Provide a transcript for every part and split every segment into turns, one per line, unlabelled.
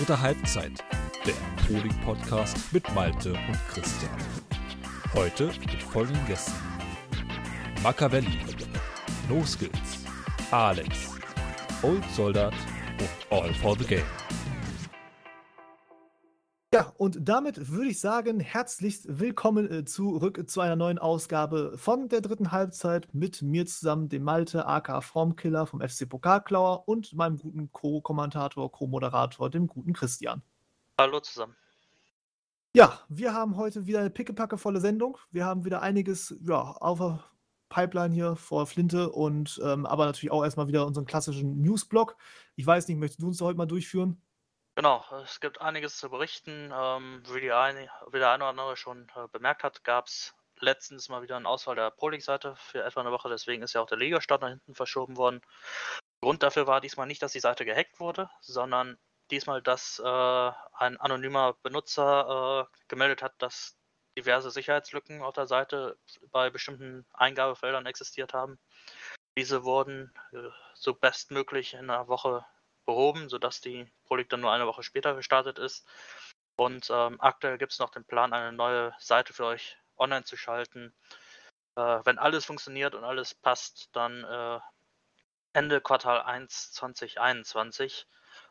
Dritte Halbzeit, der Pro-League-Podcast mit Malte und Christian. Heute mit folgenden Gästen: Machiavelli, No Skills, Alex, Old Soldat und All for the Game.
Und damit würde ich sagen, herzlichst willkommen äh, zurück zu einer neuen Ausgabe von der dritten Halbzeit mit mir zusammen, dem Malte, aka Fromkiller vom FC Pokalklauer und meinem guten Co-Kommentator, Co-Moderator, dem guten Christian.
Hallo zusammen.
Ja, wir haben heute wieder eine pickepackevolle Sendung. Wir haben wieder einiges ja, auf der Pipeline hier vor Flinte und ähm, aber natürlich auch erstmal wieder unseren klassischen Newsblock. Ich weiß nicht, möchtest du uns da heute mal durchführen?
Genau, es gibt einiges zu berichten. Ähm, wie, die eine, wie der eine oder andere schon äh, bemerkt hat, gab es letztens mal wieder eine Auswahl der Pro-League-Seite für etwa eine Woche. Deswegen ist ja auch der Ligastart nach hinten verschoben worden. Grund dafür war diesmal nicht, dass die Seite gehackt wurde, sondern diesmal, dass äh, ein anonymer Benutzer äh, gemeldet hat, dass diverse Sicherheitslücken auf der Seite bei bestimmten Eingabefeldern existiert haben. Diese wurden äh, so bestmöglich in einer Woche behoben, sodass die Pro League dann nur eine Woche später gestartet ist. Und ähm, aktuell gibt es noch den Plan, eine neue Seite für euch online zu schalten. Äh, wenn alles funktioniert und alles passt, dann äh, Ende Quartal 1 2021.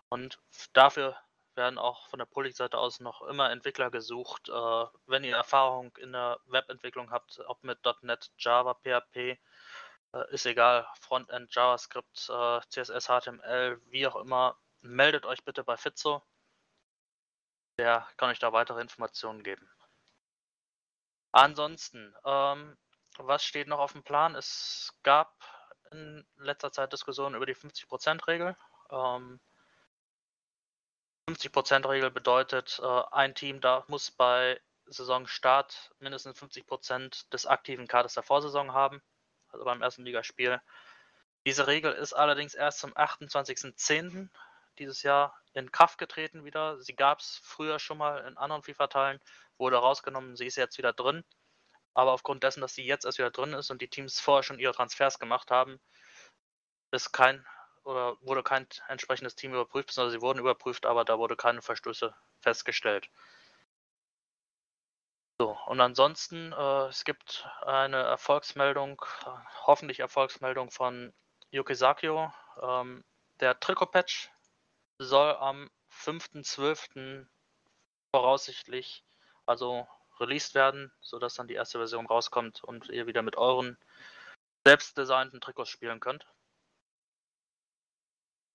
Und dafür werden auch von der Pro League-Seite aus noch immer Entwickler gesucht. Äh, wenn ihr Erfahrung in der Webentwicklung habt, ob mit .NET, Java, PHP, ist egal, Frontend, JavaScript, äh, CSS, HTML, wie auch immer, meldet euch bitte bei Fitzo. Der kann euch da weitere Informationen geben. Ansonsten, ähm, was steht noch auf dem Plan? Es gab in letzter Zeit Diskussionen über die 50%-Regel. Ähm, 50%-Regel bedeutet, äh, ein Team da muss bei Saisonstart mindestens 50% des aktiven Kaders der Vorsaison haben also beim ersten Ligaspiel. Diese Regel ist allerdings erst zum 28.10. dieses Jahr in Kraft getreten wieder. Sie gab es früher schon mal in anderen FIFA-Teilen, wurde rausgenommen, sie ist jetzt wieder drin. Aber aufgrund dessen, dass sie jetzt erst wieder drin ist und die Teams vorher schon ihre Transfers gemacht haben, ist kein oder wurde kein entsprechendes Team überprüft, beziehungsweise sie wurden überprüft, aber da wurde keine Verstöße festgestellt. So, und ansonsten, äh, es gibt eine Erfolgsmeldung, hoffentlich Erfolgsmeldung von Yuki Sakio. Ähm, der Trikot-Patch soll am 5.12. voraussichtlich also released werden, sodass dann die erste Version rauskommt und ihr wieder mit euren selbstdesignten Trikots spielen könnt.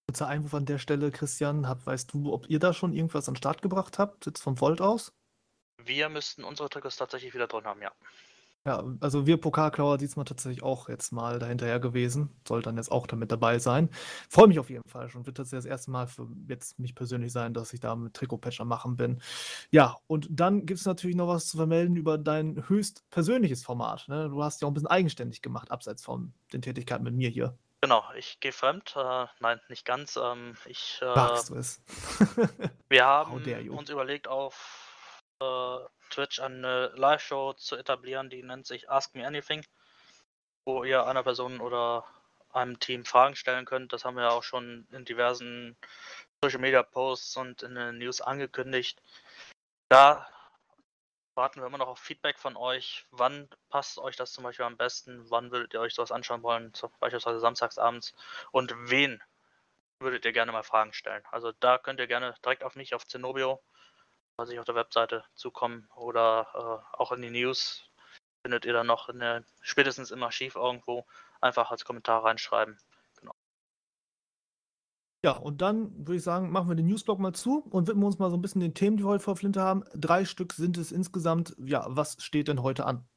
Kurzer Einwurf an der Stelle, Christian, hab, weißt du, ob ihr da schon irgendwas an den Start gebracht habt, jetzt vom Volt aus?
Wir müssten unsere Trikots tatsächlich wieder drin haben, ja.
Ja, also wir Pokalklauer diesmal tatsächlich auch jetzt mal dahinterher gewesen. Soll dann jetzt auch damit dabei sein. Freue mich auf jeden Fall schon. Wird das ja das erste Mal für jetzt mich persönlich sein, dass ich da mit Trikotpatcher machen bin. Ja, und dann gibt es natürlich noch was zu vermelden über dein höchst persönliches Format. Ne? Du hast ja auch ein bisschen eigenständig gemacht, abseits von den Tätigkeiten mit mir hier.
Genau, ich gehe fremd. Äh, nein, nicht ganz. Ähm, ich, äh,
Sagst du es.
wir haben uns überlegt, auf Twitch eine Live-Show zu etablieren, die nennt sich Ask Me Anything, wo ihr einer Person oder einem Team Fragen stellen könnt. Das haben wir auch schon in diversen Social Media Posts und in den News angekündigt. Da warten wir immer noch auf Feedback von euch. Wann passt euch das zum Beispiel am besten? Wann würdet ihr euch sowas anschauen wollen? Beispielsweise samstagsabends. Und wen würdet ihr gerne mal Fragen stellen? Also da könnt ihr gerne direkt auf mich auf Zenobio sich auf der Webseite zukommen oder äh, auch in die News findet ihr dann noch in der, spätestens im Archiv irgendwo einfach als Kommentar reinschreiben. Genau.
Ja, und dann würde ich sagen, machen wir den Newsblock mal zu und widmen uns mal so ein bisschen den Themen, die wir heute vor Flinte haben. Drei Stück sind es insgesamt. Ja, was steht denn heute an?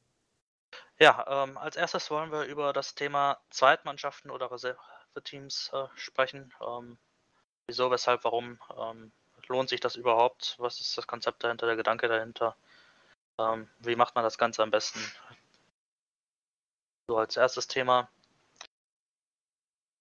Ja, ähm, als erstes wollen wir über das Thema Zweitmannschaften oder Reserveteams äh, sprechen. Ähm, wieso, weshalb, warum. Ähm, lohnt sich das überhaupt? Was ist das Konzept dahinter, der Gedanke dahinter? Ähm, wie macht man das Ganze am besten? So als erstes Thema.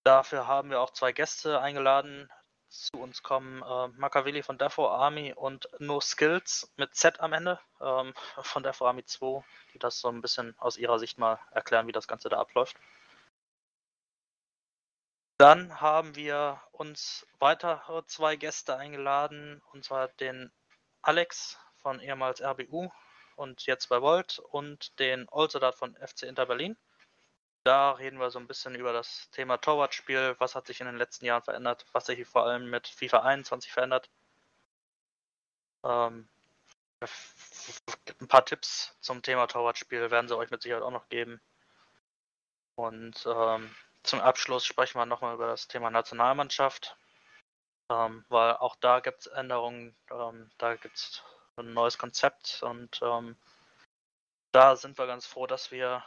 Dafür haben wir auch zwei Gäste eingeladen. Zu uns kommen äh, Machiavelli von Defo Army und No Skills mit Z am Ende ähm, von Defo Army 2, die das so ein bisschen aus ihrer Sicht mal erklären, wie das Ganze da abläuft. Dann haben wir uns weitere zwei Gäste eingeladen, und zwar den Alex von ehemals RBU und jetzt bei Volt und den Olsodat von FC Inter Berlin. Da reden wir so ein bisschen über das Thema Torwartspiel, was hat sich in den letzten Jahren verändert, was sich vor allem mit FIFA 21 verändert. Ähm, ein paar Tipps zum Thema Torwartspiel werden sie euch mit Sicherheit auch noch geben. Und ähm, zum Abschluss sprechen wir nochmal über das Thema Nationalmannschaft, ähm, weil auch da gibt es Änderungen, ähm, da gibt es ein neues Konzept und ähm, da sind wir ganz froh, dass wir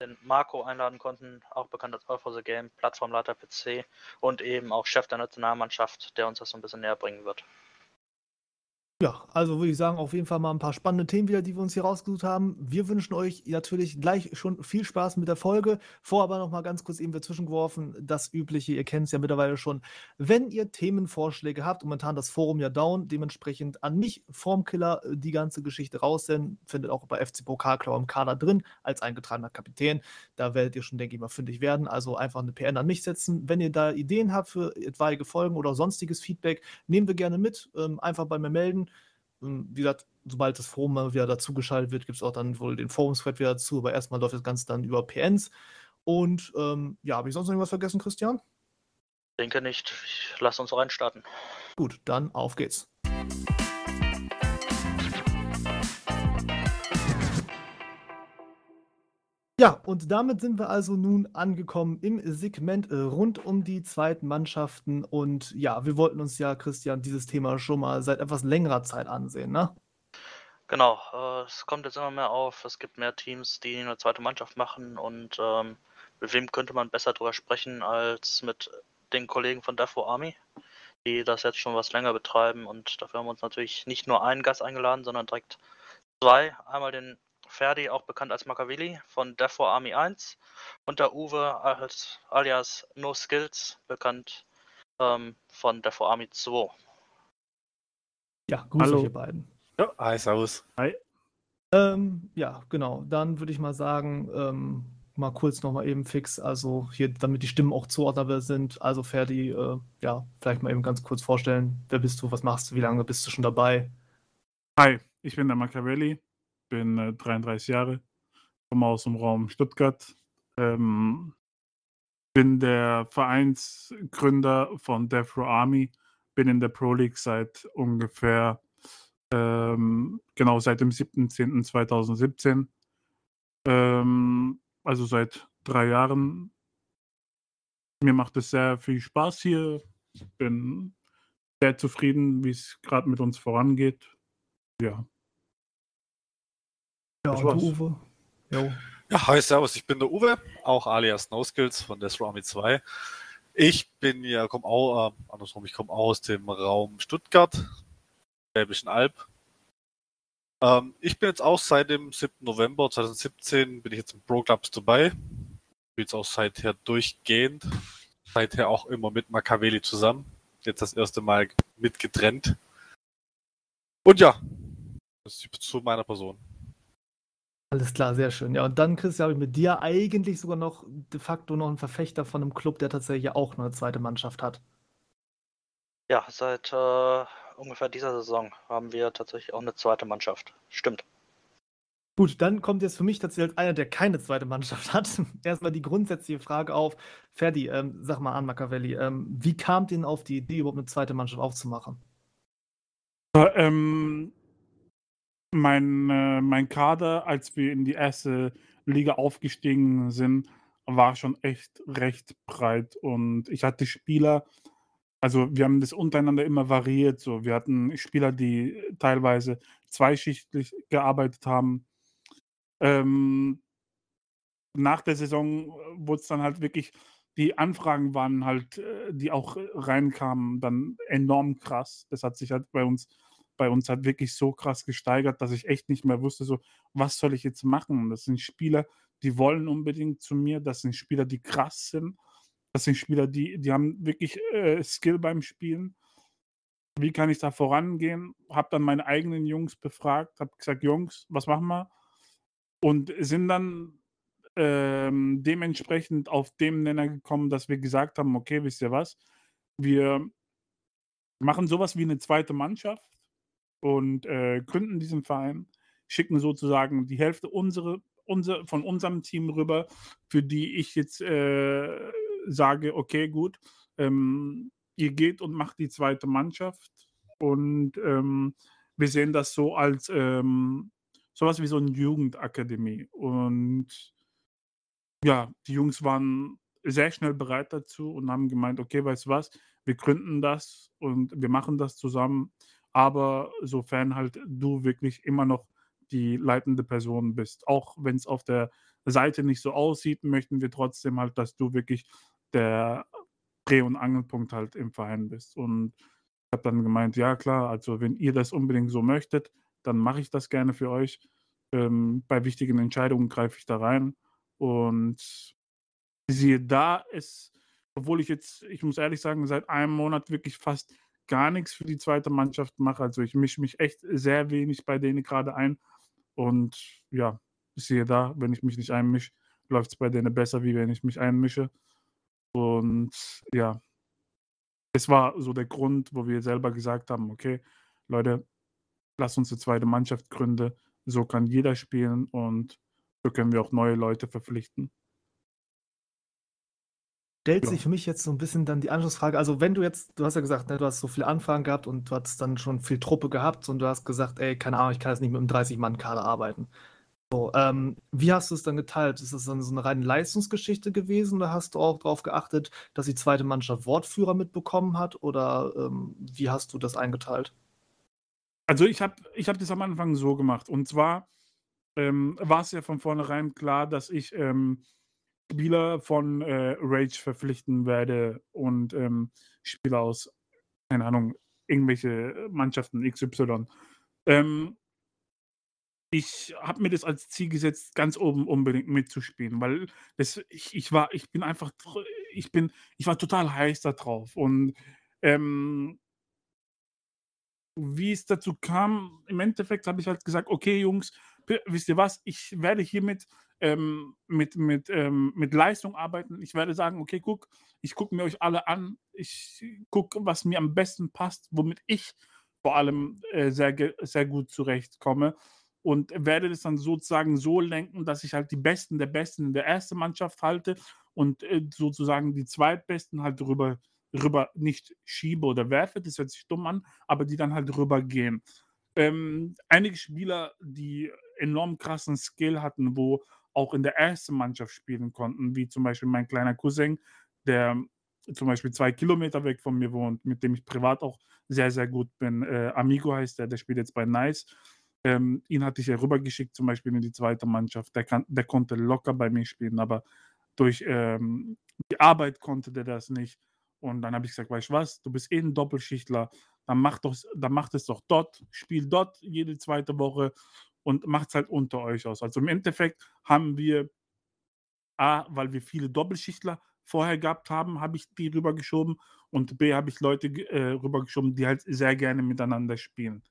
den Marco einladen konnten, auch bekannt als All for the Game, Plattformleiter PC und eben auch Chef der Nationalmannschaft, der uns das so ein bisschen näher bringen wird.
Ja, also würde ich sagen, auf jeden Fall mal ein paar spannende Themen wieder, die wir uns hier rausgesucht haben. Wir wünschen euch natürlich gleich schon viel Spaß mit der Folge. Vor aber noch mal ganz kurz eben wir zwischengeworfen, das Übliche, ihr kennt es ja mittlerweile schon. Wenn ihr Themenvorschläge habt, momentan das Forum ja down, dementsprechend an mich, Formkiller, äh, die ganze Geschichte raussenden, findet auch bei FC Pokalklau im Kader drin, als eingetragener Kapitän. Da werdet ihr schon, denke ich mal, fündig werden. Also einfach eine PN an mich setzen. Wenn ihr da Ideen habt für etwaige Folgen oder sonstiges Feedback, nehmen wir gerne mit. Ähm, einfach bei mir melden. Wie gesagt, sobald das Forum mal wieder dazugeschaltet wird, gibt es auch dann wohl den Forum-Thread wieder dazu, aber erstmal läuft das Ganze dann über PNs. Und ähm, ja, habe ich sonst noch irgendwas vergessen, Christian?
Denke nicht. Ich lass uns reinstarten.
Gut, dann auf geht's. Ja, und damit sind wir also nun angekommen im Segment äh, rund um die zweiten Mannschaften. Und ja, wir wollten uns ja, Christian, dieses Thema schon mal seit etwas längerer Zeit ansehen, ne?
Genau, äh, es kommt jetzt immer mehr auf. Es gibt mehr Teams, die eine zweite Mannschaft machen. Und ähm, mit wem könnte man besser drüber sprechen als mit den Kollegen von Defo Army, die das jetzt schon was länger betreiben. Und dafür haben wir uns natürlich nicht nur einen Gast eingeladen, sondern direkt zwei. Einmal den Ferdi, auch bekannt als Makaveli von Death for Army 1 und der Uwe als, alias No Skills, bekannt ähm, von Death for Army 2.
Ja, grüße Hallo. ihr beiden.
Ja, hi, servus.
Hi. Ähm, ja, genau. Dann würde ich mal sagen, ähm, mal kurz nochmal eben fix, also hier, damit die Stimmen auch zuordnbar sind. Also Ferdi, äh, ja, vielleicht mal eben ganz kurz vorstellen. Wer bist du, was machst du, wie lange bist du schon dabei?
Hi, ich bin der Machiavelli, bin äh, 33 Jahre, komme aus dem Raum Stuttgart, ähm, bin der Vereinsgründer von Death Row Army, bin in der Pro League seit ungefähr, ähm, genau seit dem 7.10.2017, ähm, also seit drei Jahren. Mir macht es sehr viel Spaß hier, bin sehr zufrieden, wie es gerade mit uns vorangeht. Ja.
Ja, du, Uwe?
Jo. Ja, hi, servus, ich bin der Uwe, auch alias No Skills von Death Army 2. Ich bin ja, komme auch, äh, andersrum, ich komme aus dem Raum Stuttgart, Schwäbischen Alb. Ähm, ich bin jetzt auch seit dem 7. November 2017 bin ich jetzt im Pro Clubs dabei. Bin jetzt auch seither durchgehend, seither auch immer mit Makaveli zusammen. Jetzt das erste Mal mit getrennt. Und ja, das ist zu meiner Person.
Alles klar, sehr schön. Ja, und dann, Christian, habe ich mit dir eigentlich sogar noch de facto noch einen Verfechter von einem Club, der tatsächlich auch noch eine zweite Mannschaft hat.
Ja, seit äh, ungefähr dieser Saison haben wir tatsächlich auch eine zweite Mannschaft. Stimmt.
Gut, dann kommt jetzt für mich tatsächlich als einer, der keine zweite Mannschaft hat, erstmal die grundsätzliche Frage auf. Ferdi, ähm, sag mal an, Machiavelli, ähm, wie kam denn auf die Idee, überhaupt eine zweite Mannschaft aufzumachen?
Äh, ähm, mein, äh, mein Kader, als wir in die erste Liga aufgestiegen sind, war schon echt recht breit und ich hatte Spieler, also wir haben das untereinander immer variiert. So, wir hatten Spieler, die teilweise zweischichtlich gearbeitet haben. Ähm, nach der Saison wurde es dann halt wirklich, die Anfragen waren halt, äh, die auch reinkamen, dann enorm krass. Das hat sich halt bei uns bei uns hat wirklich so krass gesteigert, dass ich echt nicht mehr wusste, so, was soll ich jetzt machen? Das sind Spieler, die wollen unbedingt zu mir, das sind Spieler, die krass sind, das sind Spieler, die, die haben wirklich äh, Skill beim Spielen. Wie kann ich da vorangehen? Habe dann meine eigenen Jungs befragt, habe gesagt, Jungs, was machen wir? Und sind dann ähm, dementsprechend auf dem Nenner gekommen, dass wir gesagt haben, okay, wisst ihr was, wir machen sowas wie eine zweite Mannschaft und äh, gründen diesen Verein, schicken sozusagen die Hälfte unsere, unser, von unserem Team rüber, für die ich jetzt äh, sage, okay, gut, ähm, ihr geht und macht die zweite Mannschaft und ähm, wir sehen das so als ähm, sowas wie so eine Jugendakademie und ja, die Jungs waren sehr schnell bereit dazu und haben gemeint, okay, weißt du was, wir gründen das und wir machen das zusammen, aber sofern halt du wirklich immer noch die leitende Person bist. Auch wenn es auf der Seite nicht so aussieht, möchten wir trotzdem halt, dass du wirklich der Dreh- und Angelpunkt halt im Verein bist. Und ich habe dann gemeint, ja klar, also wenn ihr das unbedingt so möchtet, dann mache ich das gerne für euch. Ähm, bei wichtigen Entscheidungen greife ich da rein. Und siehe da, es, obwohl ich jetzt, ich muss ehrlich sagen, seit einem Monat wirklich fast gar nichts für die zweite Mannschaft mache. Also ich mische mich echt sehr wenig bei denen gerade ein. Und ja, siehe da, wenn ich mich nicht einmische, läuft es bei denen besser, wie wenn ich mich einmische. Und ja, es war so der Grund, wo wir selber gesagt haben, okay, Leute, lass uns eine zweite Mannschaft gründen. So kann jeder spielen und so können wir auch neue Leute verpflichten.
Stellt sich für mich jetzt so ein bisschen dann die Anschlussfrage, also wenn du jetzt, du hast ja gesagt, ne, du hast so viele Anfragen gehabt und du hattest dann schon viel Truppe gehabt und du hast gesagt, ey, keine Ahnung, ich kann jetzt nicht mit einem 30-Mann-Kader arbeiten. So, ähm, wie hast du es dann geteilt? Ist es dann so eine reine Leistungsgeschichte gewesen oder hast du auch darauf geachtet, dass die zweite Mannschaft Wortführer mitbekommen hat oder ähm, wie hast du das eingeteilt?
Also ich habe ich hab das am Anfang so gemacht. Und zwar ähm, war es ja von vornherein klar, dass ich ähm, Spieler von äh, Rage verpflichten werde und ähm, Spieler aus, keine Ahnung, irgendwelche Mannschaften XY. Ähm, ich habe mir das als Ziel gesetzt, ganz oben unbedingt mitzuspielen, weil das, ich, ich war, ich bin einfach, ich bin, ich war total heiß da drauf. Und ähm, wie es dazu kam, im Endeffekt habe ich halt gesagt, okay, Jungs, wisst ihr was, ich werde hiermit ähm, mit, mit, ähm, mit Leistung arbeiten. Ich werde sagen, okay, guck, ich gucke mir euch alle an, ich gucke, was mir am besten passt, womit ich vor allem äh, sehr, sehr gut zurechtkomme und werde das dann sozusagen so lenken, dass ich halt die Besten der Besten in der ersten Mannschaft halte und äh, sozusagen die Zweitbesten halt drüber rüber nicht schiebe oder werfe, das hört sich dumm an, aber die dann halt rübergehen. Ähm, einige Spieler, die enorm krassen Skill hatten, wo auch in der ersten Mannschaft spielen konnten, wie zum Beispiel mein kleiner Cousin, der zum Beispiel zwei Kilometer weg von mir wohnt, mit dem ich privat auch sehr, sehr gut bin. Äh, Amigo heißt der, der spielt jetzt bei Nice. Ähm, ihn hatte ich ja rübergeschickt, zum Beispiel in die zweite Mannschaft. Der, kann, der konnte locker bei mir spielen, aber durch ähm, die Arbeit konnte der das nicht. Und dann habe ich gesagt, weißt du was, du bist eh ein Doppelschichtler, dann mach, doch, dann macht es doch dort, spiel dort jede zweite Woche und macht es halt unter euch aus. Also im Endeffekt haben wir, A, weil wir viele Doppelschichtler vorher gehabt haben, habe ich die rübergeschoben und B, habe ich Leute äh, rübergeschoben, die halt sehr gerne miteinander spielen.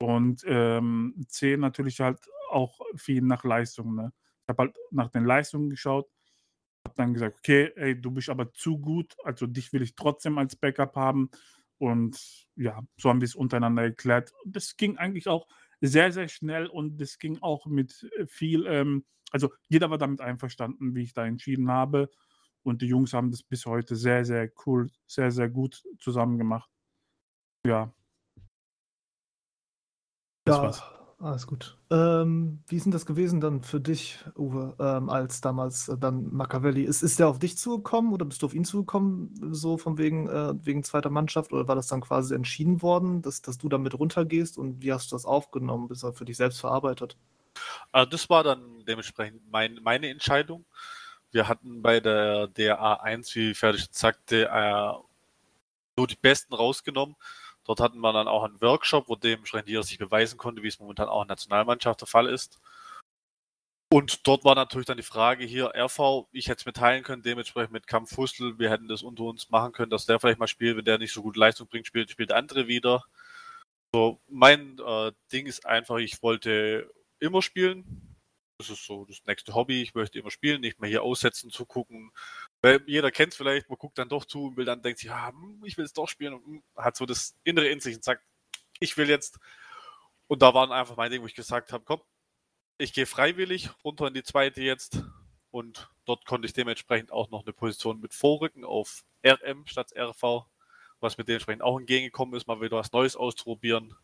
Und ähm, C, natürlich halt auch viel nach Leistung. Ne? Ich habe halt nach den Leistungen geschaut, habe dann gesagt, okay, ey, du bist aber zu gut, also dich will ich trotzdem als Backup haben. Und ja, so haben wir es untereinander erklärt. Das ging eigentlich auch sehr, sehr schnell und das ging auch mit äh, viel, ähm, also jeder war damit einverstanden, wie ich da entschieden habe. Und die Jungs haben das bis heute sehr, sehr cool, sehr, sehr gut zusammen gemacht. Ja. Das
Ja,
war's.
Alles gut. Ähm, wie ist denn das gewesen dann für dich, Uwe, ähm, als damals äh, dann Machiavelli? Ist, ist der auf dich zugekommen oder bist du auf ihn zugekommen, so von wegen, äh, wegen zweiter Mannschaft? Oder war das dann quasi entschieden worden, dass, dass du damit runtergehst? Und wie hast du das aufgenommen? Bist du für dich selbst verarbeitet?
Äh, das war dann dementsprechend mein, meine Entscheidung. Wir hatten bei der DA1, wie Fertig sagte, äh, nur die Besten rausgenommen. Dort hatten wir dann auch einen Workshop, wo dementsprechend jeder sich beweisen konnte, wie es momentan auch in der Nationalmannschaft der Fall ist. Und dort war natürlich dann die Frage hier, RV, ich hätte es mir teilen können, dementsprechend mit Kampf Fussel, wir hätten das unter uns machen können, dass der vielleicht mal spielt, wenn der nicht so gut Leistung bringt, spielt, spielt der andere wieder. So, mein äh, Ding ist einfach, ich wollte immer spielen. Das ist so das nächste Hobby. Ich möchte immer spielen, nicht mehr hier aussetzen, zugucken. Weil jeder kennt es vielleicht, man guckt dann doch zu und will dann denkt sich, ja, hm, ich will es doch spielen und hm, hat so das Innere in sich und sagt, ich will jetzt. Und da war einfach mein Ding, wo ich gesagt habe, komm, ich gehe freiwillig runter in die zweite jetzt. Und dort konnte ich dementsprechend auch noch eine Position mit Vorrücken auf RM statt RV, was mir dementsprechend auch entgegengekommen ist, mal wieder was Neues auszuprobieren.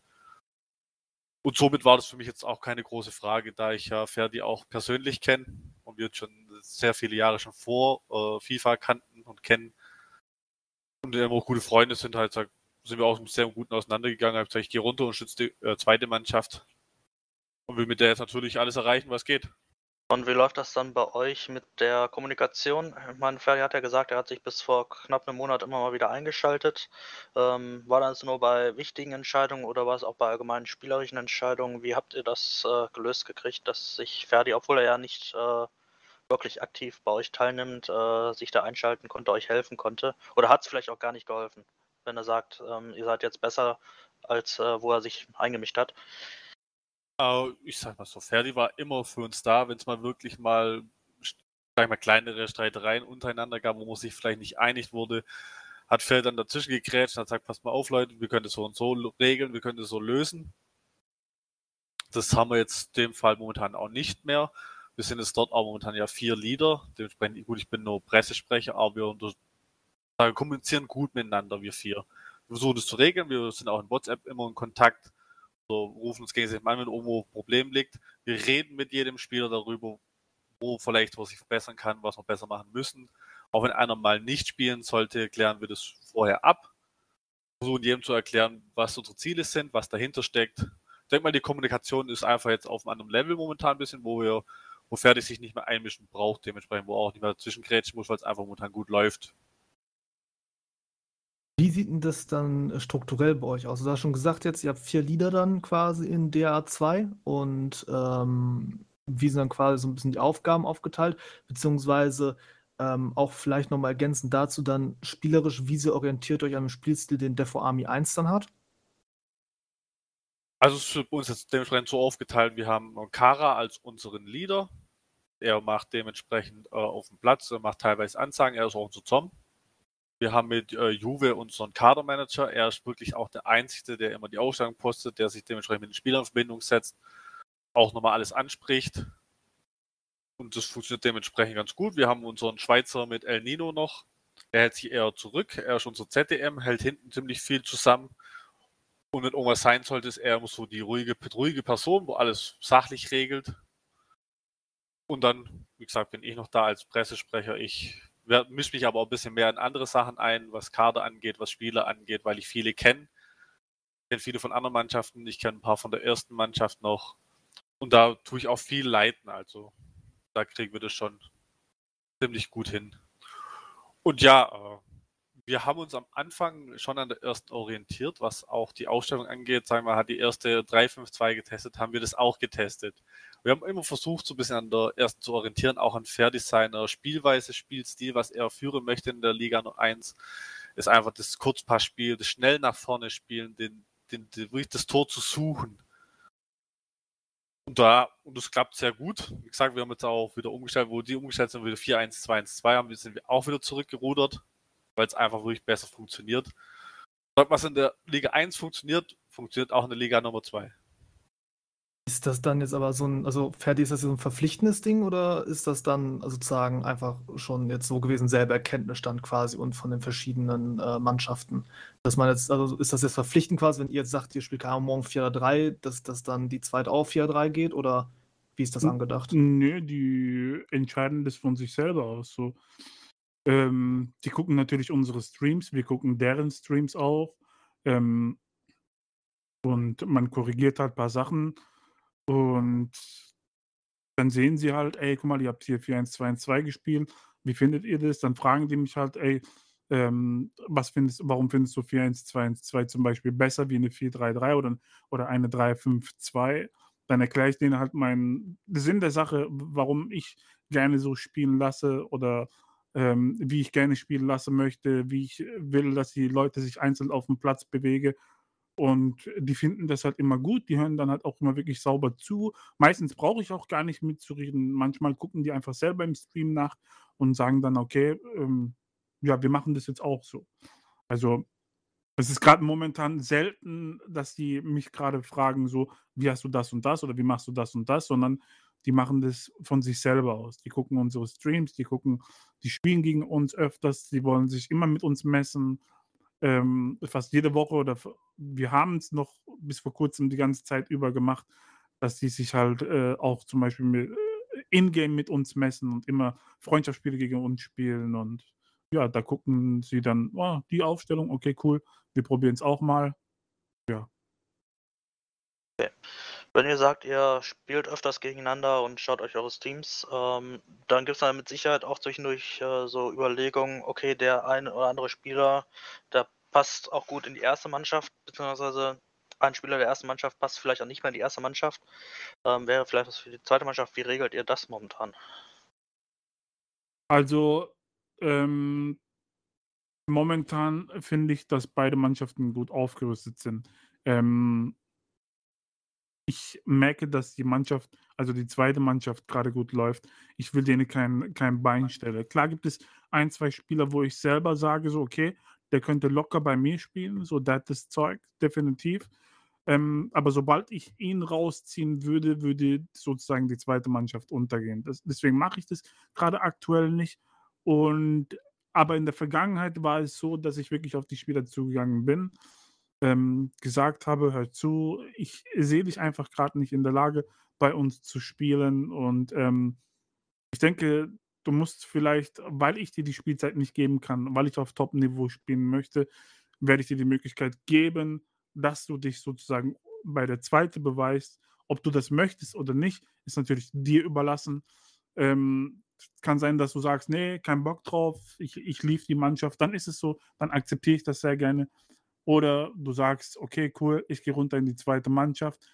Und somit war das für mich jetzt auch keine große Frage, da ich ja Ferdi auch persönlich kenne und wir jetzt schon sehr viele Jahre schon vor äh, FIFA kannten und kennen und immer auch gute Freunde sind, halt sind wir auch sehr guten auseinandergegangen. Ich gesagt, ich gehe runter und schütze die äh, zweite Mannschaft und will mit der jetzt natürlich alles erreichen, was geht.
Und wie läuft das dann bei euch mit der Kommunikation? Ich meine, Ferdi hat ja gesagt, er hat sich bis vor knapp einem Monat immer mal wieder eingeschaltet. Ähm, war das nur bei wichtigen Entscheidungen oder war es auch bei allgemeinen spielerischen Entscheidungen? Wie habt ihr das äh, gelöst gekriegt, dass sich Ferdi, obwohl er ja nicht äh, wirklich aktiv bei euch teilnimmt, äh, sich da einschalten konnte, euch helfen konnte? Oder hat es vielleicht auch gar nicht geholfen, wenn er sagt, ähm, ihr seid jetzt besser, als äh, wo er sich eingemischt hat?
Ich sag mal so, Ferdi war immer für uns da, wenn es mal wirklich mal, sag ich mal, kleinere Streitereien untereinander gab, wo man sich vielleicht nicht einig wurde, hat Ferdi dann dazwischen gegrätscht und hat gesagt, pass mal auf, Leute, wir können das so und so regeln, wir können das so lösen. Das haben wir jetzt in dem Fall momentan auch nicht mehr. Wir sind jetzt dort auch momentan ja vier Leader. Dementsprechend, gut, ich bin nur Pressesprecher, aber wir unter, kommunizieren gut miteinander, wir vier. Wir versuchen das zu regeln. Wir sind auch in WhatsApp immer in Kontakt so rufen uns gegenseitig an, wenn irgendwo ein Problem liegt. Wir reden mit jedem Spieler darüber, wo vielleicht was sich verbessern kann, was wir besser machen müssen. Auch wenn einer mal nicht spielen sollte, klären wir das vorher ab. Versuchen jedem zu erklären, was unsere Ziele sind, was dahinter steckt. Ich denke mal, die Kommunikation ist einfach jetzt auf einem anderen Level momentan ein bisschen, wo wir, wo Fertig sich nicht mehr einmischen braucht, dementsprechend, wo auch nicht mehr zwischengrätschen muss, weil es einfach momentan gut läuft.
Wie sieht denn das dann äh, strukturell bei euch aus? Du hast schon gesagt jetzt, ihr habt vier Lieder dann quasi in DA2 und ähm, wie sind dann quasi so ein bisschen die Aufgaben aufgeteilt, beziehungsweise ähm, auch vielleicht nochmal ergänzend dazu dann spielerisch, wie sie orientiert euch an dem Spielstil, den Defo Army 1 dann hat?
Also es ist bei uns jetzt dementsprechend so aufgeteilt, wir haben Kara als unseren Leader. Er macht dementsprechend äh, auf dem Platz, er macht teilweise Ansagen, er ist auch unser Zom. Wir haben mit äh, Juve unseren Kadermanager. Er ist wirklich auch der Einzige, der immer die Ausstellung postet, der sich dementsprechend mit den Spielern in Verbindung setzt, auch nochmal alles anspricht. Und das funktioniert dementsprechend ganz gut. Wir haben unseren Schweizer mit El Nino noch. Er hält sich eher zurück. Er ist unser ZDM, hält hinten ziemlich viel zusammen. Und wenn irgendwas sein sollte, ist er so die ruhige, ruhige Person, wo alles sachlich regelt. Und dann, wie gesagt, bin ich noch da als Pressesprecher. Ich mische mich aber auch ein bisschen mehr in andere Sachen ein, was Kader angeht, was Spieler angeht, weil ich viele kenne. Ich kenne viele von anderen Mannschaften, ich kenne ein paar von der ersten Mannschaft noch. Und da tue ich auch viel leiten, also da kriegen wir das schon ziemlich gut hin. Und ja, äh, wir haben uns am Anfang schon an der ersten orientiert, was auch die Ausstellung angeht. Sagen wir, hat die erste 352 getestet, haben wir das auch getestet. Wir haben immer versucht, so ein bisschen an der ersten zu orientieren, auch an Fairdesigner, Spielweise, Spielstil, was er führen möchte in der Liga 1, ist einfach das Kurzpassspiel, das schnell nach vorne spielen, den, den, den, wirklich das Tor zu suchen. Und da, und das klappt sehr gut. Wie gesagt, wir haben jetzt auch wieder umgestellt, wo die umgestellt sind, wieder 4-1-2-1-2 haben, sind wir auch wieder zurückgerudert, weil es einfach wirklich besser funktioniert. Was in der Liga 1 funktioniert, funktioniert auch in der Liga Nummer 2.
Ist das dann jetzt aber so ein, also fertig ist das so ein verpflichtendes Ding oder ist das dann sozusagen einfach schon jetzt so gewesen, selber Erkenntnisstand quasi und von den verschiedenen äh, Mannschaften? Dass man jetzt, also ist das jetzt verpflichtend quasi, wenn ihr jetzt sagt, ihr spielt keine morgen 4-3, dass das dann die zweite auch 4-3 geht oder wie ist das angedacht?
Nö, die entscheiden das von sich selber aus. So. Ähm, die gucken natürlich unsere Streams, wir gucken deren Streams auch. Ähm, und man korrigiert halt ein paar Sachen und dann sehen sie halt: „Ey, guck mal, ihr habt hier 4-1-2-1-2 gespielt. Wie findet ihr das?“ Dann fragen die mich halt: „Ey, ähm, was findest warum findest du 4-1-2-1-2 zum Beispiel besser wie eine 4-3-3 oder oder eine 3-5-2?“ Dann erkläre ich denen halt meinen Sinn der Sache, warum ich gerne so spielen lasse oder, ähm, wie ich gerne spielen lassen möchte, wie ich will, dass die Leute sich einzeln auf dem Platz bewege Und die finden das halt immer gut. Die hören dann halt auch immer wirklich sauber zu. Meistens brauche ich auch gar nicht mitzureden. Manchmal gucken die einfach selber im Stream nach und sagen dann, okay, ähm, ja, wir machen das jetzt auch so. Also es ist gerade momentan selten, dass die mich gerade fragen, so, wie hast du das und das oder wie machst du das und das, sondern die machen das von sich selber aus. Die gucken unsere Streams, die gucken, die spielen gegen uns öfters, die wollen sich immer mit uns messen ähm, fast jede Woche oder wir haben es noch bis vor kurzem die ganze Zeit über gemacht, dass die sich halt äh, auch zum Beispiel mit, äh, in-game mit uns messen und immer Freundschaftsspiele gegen uns spielen und ja, da gucken sie dann, oh, die Aufstellung, okay, cool, wir probieren es auch mal. Ja.
Okay. Wenn ihr sagt, ihr spielt öfters gegeneinander und schaut euch eure Streams, ähm, dann gibt es da mit Sicherheit auch zwischendurch äh, so Überlegungen, okay, der eine oder andere Spieler, der passt auch gut in die erste Mannschaft, beziehungsweise ein Spieler der ersten Mannschaft passt vielleicht auch nicht mehr in die erste Mannschaft. Ähm, wäre vielleicht was für die zweite Mannschaft. Wie regelt ihr das momentan?
Also, ähm, momentan finde ich, dass beide Mannschaften gut aufgerüstet sind. Ähm, ich merke, dass die Mannschaft, also die zweite Mannschaft gerade gut läuft. Ich will denen kein, kein Bein stellen. Klar gibt es ein, zwei Spieler, wo ich selber sage, so, okay, der könnte locker bei mir spielen, so das Zeug, definitiv. Ähm, aber sobald ich ihn rausziehen würde, würde sozusagen die zweite Mannschaft untergehen. Das, deswegen mache ich das gerade aktuell nicht. Und aber in der Vergangenheit war es so, dass ich wirklich auf die Spieler zugegangen bin ähm, gesagt habe, hör zu, ich sehe dich einfach gerade nicht in der Lage, bei uns zu spielen. Und ähm, ich denke, du musst vielleicht, weil ich dir die Spielzeit nicht geben kann, weil ich auf Top-Niveau spielen möchte, werde ich dir die Möglichkeit geben, dass du dich sozusagen bei der zweiten beweist. Ob du das möchtest oder nicht, ist natürlich dir überlassen. Ähm, kann sein, dass du sagst, nee, kein Bock drauf, ich, ich lief die Mannschaft, dann ist es so, dann akzeptiere ich das sehr gerne. Oder du sagst, okay, cool, ich gehe runter in die zweite Mannschaft,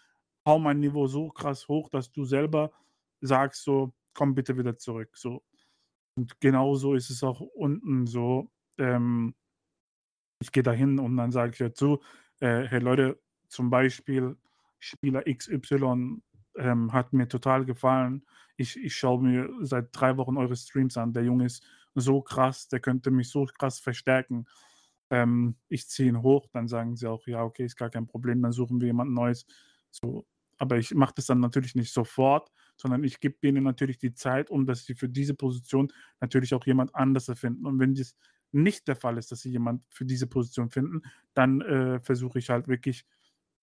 hau mein Niveau so krass hoch, dass du selber sagst, so, komm bitte wieder zurück. So. Und genauso ist es auch unten so. Ähm, ich gehe da hin und dann sage ich dazu, äh, hey Leute, zum Beispiel Spieler XY ähm, hat mir total gefallen. Ich, ich schaue mir seit drei Wochen eure Streams an. Der Junge ist so krass, der könnte mich so krass verstärken ähm, ich ziehe ihn hoch, dann sagen sie auch, ja, okay, ist gar kein Problem, dann suchen wir jemand Neues. So, aber ich mache das dann natürlich nicht sofort, sondern ich gebe denen natürlich die Zeit, um dass sie für diese Position natürlich auch jemand anders finden. Und wenn das nicht der Fall ist, dass sie jemand für diese Position finden, dann äh, versuche ich halt wirklich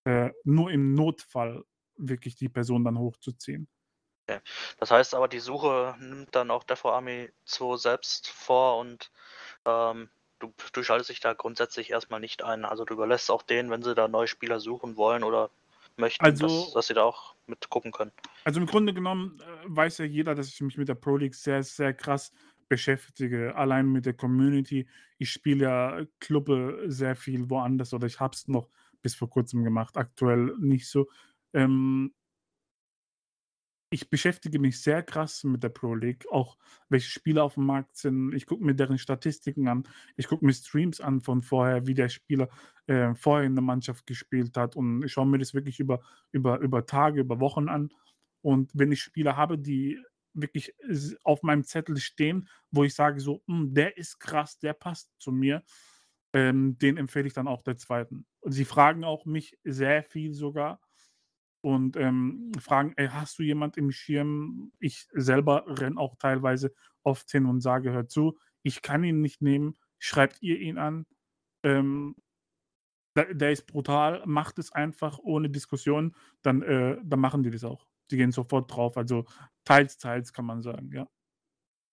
äh, nur im Notfall wirklich die Person dann hochzuziehen.
Okay. Das heißt aber, die Suche nimmt dann auch der Army 2 selbst vor und ähm, du, du schaltest dich da grundsätzlich erstmal nicht ein. Also du überlässt auch denen, wenn sie da neue Spieler suchen wollen oder möchten, also, dass, dass, sie da auch mit gucken können.
Also im Grunde genommen äh, weiß ja jeder, dass ich mich mit der Pro League sehr, sehr krass beschäftige. Allein mit der Community. Ich spiele ja Clubbe sehr viel woanders oder ich habe es noch bis vor kurzem gemacht. Aktuell nicht so. Ähm, ich beschäftige mich sehr krass mit der Pro League, auch welche Spieler auf dem Markt sind. Ich gucke mir deren Statistiken an. Ich gucke mir Streams an von vorher, wie der Spieler äh, vorher in der Mannschaft gespielt hat und ich schaue mir das wirklich über, über, über Tage, über Wochen an. Und wenn ich Spieler habe, die wirklich auf meinem Zettel stehen, wo ich sage so, hm, der ist krass, der passt zu mir, ähm, den empfehle ich dann auch der zweiten. Und sie fragen auch mich sehr viel sogar und ähm, fragen, ey, hast du jemand im Schirm? Ich selber renne auch teilweise oft hin und sage, hör zu, ich kann ihn nicht nehmen, schreibt ihr ihn an. Ähm, der, der, ist brutal, macht es einfach ohne Diskussion, dann, äh, dann machen die das auch. Die gehen sofort drauf. Also teils, teils kann man sagen, ja.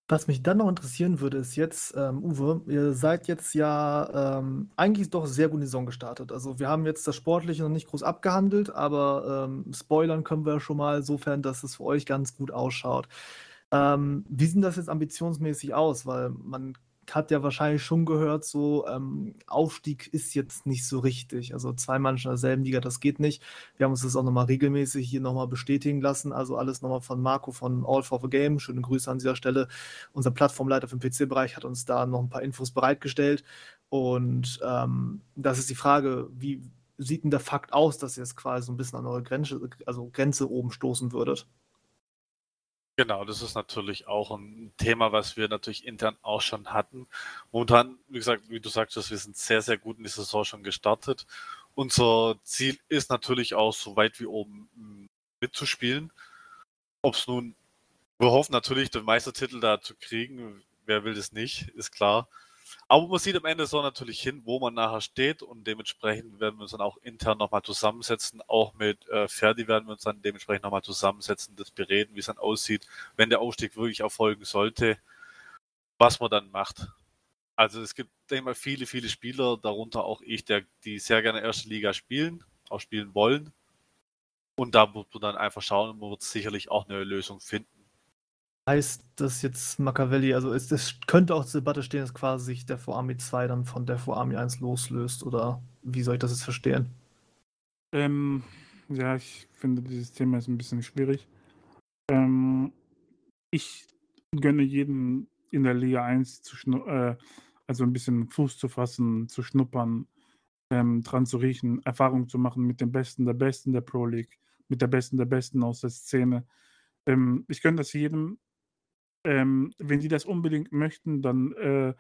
Was mich dann noch interessieren würde, ist jetzt, ähm, Uwe, ihr seid jetzt ja ähm, eigentlich doch sehr gut in die Saison gestartet. Also wir haben jetzt das Sportliche noch nicht groß abgehandelt, aber ähm, spoilern können wir schon mal, sofern, dass es für euch ganz gut ausschaut. Ähm, wie sieht das jetzt ambitionsmäßig aus? Weil man hat ja wahrscheinlich schon gehört, so ähm, Aufstieg ist jetzt nicht so richtig. Also zwei Mannschaften in derselben Liga, das geht nicht. Wir haben uns das auch nochmal regelmäßig hier nochmal bestätigen lassen. Also alles nochmal von Marco von All for the Game. Schöne Grüße an dieser Stelle. Unser Plattformleiter für den PC-Bereich hat uns da noch ein paar Infos bereitgestellt. Und ähm, das ist die Frage, wie sieht denn der Fakt aus, dass ihr jetzt quasi so ein bisschen an eure Grenze, also Grenze oben stoßen würdet?
Genau, das ist natürlich auch ein Thema, was wir natürlich intern auch schon hatten. Momentan, wie gesagt, wie du sagtest, wir sind sehr, sehr gut in die Saison schon gestartet. Unser Ziel ist natürlich auch, so weit wie oben mm, mitzuspielen. Ob es nun, wir hoffen natürlich, den Meistertitel da zu kriegen. Wer will das nicht, ist klar. Aber man sieht am Ende so natürlich hin, wo man nachher steht und dementsprechend werden wir uns dann auch intern nochmal zusammensetzen. Auch mit äh, Ferdi werden wir uns dann dementsprechend nochmal zusammensetzen, das bereden, wie es dann aussieht, wenn der Aufstieg wirklich erfolgen sollte, was man dann macht. Also es gibt, denke ich mal, viele, viele Spieler, darunter auch ich, der, die sehr gerne erste Liga spielen, auch spielen wollen. Und da wird man dann einfach schauen, man wird sicherlich auch eine Lösung finden
heißt das jetzt Machiavelli, also es, es könnte auch zur Debatte stehen, dass quasi sich der vor Army 2 dann von der vor Army 1 loslöst oder wie soll ich das jetzt verstehen?
Ähm, ja, ich finde dieses Thema ist ein bisschen schwierig. Ähm, ich gönne jedem in der Liga 1 zu äh, also ein bisschen Fuß zu fassen, zu schnuppern, ähm, dran zu riechen, Erfahrung zu machen mit dem Besten der Besten der Pro League, mit der Besten der Besten aus der Szene. Ähm, ich gönne das jedem, ähm, wenn die das unbedingt möchten, dann äh,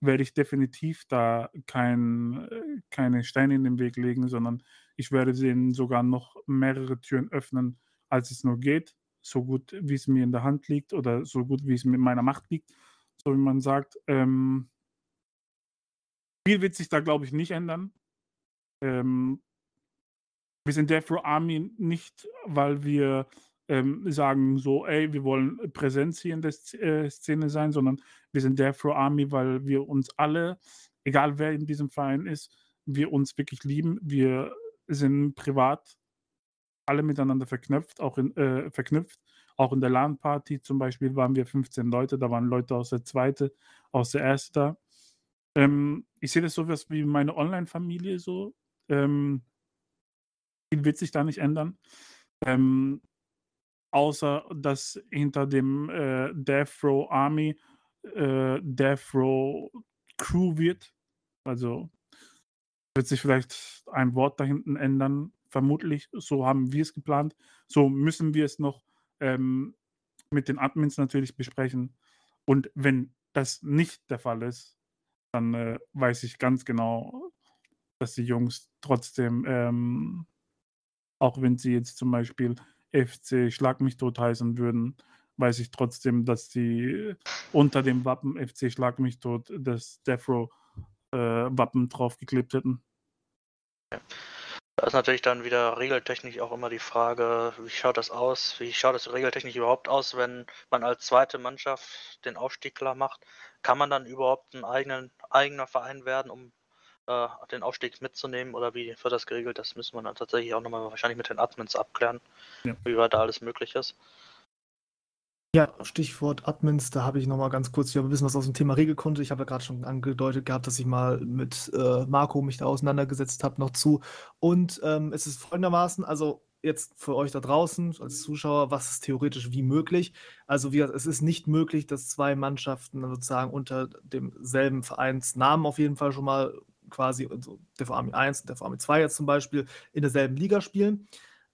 werde ich definitiv da kein, äh, keine Steine in den Weg legen, sondern ich werde denen sogar noch mehrere Türen öffnen, als es nur geht, so gut wie es mir in der Hand liegt oder so gut wie es mit meiner Macht liegt, so wie man sagt. Ähm, viel wird sich da, glaube ich, nicht ändern. Ähm, wir sind Death Row Army nicht, weil wir ähm, sagen so, ey, wir wollen Präsenz hier in der äh, Szene sein, sondern wir sind der Afro Army, weil wir uns alle, egal wer in diesem Verein ist, wir uns wirklich lieben. Wir sind privat alle miteinander verknüpft, auch in, äh, verknüpft. Auch in der LAN-Party zum Beispiel waren wir 15 Leute, da waren Leute aus der zweite, aus der erste da. Ähm, ich sehe das so was wie meine Online-Familie so. Ähm, viel wird sich da nicht ändern. Ähm, außer dass hinter dem äh, Death Row Army äh, Death Row Crew wird. Also wird sich vielleicht ein Wort da hinten ändern. Vermutlich, so haben wir es geplant. So müssen wir es noch ähm, mit den Admins natürlich besprechen. Und wenn das nicht der Fall ist, dann äh, weiß ich ganz genau, dass die Jungs trotzdem, ähm, auch wenn sie jetzt zum Beispiel FC Schlag mich tot heißen würden, weiß ich trotzdem, dass die unter dem Wappen FC Schlag mich tot das Defro äh, Wappen draufgeklebt hätten.
Da ist natürlich dann wieder regeltechnisch auch immer die Frage, wie schaut das aus? Wie schaut es regeltechnisch überhaupt aus, wenn man als zweite Mannschaft den Aufstieg klar macht? Kann man dann überhaupt ein eigenen, eigener Verein werden, um äh, den Aufstieg mitzunehmen oder wie wird das geregelt? Das müssen wir dann tatsächlich auch nochmal wahrscheinlich mit den Admins abklären, ja. wie weit da alles möglich ist.
Ja, Stichwort Admins, da habe ich nochmal ganz kurz, ich habe ein bisschen was aus dem Thema Regelkunde. Ich habe ja gerade schon angedeutet gehabt, dass ich mal mit äh, Marco mich da auseinandergesetzt habe, noch zu. Und ähm, es ist folgendermaßen, also jetzt für euch da draußen als Zuschauer, was ist theoretisch wie möglich? Also wie es ist nicht möglich, dass zwei Mannschaften sozusagen unter demselben Vereinsnamen auf jeden Fall schon mal quasi, also der Army 1 und der Army 2 jetzt zum Beispiel, in derselben Liga spielen.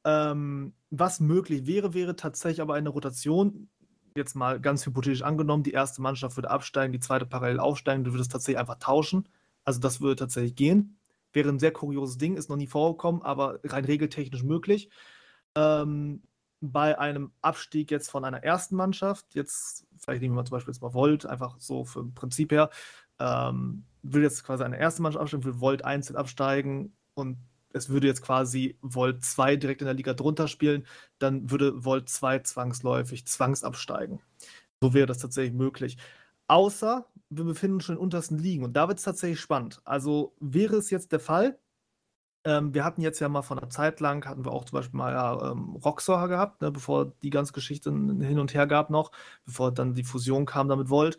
Ähm, was möglich wäre, wäre tatsächlich aber eine Rotation. Jetzt mal ganz hypothetisch angenommen, die erste Mannschaft würde absteigen, die zweite parallel aufsteigen, du würdest tatsächlich einfach tauschen. Also das würde tatsächlich gehen. Wäre ein sehr kurioses Ding, ist noch nie vorgekommen, aber rein regeltechnisch möglich. Ähm, bei einem Abstieg jetzt von einer ersten Mannschaft, jetzt vielleicht nehmen wir zum Beispiel jetzt mal Volt, einfach so vom Prinzip her, ähm, will jetzt quasi eine erste Mannschaft absteigen, will Volt 1 absteigen und es würde jetzt quasi Volt 2 direkt in der Liga drunter spielen, dann würde Volt 2 zwangsläufig zwangsabsteigen. So wäre das tatsächlich möglich. Außer wir befinden uns schon in untersten Ligen und da wird es tatsächlich spannend. Also wäre es jetzt der Fall, ähm, wir hatten jetzt ja mal von einer Zeit lang, hatten wir auch zum Beispiel mal ja, ähm, Roxor gehabt, ne, bevor die ganze Geschichte hin und her gab noch, bevor dann die Fusion kam damit Volt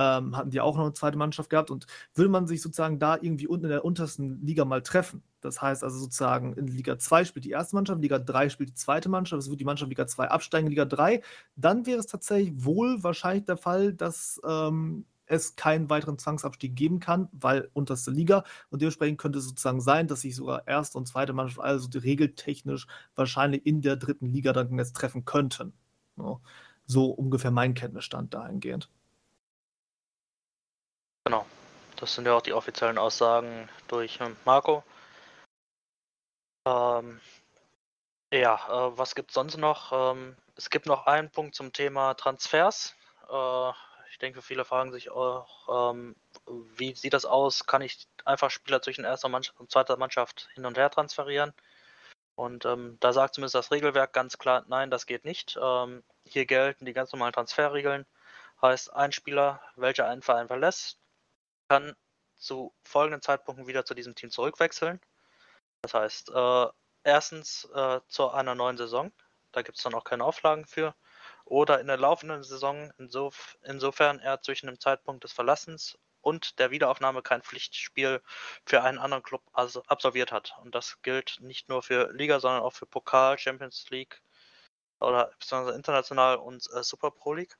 ähm, hatten die auch noch eine zweite Mannschaft gehabt und würde man sich sozusagen da irgendwie unten in der untersten Liga mal treffen. Das heißt also sozusagen in Liga 2 spielt die erste Mannschaft, Liga 3 spielt die zweite Mannschaft, es wird die Mannschaft Liga 2 absteigen, in Liga 3. Dann wäre es tatsächlich wohl wahrscheinlich der Fall, dass ähm, es keinen weiteren Zwangsabstieg geben kann, weil unterste Liga. Und dementsprechend könnte es sozusagen sein, dass sich sogar erste und zweite Mannschaft, also regeltechnisch wahrscheinlich in der dritten Liga dann jetzt treffen könnten. So ungefähr mein Kenntnisstand dahingehend.
Genau. Das sind ja auch die offiziellen Aussagen durch Marco. Ähm, ja, äh, was gibt es sonst noch? Ähm, es gibt noch einen Punkt zum Thema Transfers. Äh, ich denke, viele fragen sich auch, ähm, wie sieht das aus? Kann ich einfach Spieler zwischen erster Mannschaft und zweiter Mannschaft hin und her transferieren? Und ähm, da sagt zumindest das Regelwerk ganz klar, nein, das geht nicht. Ähm, hier gelten die ganz normalen Transferregeln. Heißt, ein Spieler, welcher einen Verein verlässt, kann zu folgenden Zeitpunkten wieder zu diesem Team zurückwechseln. Das heißt, äh, erstens äh, zu einer neuen Saison, da gibt es dann auch keine Auflagen für, oder in der laufenden Saison, insof insofern er zwischen dem Zeitpunkt des Verlassens und der Wiederaufnahme kein Pflichtspiel für einen anderen Club absolviert hat. Und das gilt nicht nur für Liga, sondern auch für Pokal, Champions League oder international und äh, Super Pro League.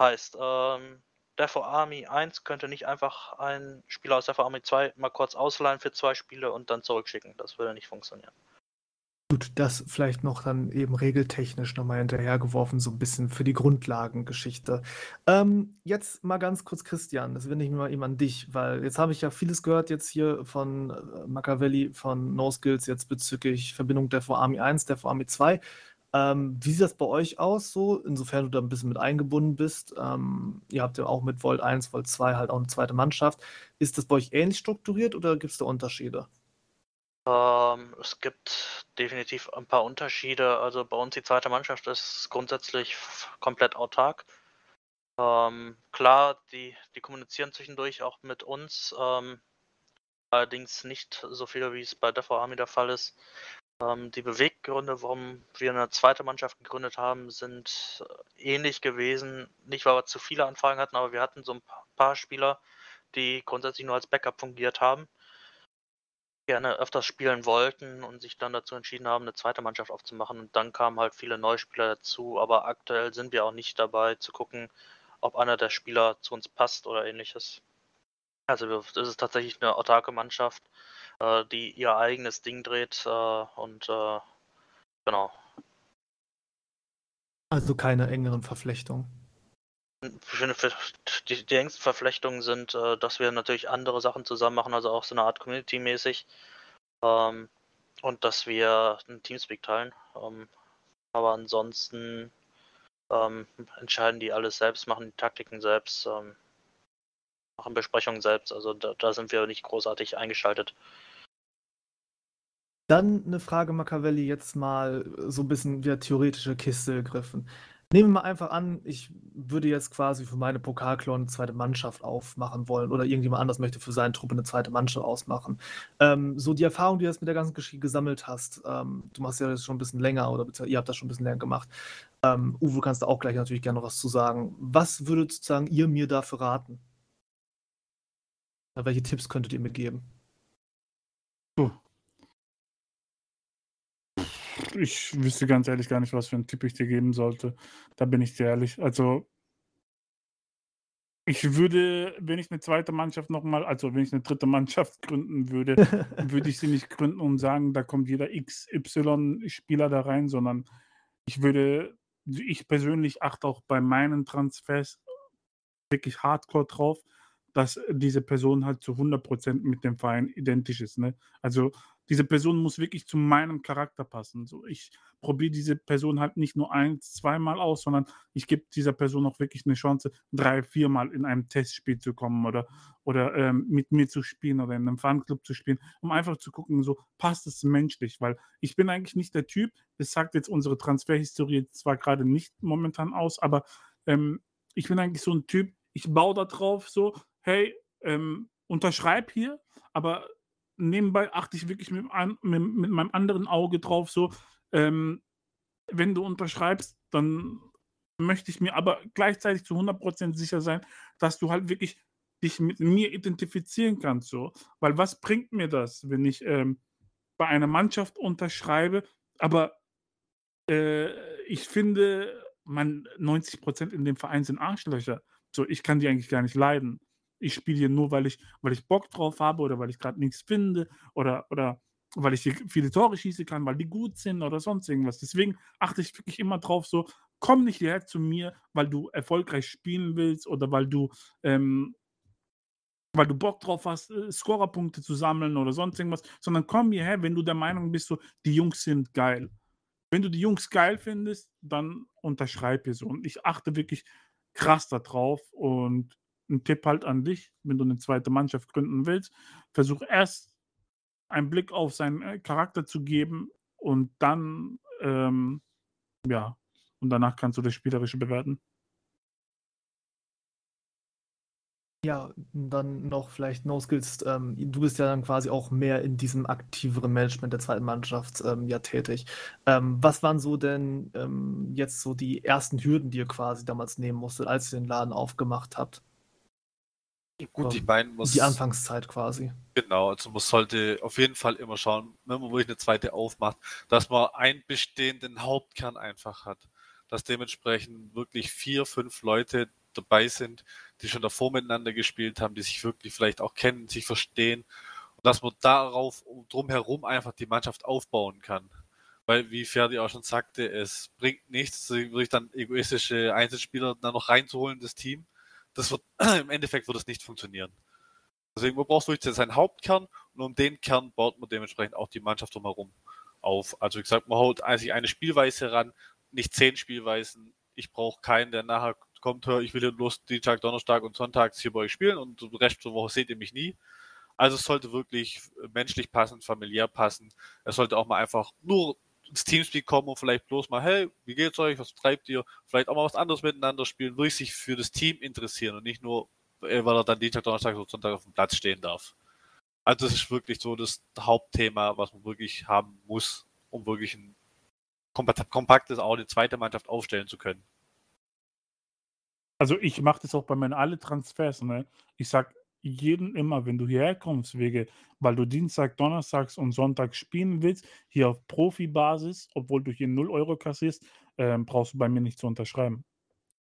Heißt, ähm, Devil Army 1 könnte nicht einfach einen Spieler aus Devil Army 2 mal kurz ausleihen für zwei Spiele und dann zurückschicken. Das würde nicht funktionieren.
Gut, das vielleicht noch dann eben regeltechnisch nochmal hinterhergeworfen, so ein bisschen für die Grundlagengeschichte. Ähm, jetzt mal ganz kurz, Christian, das wende ich mir mal eben an dich, weil jetzt habe ich ja vieles gehört jetzt hier von äh, Machiavelli, von No Skills, jetzt bezüglich Verbindung der Army 1, der Army 2. Ähm, wie sieht das bei euch aus, so, insofern du da ein bisschen mit eingebunden bist? Ähm, ihr habt ja auch mit Volt 1, Volt 2 halt auch eine zweite Mannschaft. Ist das bei euch ähnlich strukturiert oder gibt es da Unterschiede?
Ähm, es gibt definitiv ein paar Unterschiede. Also bei uns die zweite Mannschaft ist grundsätzlich komplett autark. Ähm, klar, die, die kommunizieren zwischendurch auch mit uns, ähm, allerdings nicht so viel, wie es bei der Army der Fall ist. Ähm, die Beweggründe, warum wir eine zweite Mannschaft gegründet haben, sind äh, ähnlich gewesen. Nicht, weil wir zu viele Anfragen hatten, aber wir hatten so ein paar Spieler, die grundsätzlich nur als Backup fungiert haben, gerne öfters spielen wollten und sich dann dazu entschieden haben, eine zweite Mannschaft aufzumachen. Und dann kamen halt viele neue Spieler dazu, aber aktuell sind wir auch nicht dabei zu gucken, ob einer der Spieler zu uns passt oder ähnliches. Also das ist tatsächlich eine autarke Mannschaft äh, die ihr eigenes Ding dreht äh, und äh, genau.
Also keine engeren Verflechtungen.
Die, die engsten Verflechtungen sind, äh, dass wir natürlich andere Sachen zusammen machen, also auch so eine Art Community-mäßig. Ähm, und dass wir einen Teamspeak teilen. Ähm, aber ansonsten ähm, entscheiden die alles selbst, machen die Taktiken selbst, ähm, machen Besprechungen selbst. Also da, da, sind wir nicht großartig eingeschaltet.
Dann eine Frage, Machiavelli, jetzt mal so ein bisschen via theoretische Kiste gegriffen. Nehmen wir mal einfach an, ich würde jetzt quasi für meine Pokalklon eine zweite Mannschaft aufmachen wollen oder irgendjemand anders möchte für seine Truppe eine zweite Mannschaft ausmachen. Ähm, so die Erfahrung, die du jetzt mit der ganzen Geschichte gesammelt hast, ähm, du machst ja das schon ein bisschen länger oder ihr habt das schon ein bisschen länger gemacht. Ähm, Uwe, kannst du auch gleich natürlich gerne noch was zu sagen. Was würdet sozusagen ihr mir dafür raten? Welche Tipps könntet ihr mir geben?
Puh, ich wüsste ganz ehrlich gar nicht, was für einen Tipp ich dir geben sollte. Da bin ich dir ehrlich. Also, ich würde, wenn ich eine zweite Mannschaft nochmal, also wenn ich eine dritte Mannschaft gründen würde, würde ich sie nicht gründen und sagen, da kommt jeder XY-Spieler da rein, sondern ich würde, ich persönlich achte auch bei meinen Transfers wirklich hardcore drauf, dass diese Person halt zu 100% mit dem Verein identisch ist. Ne? Also diese Person muss wirklich zu meinem Charakter passen. So, ich probiere diese Person halt nicht nur ein, zweimal aus, sondern ich gebe dieser Person auch wirklich eine Chance, drei, viermal in einem Testspiel zu kommen oder, oder ähm, mit mir zu spielen oder in einem Fanclub zu spielen, um einfach zu gucken, so passt es menschlich, weil ich bin eigentlich nicht der Typ, das sagt jetzt unsere Transferhistorie zwar gerade nicht momentan aus, aber ähm, ich bin eigentlich so ein Typ, ich baue da drauf so, hey, ähm, unterschreib hier, aber nebenbei achte ich wirklich mit, ein, mit, mit meinem anderen Auge drauf, so, ähm, wenn du unterschreibst, dann möchte ich mir aber gleichzeitig zu 100% sicher sein, dass du halt wirklich dich mit mir identifizieren kannst, so. Weil was bringt mir das, wenn ich ähm, bei einer Mannschaft unterschreibe, aber äh, ich finde, man, 90% in dem Verein sind Arschlöcher. So, ich kann die eigentlich gar nicht leiden. Ich spiele hier nur, weil ich, weil ich Bock drauf habe oder weil ich gerade nichts finde oder, oder weil ich hier viele Tore schießen kann, weil die gut sind oder sonst irgendwas. Deswegen achte ich wirklich immer drauf, so, komm nicht hierher zu mir, weil du erfolgreich spielen willst oder weil du, ähm, weil du Bock drauf hast, äh, Scorerpunkte zu sammeln oder sonst irgendwas, sondern komm hierher, wenn du der Meinung bist, so, die Jungs sind geil. Wenn du die Jungs geil findest, dann unterschreib hier so. Und ich achte wirklich krass darauf und ein Tipp halt an dich, wenn du eine zweite Mannschaft gründen willst, versuch erst einen Blick auf seinen äh, Charakter zu geben und dann, ähm, ja, und danach kannst du das Spielerische bewerten.
Ja, dann noch vielleicht No Skills. Ähm, du bist ja dann quasi auch mehr in diesem aktiveren Management der zweiten Mannschaft ähm, ja tätig. Ähm, was waren so denn ähm, jetzt so die ersten Hürden, die ihr quasi damals nehmen musstet, als ihr den Laden aufgemacht habt?
Gut,
So,
ich meine, muss.
Die Anfangszeit quasi.
Genau, also man sollte auf jeden Fall immer schauen, wenn man wirklich eine zweite aufmacht, dass man einen bestehenden Hauptkern einfach hat. Dass dementsprechend wirklich vier, fünf Leute dabei sind, die schon davor miteinander gespielt haben, die sich wirklich vielleicht auch kennen, sich verstehen und dass man darauf drumherum einfach die Mannschaft aufbauen kann. Weil, wie Ferdi auch schon sagte, es bringt nichts, sich dann egoistische Einzelspieler dann noch reinzuholen, das Team. Das wird, im Endeffekt wird es nicht funktionieren. Deswegen, man braucht wirklich seinen Hauptkern und um den Kern baut man dementsprechend auch die Mannschaft drumherum auf. Also wie gesagt, man holt eigentlich eine Spielweise ran, nicht zehn Spielweisen. Ich brauche keinen, der nachher kommt, hör, ich will bloß Dienstag, Donnerstag und Sonntags hier bei euch spielen und den Rest der Woche seht ihr mich nie. Also es sollte wirklich menschlich passen, familiär passen. Es sollte auch mal einfach nur ins Teamspeak kommen und vielleicht bloß mal, hey, wie geht's euch, was treibt ihr? Vielleicht auch mal was anderes miteinander spielen, wirklich sich für das Team interessieren und nicht nur, äh, weil er dann Dienstag, Donnerstag und Sonntag auf dem Platz stehen darf. Also das ist wirklich so das Hauptthema, was man wirklich haben muss, um wirklich ein kompaktes auch eine zweite Mannschaft aufstellen zu können.
Also ich mache das auch bei meinen alle Transfers. Ne? Ich sag jeden immer, wenn du hierher kommst, Wege, weil du Dienstag, Donnerstags und Sonntag spielen willst, hier auf Profibasis, obwohl du hier 0 Euro kassierst, ähm, brauchst du bei mir nicht zu unterschreiben.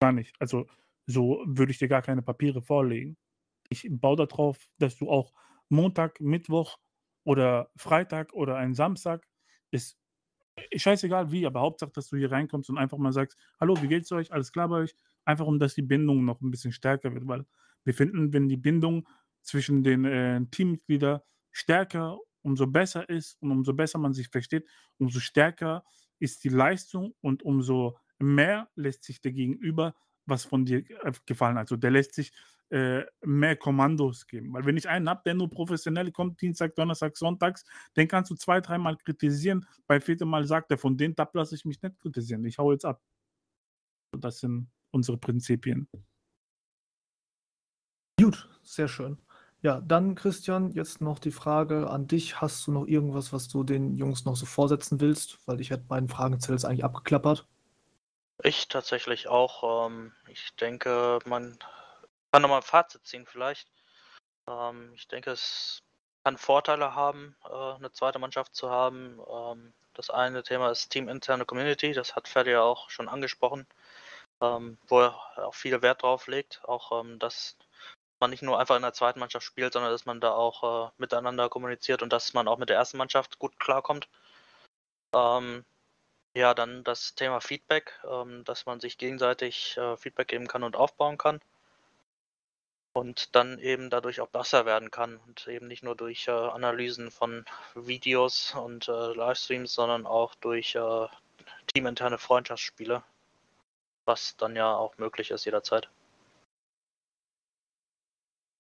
Gar nicht. Also so würde ich dir gar keine Papiere vorlegen. Ich baue darauf, dass du auch Montag, Mittwoch oder Freitag oder einen Samstag ist scheißegal wie, aber Hauptsache, dass du hier reinkommst und einfach mal sagst, hallo, wie geht's euch? Alles klar bei euch? Einfach um, dass die Bindung noch ein bisschen stärker wird, weil wir finden, wenn die Bindung zwischen den äh, Teammitgliedern stärker, umso besser ist und umso besser man sich versteht, umso stärker ist die Leistung und umso mehr lässt sich der Gegenüber was von dir äh, gefallen. Also der lässt sich äh, mehr Kommandos geben. Weil wenn ich einen habe, der nur professionell kommt, Dienstag, Donnerstag, Sonntags, den kannst du zwei, dreimal kritisieren. Bei vierten Mal sagt er, von dem Tab lasse ich mich nicht kritisieren. Ich hau jetzt ab. Das sind unsere Prinzipien.
Gut, sehr schön. Ja, dann Christian, jetzt noch die Frage an dich. Hast du noch irgendwas, was du den Jungs noch so vorsetzen willst? Weil ich hätte meinen Fragenzettel jetzt eigentlich abgeklappert.
Ich tatsächlich auch. Ähm, ich denke, man kann nochmal ein Fazit ziehen vielleicht. Ähm, ich denke, es kann Vorteile haben, äh, eine zweite Mannschaft zu haben. Ähm, das eine Thema ist teaminterne Community, das hat Ferdi ja auch schon angesprochen, ähm, wo er auch viel Wert drauf legt. Auch, ähm, dass man nicht nur einfach in der zweiten Mannschaft spielt, sondern dass man da auch äh, miteinander kommuniziert und dass man auch mit der ersten Mannschaft gut klarkommt. Ähm, ja, dann das Thema Feedback, ähm, dass man sich gegenseitig äh, Feedback geben kann und aufbauen kann. Und dann eben dadurch auch besser werden kann und eben nicht nur durch äh, Analysen von Videos und äh, Livestreams, sondern auch durch äh, teaminterne Freundschaftsspiele, was dann ja auch möglich ist jederzeit.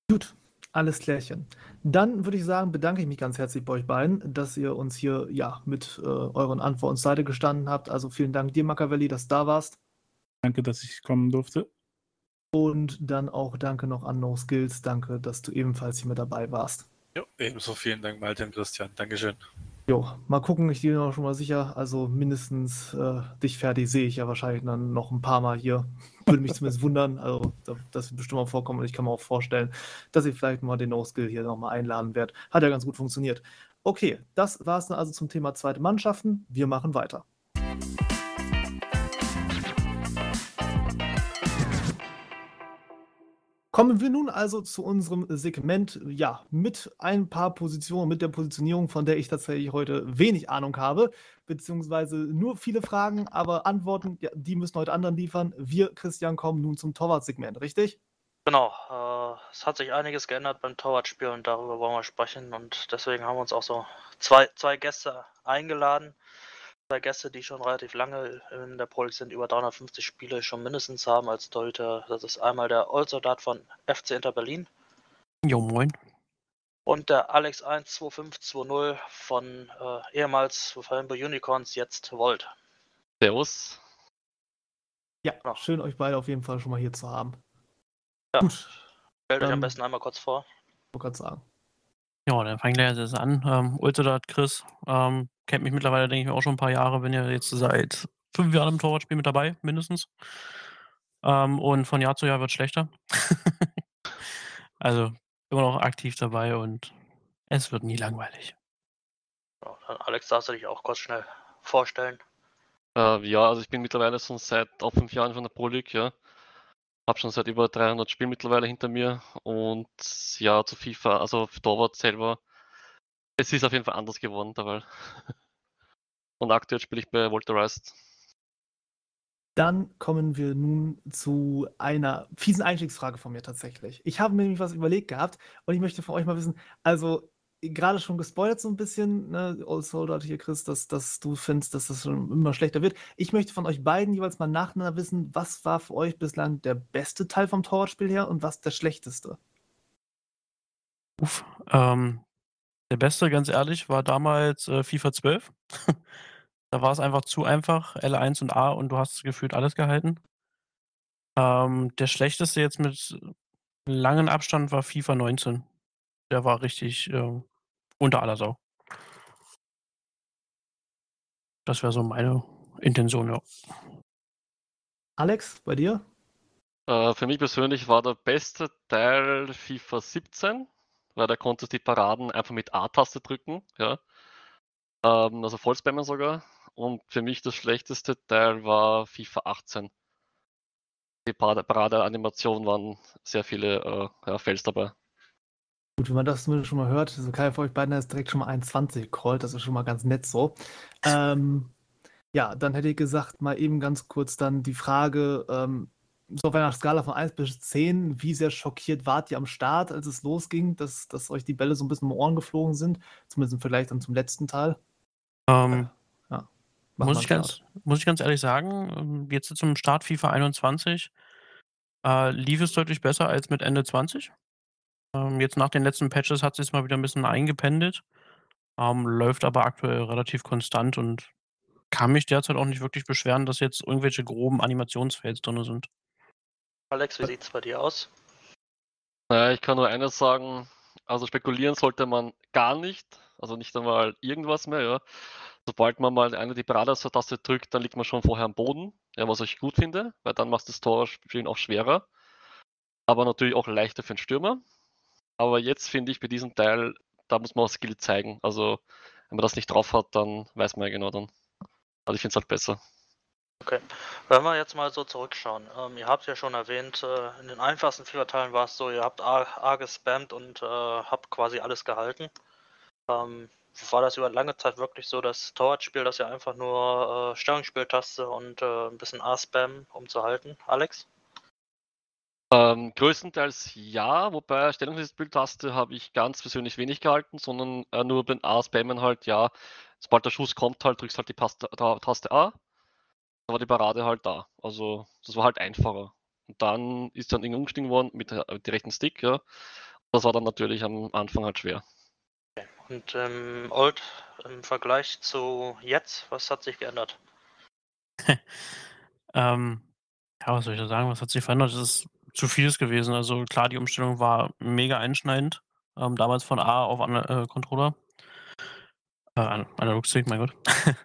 Gut, alles klärchen. Dann würde ich sagen, bedanke ich mich ganz herzlich bei euch beiden, dass ihr uns hier ja mit äh, euren Antworten zur Seite gestanden habt. Also vielen Dank dir, Machiavelli, dass du da warst.
Danke, dass ich kommen durfte.
Und dann auch danke noch an No Skills. Danke, dass du ebenfalls hier mit dabei warst.
Ja, ebenso vielen Dank, Malte und Christian. Dankeschön.
Jo, mal gucken, ich gehe noch schon mal sicher. Also mindestens äh, dich fertig sehe ich ja wahrscheinlich dann noch ein paar Mal hier. Würde mich zumindest wundern. Also das wird bestimmt mal vorkommen und ich kann mir auch vorstellen, dass ich vielleicht mal den No-Skill hier nochmal einladen werde. Hat ja ganz gut funktioniert. Okay, das war es dann also zum Thema zweite Mannschaften. Wir machen weiter. Kommen wir nun also zu unserem Segment, ja, mit ein paar Positionen, mit der Positionierung, von der ich tatsächlich heute wenig Ahnung habe, beziehungsweise nur viele Fragen, aber Antworten, ja, die müssen heute anderen liefern. Wir, Christian, kommen nun zum Torwart-Segment, richtig?
Genau, äh, es hat sich einiges geändert beim Torwartspiel und darüber wollen wir sprechen und deswegen haben wir uns auch so zwei, zwei Gäste eingeladen. Zwei Gäste, die schon relativ lange in der Pro League sind, über 350 Spiele schon mindestens haben als Torhüter. Das ist einmal der Oldsoldat von FC Inter Berlin
Jo, moin.
und der Alex 12520 von äh, ehemals Fallenbo Unicorns, jetzt Volt.
Servus.
Ja,
Genau.
schön euch beide auf jeden Fall schon mal hier zu haben.
Ja.
Gut,
Stellt euch am besten einmal kurz vor.
ich wollte gerade sagen.
Ja, dann fangen wir jetzt an. Ähm, Ultradat Chris ähm, kennt mich mittlerweile, denke ich mir, auch schon ein paar Jahre. Bin ja jetzt seit fünf Jahren im Torwartspiel mit dabei, mindestens. Ähm, und von Jahr zu Jahr wird schlechter. also immer noch aktiv dabei und es wird nie langweilig.
Ja, Alex, darfst du dich auch kurz schnell vorstellen.
Äh, ja, also ich bin mittlerweile schon seit auch fünf Jahren von der Pro League, ja. Hab schon seit über 300 Spielen mittlerweile hinter mir und ja, zu FIFA, also für Torwart selber, es ist auf jeden Fall anders geworden dabei. Und aktuell spiele ich bei Volterized.
Dann kommen wir nun zu einer fiesen Einstiegsfrage von mir tatsächlich. Ich habe mir nämlich was überlegt gehabt und ich möchte von euch mal wissen, also gerade schon gespoilert so ein bisschen, ne, Old Soldat hier, Chris, dass, dass du findest, dass das schon immer schlechter wird. Ich möchte von euch beiden jeweils mal nacheinander wissen, was war für euch bislang der beste Teil vom Torwartspiel her und was der schlechteste?
Uff, ähm, der beste, ganz ehrlich, war damals äh, FIFA 12. da war es einfach zu einfach, L1 und A und du hast gefühlt alles gehalten. Ähm, der schlechteste jetzt mit langem Abstand war FIFA 19. Der war richtig äh, unter aller Sau. Das wäre so meine Intention, ja.
Alex, bei dir?
Äh, für mich persönlich war der beste Teil FIFA 17, weil da konntest du die Paraden einfach mit A-Taste drücken, ja. Ähm, also Vollspammen sogar. Und für mich das schlechteste Teil war FIFA 18. Die Parade- Parade-Animationen waren sehr viele äh, ja, Fails dabei.
Gut, wenn man das schon mal hört, so kann ja für euch beiden jetzt direkt schon mal 21 gecallt, das ist schon mal ganz nett so. Ähm, ja, dann hätte ich gesagt, mal eben ganz kurz dann die Frage, ähm, so auf einer Skala von 1 bis 10, wie sehr schockiert wart ihr am Start, als es losging, dass, dass euch die Bälle so ein bisschen um Ohren geflogen sind, zumindest im Vergleich dann zum letzten Teil?
Ähm,
Mach
muss, ich ganz, muss ich ganz ehrlich sagen, ähm, jetzt zum Start FIFA 21 äh, lief es deutlich besser als mit Ende 20. Ähm, jetzt nach den letzten Patches hat es sich mal wieder ein bisschen eingependelt. Ähm, läuft aber aktuell relativ konstant und kann mich derzeit auch nicht wirklich beschweren, dass jetzt irgendwelche groben Animationsfails drin sind.
Alex, wie sieht's bei dir aus?
Naja, ich kann nur eines sagen, also spekulieren sollte man gar nicht, also nicht einmal irgendwas mehr, ja. Sobald man mal eine die Parade-Taste drückt, dann liegt man schon vorher am Boden, ja, was ich gut finde, weil dann macht das Torspielen auch schwerer, aber natürlich auch leichter für den Stürmer. Aber jetzt finde ich bei diesem Teil, da muss man auch Skill zeigen, also wenn man das nicht drauf hat, dann weiß man ja genau dann. Also ich finde es halt besser.
Wenn wir jetzt mal so zurückschauen, ähm, ihr habt ja schon erwähnt, äh, in den einfachsten FIFA-Teilen war es so, ihr habt A, A gespammt und äh, habt quasi alles gehalten. Ähm, war das über lange Zeit wirklich so, das Torwartspiel, das ja einfach nur äh, Stellungsspieltaste und äh, ein bisschen A-Spam, um zu halten? Alex?
Ähm, größtenteils ja, wobei Stellungsbildtaste habe ich ganz persönlich wenig gehalten, sondern äh, nur beim A-Spammen halt, ja, sobald der Schuss kommt, halt drückst halt die Taste, Ta- Taste A, war die Parade halt da. Also das war halt einfacher. Und dann ist dann irgendwie umgestiegen worden mit, der- mit dem rechten Stick, ja. Das war dann natürlich am Anfang halt schwer.
Und ähm, Old, im Vergleich zu jetzt, was hat sich geändert?
Ähm, ja, was soll ich da sagen? Was hat sich verändert? Es ist zu vieles gewesen. Also klar, die Umstellung war mega einschneidend. Ähm, damals von A auf Ana äh, Controller. Äh, An- Analogstick, mein Gott.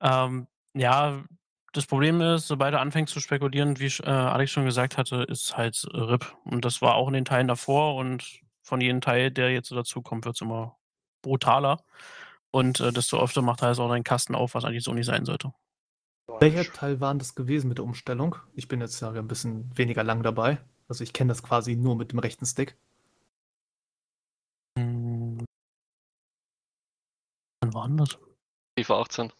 ähm, ja, das Problem ist, sobald er anfängt zu spekulieren, wie äh, Alex schon gesagt hatte, ist halt RIP. Und das war auch in den Teilen davor und von jedem Teil, der jetzt so dazu kommt, wird es immer brutaler. Und äh, desto öfter macht er also auch einen Kasten auf, was eigentlich so nicht sein sollte.
Welcher Teil war denn das gewesen mit der Umstellung? Ich bin jetzt ja ein bisschen weniger lang dabei. Also ich kenne das quasi nur mit dem rechten Stick.
Hm. Wann war denn das?
FIFA 18.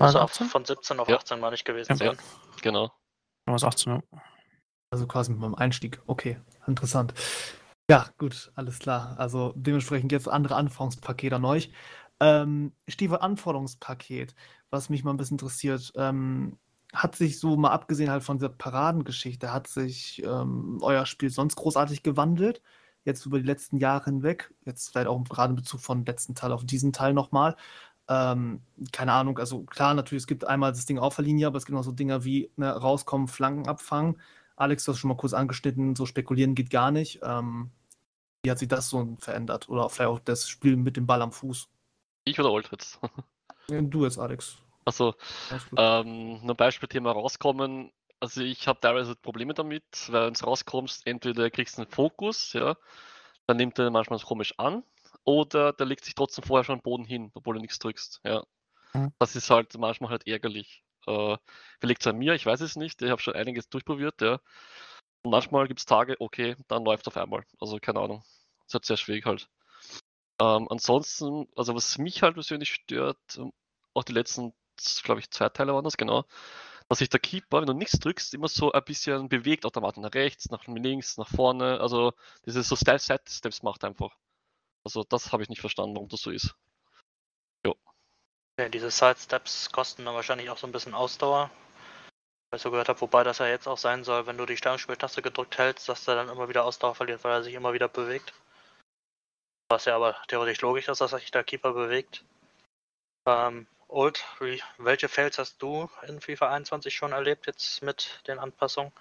Auf,
18?
von 17 auf
Ja.
18 meine ich gewesen
Ja.
sein.
Genau.
War es 18, ja.
Also quasi mit meinem Einstieg. Okay, interessant. Ja, gut, alles klar. Also dementsprechend jetzt andere Anforderungspakete an euch. Ähm, Stichwort Anforderungspaket, was mich mal ein bisschen interessiert. Ähm, hat sich so mal abgesehen halt von dieser Paradengeschichte, hat sich ähm, euer Spiel sonst großartig gewandelt? Jetzt über die letzten Jahre hinweg, jetzt vielleicht auch gerade in Bezug von letzten Teil auf diesen Teil nochmal. Ähm, keine Ahnung, also klar, natürlich, es gibt einmal das Ding auf der Linie, aber es gibt noch so Dinge wie ne, rauskommen, Flanken abfangen. Alex, du hast schon mal kurz angeschnitten, so spekulieren geht gar nicht. Ähm, wie hat sich das so verändert? Oder vielleicht auch das Spiel mit dem Ball am Fuß?
Ich oder Oldritz?
Ja, Du jetzt, Alex.
Also,
gut.
ähm, nur Beispielthema rauskommen. Also ich habe teilweise Probleme damit, weil wenn du rauskommst, entweder kriegst du einen Fokus, ja, dann nimmt er manchmal komisch an, oder der legt sich trotzdem vorher schon am Boden hin, obwohl du nichts drückst. Ja.
Mhm.
Das ist halt manchmal halt ärgerlich. Äh, vielleicht es an mir, ich weiß es nicht. Ich habe schon einiges durchprobiert, ja. Und manchmal gibt es Tage, okay, dann läuft auf einmal. Also keine Ahnung. Das ist halt sehr schwierig halt. Ähm, ansonsten, also was mich halt persönlich stört, ähm, auch die letzten, glaube ich, zwei Teile waren das, genau, dass sich der Keeper, wenn du nichts drückst, immer so ein bisschen bewegt, automatisch nach rechts, nach links, nach vorne. Also diese so Side-Steps macht einfach. Also das habe ich nicht verstanden, warum das so ist.
Ja, diese Sidesteps kosten dann wahrscheinlich auch so ein bisschen Ausdauer. Weil ich so gehört habe, wobei das ja jetzt auch sein soll, wenn du die Sternspieltaste gedrückt hältst, dass der dann immer wieder Ausdauer verliert, weil er sich immer wieder bewegt. Was ja aber theoretisch logisch ist, dass sich der Keeper bewegt. Ähm, Old, wie, welche Fails hast du in FIFA 21 schon erlebt jetzt mit den Anpassungen?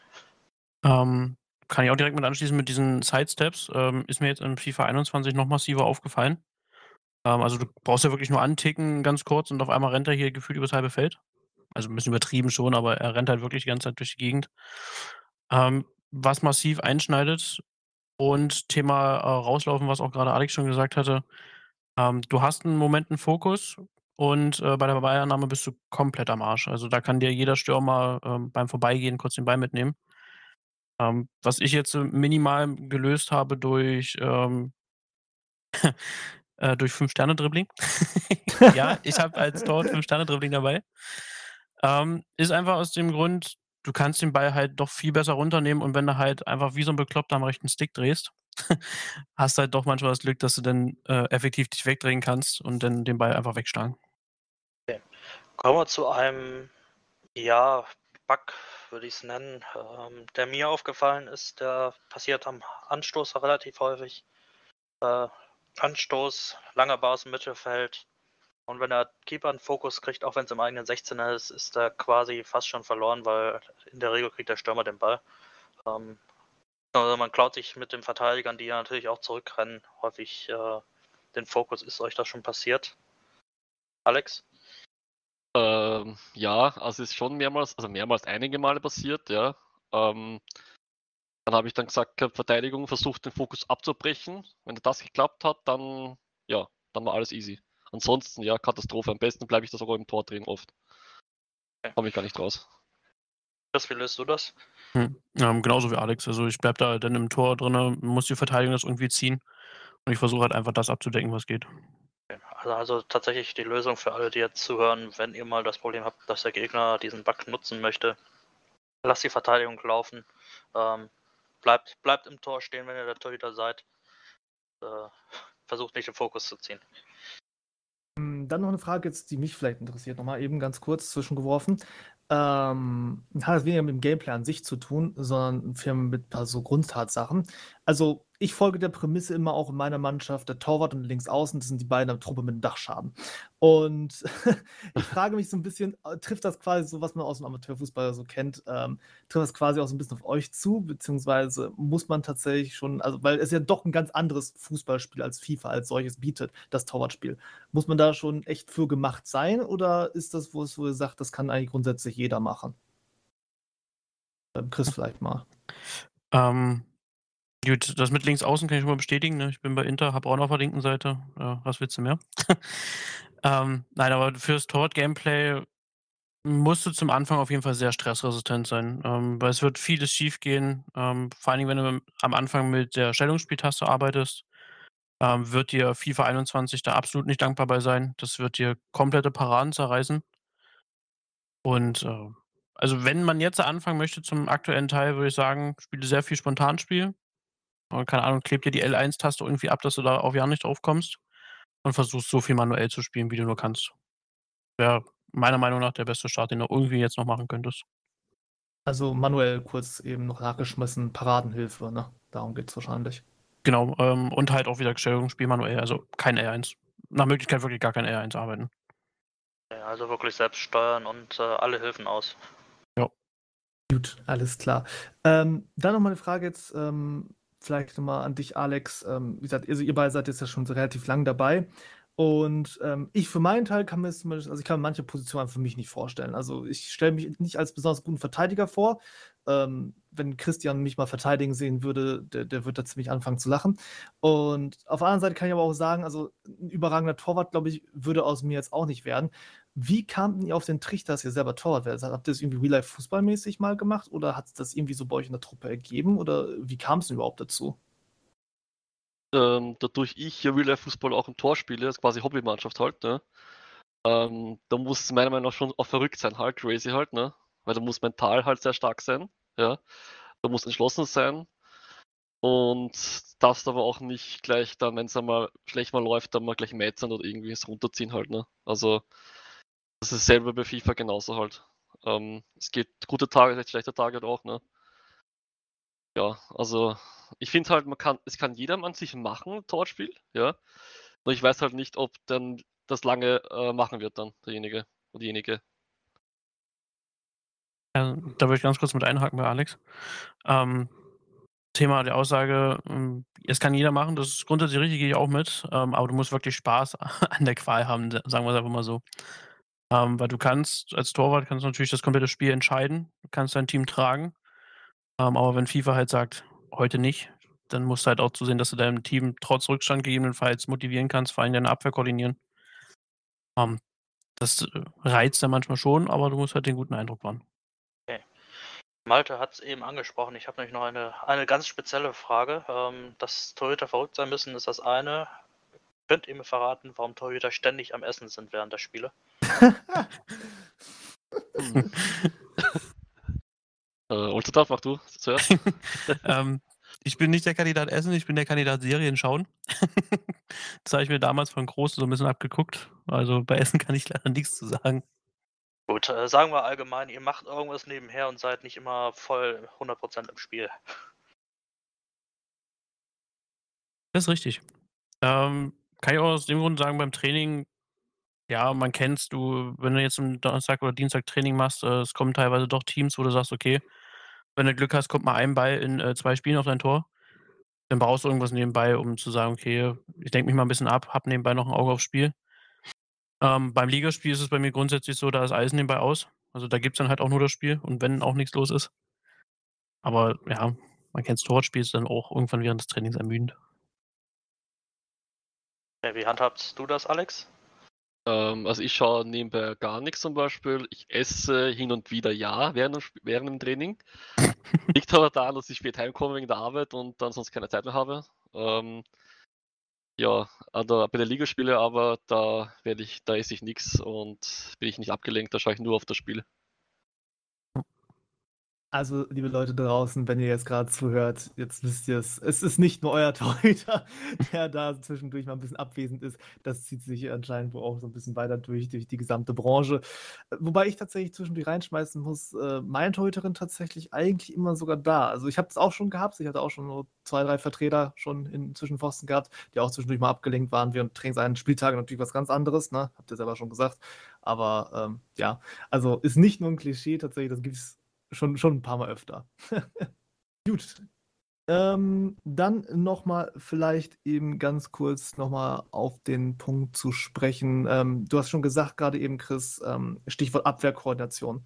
Ähm, kann ich auch direkt mit anschließen mit diesen Sidesteps. Ähm, ist mir jetzt in FIFA 21 noch massiver aufgefallen. Ähm, also du brauchst ja wirklich nur anticken, ganz kurz, und auf einmal rennt er hier gefühlt übers halbe Feld. Also ein bisschen übertrieben schon, aber er rennt halt wirklich die ganze Zeit durch die Gegend. Ähm, was massiv einschneidet und Thema äh, rauslaufen, was auch gerade Alex schon gesagt hatte. Ähm, du hast einen Moment einen Fokus und äh, bei der Ballannahme bist du komplett am Arsch. Also da kann dir jeder Stürmer ähm, beim Vorbeigehen kurz den Ball mitnehmen. Ähm, was ich jetzt minimal gelöst habe durch, ähm, äh, durch 5-Sterne-Dribbling. ja, ich habe als Torwart 5-Sterne-Dribbling dabei. Ähm, ist einfach aus dem Grund, du kannst den Ball halt doch viel besser runternehmen und wenn du halt einfach wie so ein Bekloppter am rechten Stick drehst, hast halt doch manchmal das Glück, dass du dann äh, effektiv dich wegdrehen kannst und dann den Ball einfach wegschlagen.
Kommen wir zu einem, ja, Bug, würde ich es nennen, ähm, der mir aufgefallen ist. Der passiert am Anstoß relativ häufig. Äh, Anstoß, langer aus dem Mittelfeld. Und wenn der Keeper einen Fokus kriegt, auch wenn es im eigenen 16er ist, ist er quasi fast schon verloren, weil in der Regel kriegt der Stürmer den Ball. Ähm, also man klaut sich mit den Verteidigern, die ja natürlich auch zurückrennen, häufig äh, den Fokus. Ist euch das schon passiert? Alex?
Ähm, ja, also es ist schon mehrmals, also mehrmals einige Male passiert, ja. Ähm, dann habe ich dann gesagt, gehabt, Verteidigung versucht den Fokus abzubrechen. Wenn das geklappt hat, dann ja, dann war alles easy. Ansonsten ja, Katastrophe. Am besten bleibe ich das auch im Tor drin oft. Komme ich gar nicht raus.
Chris, wie löst du das?
Hm. Ähm, genauso wie Alex. Also ich bleib da dann im Tor drin, muss die Verteidigung das irgendwie ziehen. Und ich versuche halt einfach das abzudecken, was geht.
Also, also tatsächlich die Lösung für alle, die jetzt zuhören, wenn ihr mal das Problem habt, dass der Gegner diesen Bug nutzen möchte, lasst die Verteidigung laufen. Ähm, bleibt, bleibt im Tor stehen, wenn ihr der Torhüter seid. Äh, versucht nicht den Fokus zu ziehen.
Ähm, Dann noch eine Frage jetzt, die mich vielleicht interessiert, nochmal eben ganz kurz zwischengeworfen. Ähm, hat das weniger mit dem Gameplay an sich zu tun, sondern mit ein so Grundtatsachen. Also, ich folge der Prämisse immer auch in meiner Mannschaft, der Torwart und links außen, das sind die beiden der Truppe mit dem Dachschaden. Und ich frage mich so ein bisschen, äh, trifft das quasi so, was man aus dem Amateurfußball so kennt, ähm, trifft das quasi auch so ein bisschen auf euch zu, beziehungsweise muss man tatsächlich schon, also weil es ja doch ein ganz anderes Fußballspiel als FIFA als solches bietet, das Torwartspiel. Muss man da schon echt für gemacht sein oder ist das, wo es wo ihr sagt, das kann eigentlich grundsätzlich jeder machen? Ähm, Chris vielleicht mal.
Ähm, gut, das mit links außen kann ich schon mal bestätigen. Ne? Ich bin bei Inter, habe auch noch auf der linken Seite. Äh, was willst du mehr? ähm, nein, aber fürs Torwart-Gameplay musst du zum Anfang auf jeden Fall sehr stressresistent sein, ähm, weil es wird vieles schiefgehen. Ähm, vor allen Dingen, wenn du am Anfang mit der Stellungsspieltaste arbeitest, ähm, wird dir FIFA 21 da absolut nicht dankbar bei sein. Das wird dir komplette Paraden zerreißen. Und, äh, also wenn man jetzt anfangen möchte zum aktuellen Teil, würde ich sagen, spiele sehr viel Spontanspiel. Äh, keine Ahnung, klebe dir die L1-Taste irgendwie ab, dass du da auf ja nicht drauf kommst und versuchst so viel manuell zu spielen, wie du nur kannst. Wäre meiner Meinung nach der beste Start, den du irgendwie jetzt noch machen könntest.
Also manuell kurz eben noch nachgeschmissen, Paradenhilfe, ne? Darum geht's wahrscheinlich.
Genau, ähm, und halt auch wieder Stellungsspiel manuell, also kein R1. Nach Möglichkeit wirklich gar kein R1 arbeiten.
Ja, also wirklich selbst steuern und äh, alle Hilfen aus.
Gut, alles klar. Ähm, dann nochmal eine Frage jetzt, ähm, vielleicht nochmal an dich, Alex. Ähm, wie gesagt, also ihr beide seid jetzt ja schon relativ lang dabei. Und ähm, ich für meinen Teil kann mir zum Beispiel, also ich kann manche Positionen für mich nicht vorstellen. Also ich stelle mich nicht als besonders guten Verteidiger vor. Ähm, wenn Christian mich mal verteidigen sehen würde, der, der wird da ziemlich anfangen zu lachen. Und auf der anderen Seite kann ich aber auch sagen, also ein überragender Torwart, glaube ich, würde aus mir jetzt auch nicht werden. Wie kam denn ihr auf den Trichter, dass ihr selber Torwart werdet? Habt ihr das irgendwie Real-Life-Fußballmäßig mal gemacht oder hat es das irgendwie so bei euch in der Truppe ergeben oder wie kam es denn überhaupt dazu?
ähm, dadurch ich hier Real Life Fußball auch im Tor spiele, ist quasi Hobbymannschaft halt, ne? Ähm, da muss es meiner Meinung nach schon auch verrückt sein, halt, crazy halt, ne? Weil da muss mental halt sehr stark sein, ja. Da muss entschlossen sein. Und darfst aber auch nicht gleich dann, wenn es einmal schlecht mal läuft, dann mal gleich metzern oder irgendwie es runterziehen halt, ne? Also, das ist selber bei FIFA genauso halt. Ähm, es gibt gute Tage, schlechte Tage halt auch, ne? Ja, also ich finde halt, man kann, es kann jeder an sich machen, Torspiel, ja. Nur ich weiß halt nicht, ob dann das lange äh, machen wird dann, derjenige oder diejenige.
Ja, da würde ich ganz kurz mit einhaken bei Alex. Ähm, Thema der Aussage, ähm, es kann jeder machen, das ist grundsätzlich richtig, gehe ich auch mit, ähm, aber du musst wirklich Spaß an der Qual haben, sagen wir es einfach mal so. Ähm, weil du kannst, als Torwart kannst du natürlich das komplette Spiel entscheiden, du kannst dein Team tragen, ähm, aber wenn FIFA halt sagt, heute nicht, dann musst du halt auch zusehen, dass du deinem Team trotz Rückstand gegebenenfalls motivieren kannst, vor allem deine Abwehr koordinieren. Ähm, das äh, reizt dann manchmal schon, aber du musst halt den guten Eindruck wahren.
Malte hat es eben angesprochen. Ich habe nämlich noch eine, eine ganz spezielle Frage. Ähm, dass Torhüter verrückt sein müssen, ist das eine. Könnt ihr mir verraten, warum Torhüter ständig am Essen sind während der Spiele?
Äh, Ulsterdorf, mach du zuerst.
ähm, ich bin nicht der Kandidat Essen, ich bin der Kandidat Serien schauen. das habe ich mir damals von Groß so ein bisschen abgeguckt. Also bei Essen kann ich leider nichts zu sagen.
Gut, äh, sagen wir allgemein, ihr macht irgendwas nebenher und seid nicht immer voll 100% im Spiel.
Das ist richtig. Ähm, kann ich auch aus dem Grund sagen, beim Training, ja, man kennst du, wenn du jetzt am Donnerstag oder Dienstag Training machst, äh, es kommen teilweise doch Teams, wo du sagst, okay, wenn du Glück hast, kommt mal ein Ball in äh, zwei Spielen auf dein Tor. Dann brauchst du irgendwas nebenbei, um zu sagen, okay, ich denke mich mal ein bisschen ab, hab nebenbei noch ein Auge aufs Spiel. Ähm, beim Ligaspiel ist es bei mir grundsätzlich so, da ist alles nebenbei aus. Also da gibt es dann halt auch nur das Spiel und wenn auch nichts los ist. Aber ja, man kennt das Torwartspiel, ist dann auch irgendwann während des Trainings ermüdend.
Ja, wie handhabst du das, Alex?
Ähm, also ich schaue nebenbei gar nichts zum Beispiel. Ich esse hin und wieder ja während, dem während dem Training. Liegt aber daran, dass ich spät heimkomme wegen der Arbeit und dann sonst keine Zeit mehr habe. Ähm, ja, also bei der Ligaspiele aber da werde ich, da esse ich nichts und bin ich nicht abgelenkt, da schaue ich nur auf das Spiel.
Also, liebe Leute draußen, wenn ihr jetzt gerade zuhört, jetzt wisst ihr es, es ist nicht nur euer Torhüter, der da zwischendurch mal ein bisschen abwesend ist. Das zieht sich anscheinend auch so ein bisschen weiter durch, durch die gesamte Branche. Äh, Wobei ich tatsächlich zwischendurch reinschmeißen muss, äh, meine Torhüterin tatsächlich eigentlich immer sogar da. Also ich habe es auch schon gehabt, ich hatte auch schon so zwei, drei Vertreter schon in Zwischenpfosten gehabt, die auch zwischendurch mal abgelenkt waren während Trainings Spieltagen natürlich was ganz anderes, ne? Habt ihr selber schon gesagt. Aber ähm, ja, also ist nicht nur ein Klischee tatsächlich, das gibt es schon, schon ein paar Mal öfter. Gut. Ähm, dann nochmal vielleicht eben ganz kurz nochmal auf den Punkt zu sprechen. Ähm, du hast schon gesagt, gerade eben, Chris, ähm, Stichwort Abwehrkoordination.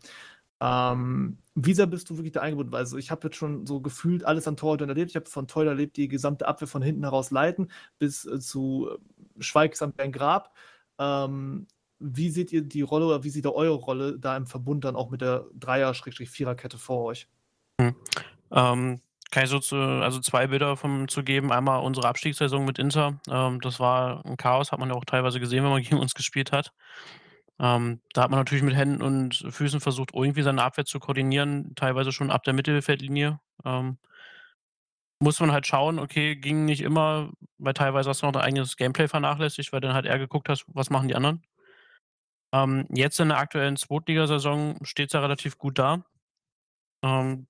Ähm, wie sehr bist du wirklich da eingebunden? Also ich habe jetzt schon so gefühlt alles an Torhütern erlebt. Ich habe von Torhütern erlebt, die gesamte Abwehr von hinten heraus leiten, bis äh, zu äh, Schweigsam Ben Grab. Ähm, wie seht ihr die Rolle oder wie sieht eure Rolle da im Verbund dann auch mit der Dreier-Vierer-Kette vor euch?
Hm. Ähm, kann ich so zu, also zwei Bilder vom, zu geben. Einmal unsere Abstiegssaison mit Inter. Ähm, das war ein Chaos, hat man ja auch teilweise gesehen, wenn man gegen uns gespielt hat. Ähm, da hat man natürlich mit Händen und Füßen versucht, irgendwie seine Abwehr zu koordinieren, teilweise schon ab der Mittelfeldlinie. Ähm, muss man halt schauen, okay, ging nicht immer, weil teilweise hast du noch dein eigenes Gameplay vernachlässigt, weil dann halt eher geguckt hast, was machen die anderen. Ähm, jetzt in der aktuellen Zweitligasaison steht es ja relativ gut da. Ähm,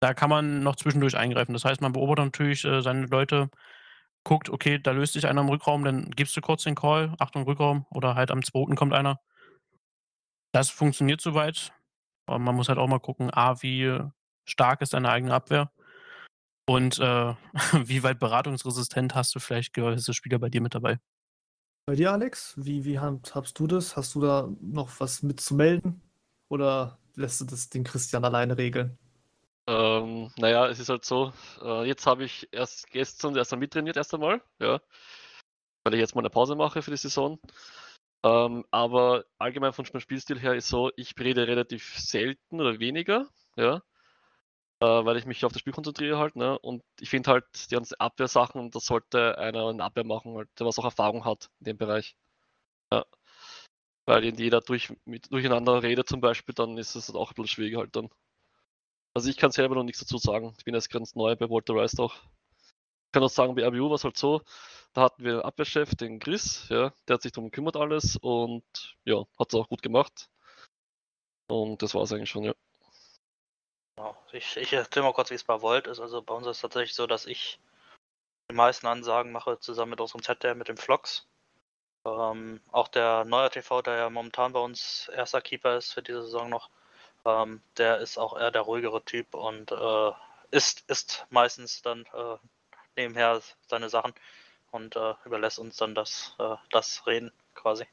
da kann man noch zwischendurch eingreifen. Das heißt, man beobachtet natürlich äh, seine Leute, guckt, okay, da löst sich einer im Rückraum, dann gibst du kurz den Call, Achtung, Rückraum, oder halt am zweiten kommt einer. Das funktioniert soweit. Aber man muss halt auch mal gucken, A, wie stark ist deine eigene Abwehr und äh, wie weit beratungsresistent hast du vielleicht gewisse Spieler bei dir mit dabei.
Bei dir, Alex, wie, wie handhabst du das? Hast du da noch was mitzumelden? Oder lässt du das den Christian alleine regeln?
Ähm, naja, es ist halt so, äh, jetzt habe ich erst gestern erst einmal mittrainiert, erst einmal, ja. Weil ich jetzt mal eine Pause mache für die Saison. Ähm, aber allgemein von meinem Spielstil her ist so, ich rede relativ selten oder weniger, ja. Äh, weil ich mich auf das Spiel konzentriere halt, ne? Und ich finde halt die ganzen Abwehrsachen, das sollte einer in Abwehr machen, halt, der was auch Erfahrung hat in dem Bereich. Ja. Weil wenn jeder durch, mit, durcheinander redet zum Beispiel, dann ist es auch ein bisschen schwieriger halt dann. Also ich kann selber noch nichts dazu sagen. Ich bin jetzt ganz neu bei Walter Rice auch. Ich kann auch sagen, bei RBU war es halt so, da hatten wir einen Abwehrchef, den Chris, ja, der hat sich darum gekümmert alles und ja, hat es auch gut gemacht. Und das war es eigentlich schon, ja.
Ich, ich erzähle mal kurz, wie es bei Volt ist. Also bei uns ist es tatsächlich so, dass ich die meisten Ansagen mache, zusammen mit unserem ZDR, mit dem Vlogs. Ähm, auch der neue TV, der ja momentan bei uns erster Keeper ist für diese Saison noch, ähm, der ist auch eher der ruhigere Typ und äh, ist, ist meistens dann äh, nebenher seine Sachen und äh, überlässt uns dann das, äh, das Reden quasi.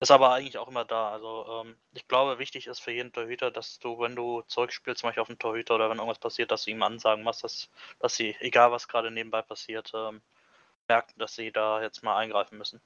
Ist aber eigentlich auch immer da. Also ähm, ich glaube, wichtig ist für jeden Torhüter, dass du, wenn du zurückspielst, zum Beispiel auf den Torhüter oder wenn irgendwas passiert, dass du ihm ansagen machst, dass, dass sie, egal was gerade nebenbei passiert, ähm, merken, dass sie da jetzt mal eingreifen müssen.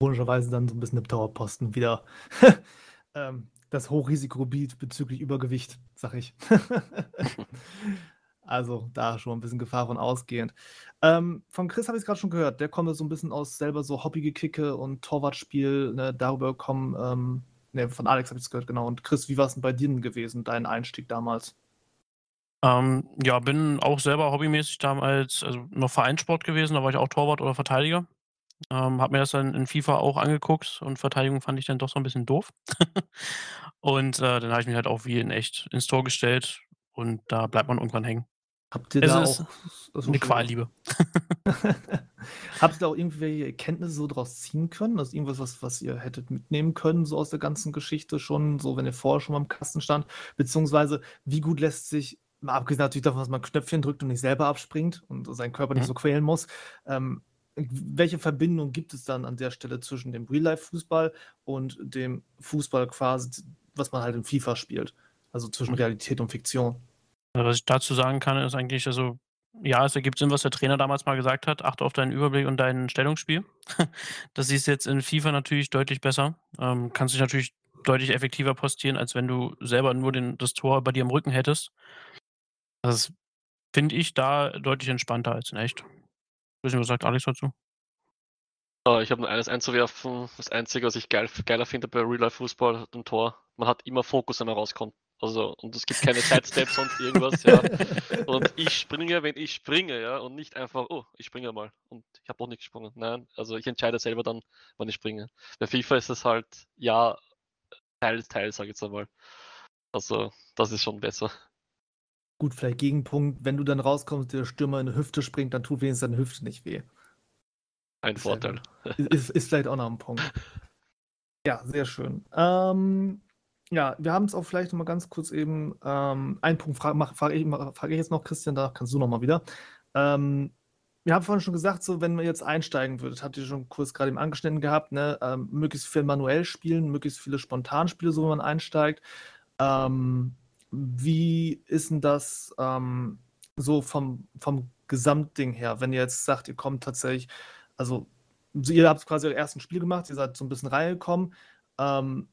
Komischerweise dann so ein bisschen im Dauerposten wieder ähm, das Hochrisikogebiet bezüglich Übergewicht, sag ich. also da schon ein bisschen Gefahr von ausgehend. Ähm, von Chris habe ich es gerade schon gehört. Der kommt so ein bisschen aus selber so Hobbygekicke und Torwartspiel, ne, darüber kommen. Ähm, ne, von Alex habe ich es gehört, genau. Und Chris, wie war es denn bei dir gewesen, dein Einstieg damals?
Ähm, ja, bin auch selber hobbymäßig damals, also noch Vereinssport gewesen, da war ich auch Torwart oder Verteidiger. Ähm, habe mir das dann in FIFA auch angeguckt und Verteidigung fand ich dann doch so ein bisschen doof. und äh, dann habe ich mich halt auch wie in echt ins Tor gestellt und da bleibt man irgendwann hängen.
Habt ihr
Es
da
ist
auch
eine
so
Qualliebe.
Habt ihr da auch irgendwelche Erkenntnisse so draus ziehen können? Also irgendwas, was, was ihr hättet mitnehmen können, so aus der ganzen Geschichte schon, so wenn ihr vorher schon mal im Kasten stand? Beziehungsweise, wie gut lässt sich, mal abgesehen natürlich davon, dass man Knöpfchen drückt und nicht selber abspringt und seinen Körper nicht
Mhm.
so quälen muss, ähm, welche Verbindung gibt es dann an der Stelle zwischen dem Real-Life-Fußball und dem Fußball quasi, was man halt in FIFA spielt? Also zwischen
Mhm.
Realität und Fiktion.
Was ich dazu sagen kann, ist eigentlich, also, ja, es ergibt Sinn, was der Trainer damals mal gesagt hat. Achte auf deinen Überblick und dein Stellungsspiel. Das siehst du jetzt in FIFA natürlich deutlich besser. Ähm, kannst dich natürlich deutlich effektiver postieren, als wenn du selber nur den, das Tor bei dir im Rücken hättest. Das finde ich da deutlich entspannter als in echt. Nicht, was sagt Alex dazu?
Ich habe nur eines einzuwerfen. Das Einzige, was ich geil, geiler finde bei Real-Life-Fußball und Tor, man hat immer Fokus, wenn man rauskommt. Also, und es gibt keine Sidesteps und irgendwas, ja. Und ich springe, wenn ich springe, ja, und nicht einfach, oh, ich springe mal und ich habe auch nicht gesprungen. Nein, also ich entscheide selber dann, wann ich springe. Bei FIFA ist es halt, ja, teils, teils, sage ich jetzt einmal. Also, das ist schon besser.
Gut, vielleicht Gegenpunkt, wenn du dann rauskommst, der Stürmer in die Hüfte springt, dann tut wenigstens deine Hüfte nicht weh.
Ein
Ist
Vorteil.
Ist, ist vielleicht auch noch ein Punkt. Ja, sehr schön. Ähm, ja, wir haben es auch vielleicht noch mal ganz kurz eben, ähm, einen Punkt frage frag, ich, frag ich jetzt noch, Christian, da kannst du noch mal wieder. Ähm, wir haben vorhin schon gesagt, so wenn man jetzt einsteigen würde, habt ihr schon kurz gerade eben angeschnitten gehabt, ne, ähm, möglichst viel manuell spielen, möglichst viele Spontanspiele, so wenn man einsteigt. Ähm, wie ist denn das ähm, so vom, vom Gesamtding her, wenn ihr jetzt sagt, ihr kommt tatsächlich, also ihr habt quasi euer ersten Spiel gemacht, ihr seid so ein bisschen reingekommen. Ähm,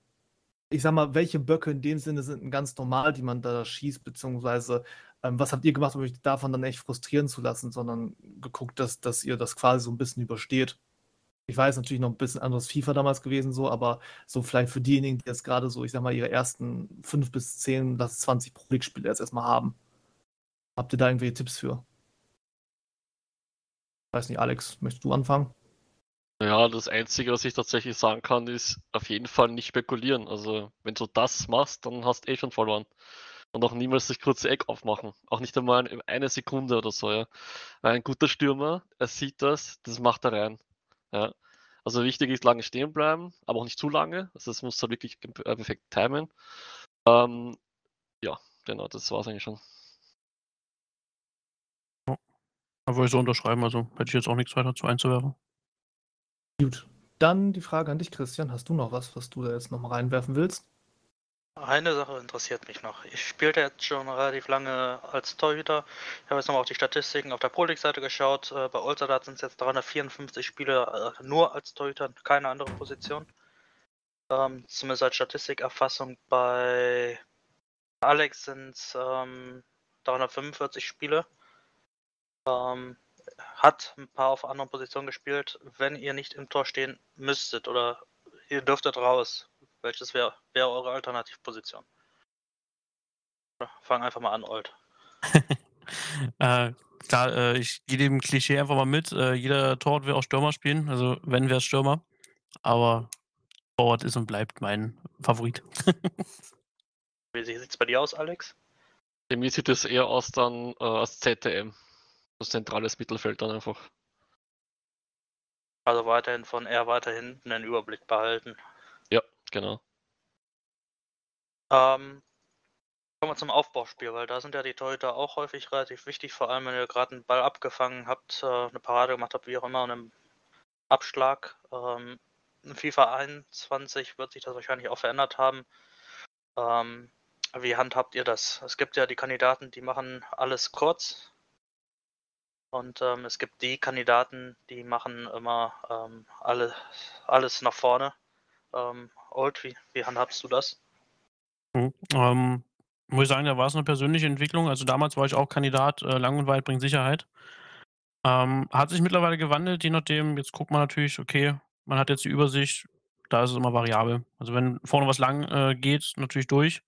ich sag mal, welche Böcke in dem Sinne sind ganz normal, die man da schießt, beziehungsweise ähm, was habt ihr gemacht, um euch davon dann echt frustrieren zu lassen, sondern geguckt, dass, dass ihr das quasi so ein bisschen übersteht? Ich weiß natürlich noch ein bisschen anderes FIFA damals gewesen, so, aber so vielleicht für diejenigen, die jetzt gerade so, ich sag mal, ihre ersten fünf bis zehn, lass 20 Pro League-Spiele jetzt erstmal haben. Habt ihr da irgendwelche Tipps für? Weiß nicht, Alex, möchtest du anfangen?
Ja, das Einzige, was ich tatsächlich sagen kann, ist auf jeden Fall nicht spekulieren. Also, wenn du das machst, dann hast du eh schon verloren. Und auch niemals das kurze Eck aufmachen. Auch nicht einmal eine Sekunde oder so, ja. Weil ein guter Stürmer, er sieht das, das macht er rein. Ja. Also wichtig ist lange stehen bleiben, aber auch nicht zu lange. Also es muss halt wirklich äh, perfekt timen. Ähm, ja, genau, das war es eigentlich schon.
Da würde ich so unterschreiben, also hätte ich jetzt auch nichts weiter zu einzuwerfen.
Gut. Dann die Frage an dich, Christian. Hast du noch was, was du da jetzt noch mal reinwerfen willst?
Eine Sache interessiert mich noch. Ich spielte jetzt schon relativ lange als Torhüter. Ich habe jetzt nochmal auf die Statistiken auf der Pro League-Seite geschaut. Äh, bei Olsadat sind es jetzt 354 Spiele äh, nur als Torhüter, keine andere Position. Ähm, zumindest als Statistikerfassung. Bei Alex sind es ähm, 345 Spiele. Ähm, hat ein paar auf anderen Positionen gespielt. Wenn ihr nicht im Tor stehen müsstet oder ihr dürftet raus, welches wäre wär eure Alternativposition? Fang einfach mal an, Old.
äh, klar, äh, ich gehe dem Klischee einfach mal mit. Äh, jeder Tor will auch Stürmer spielen. Also, wenn, wäre Stürmer. Aber Forward ist und bleibt mein Favorit.
Wie sieht es bei dir aus, Alex?
Bei mir sieht es eher aus dann äh, als ZTM. Zentrales Mittelfeld dann einfach.
Also weiterhin von eher weiter hinten den Überblick behalten.
Ja, genau.
Ähm, kommen wir zum Aufbauspiel, weil da sind ja die Torhüter auch häufig relativ wichtig, vor allem wenn ihr gerade einen Ball abgefangen habt, äh, eine Parade gemacht habt, wie auch immer, und einen Abschlag. Ähm, in FIFA 21 wird sich das wahrscheinlich auch verändert haben. Ähm, wie handhabt ihr das? Es gibt ja die Kandidaten, die machen alles kurz. Und ähm, es gibt die Kandidaten, die machen immer ähm, alle, alles nach vorne. Ähm, Old, wie, wie handhabst du das?
Mhm. Ähm, muss ich sagen, da war es eine persönliche Entwicklung. Also damals war ich auch Kandidat, äh, lang und weit bringt Sicherheit. Ähm, hat sich mittlerweile gewandelt, je nachdem. Jetzt guckt man natürlich, okay, man hat jetzt die Übersicht, da ist es immer variabel. Also wenn vorne was lang äh, geht, natürlich durch.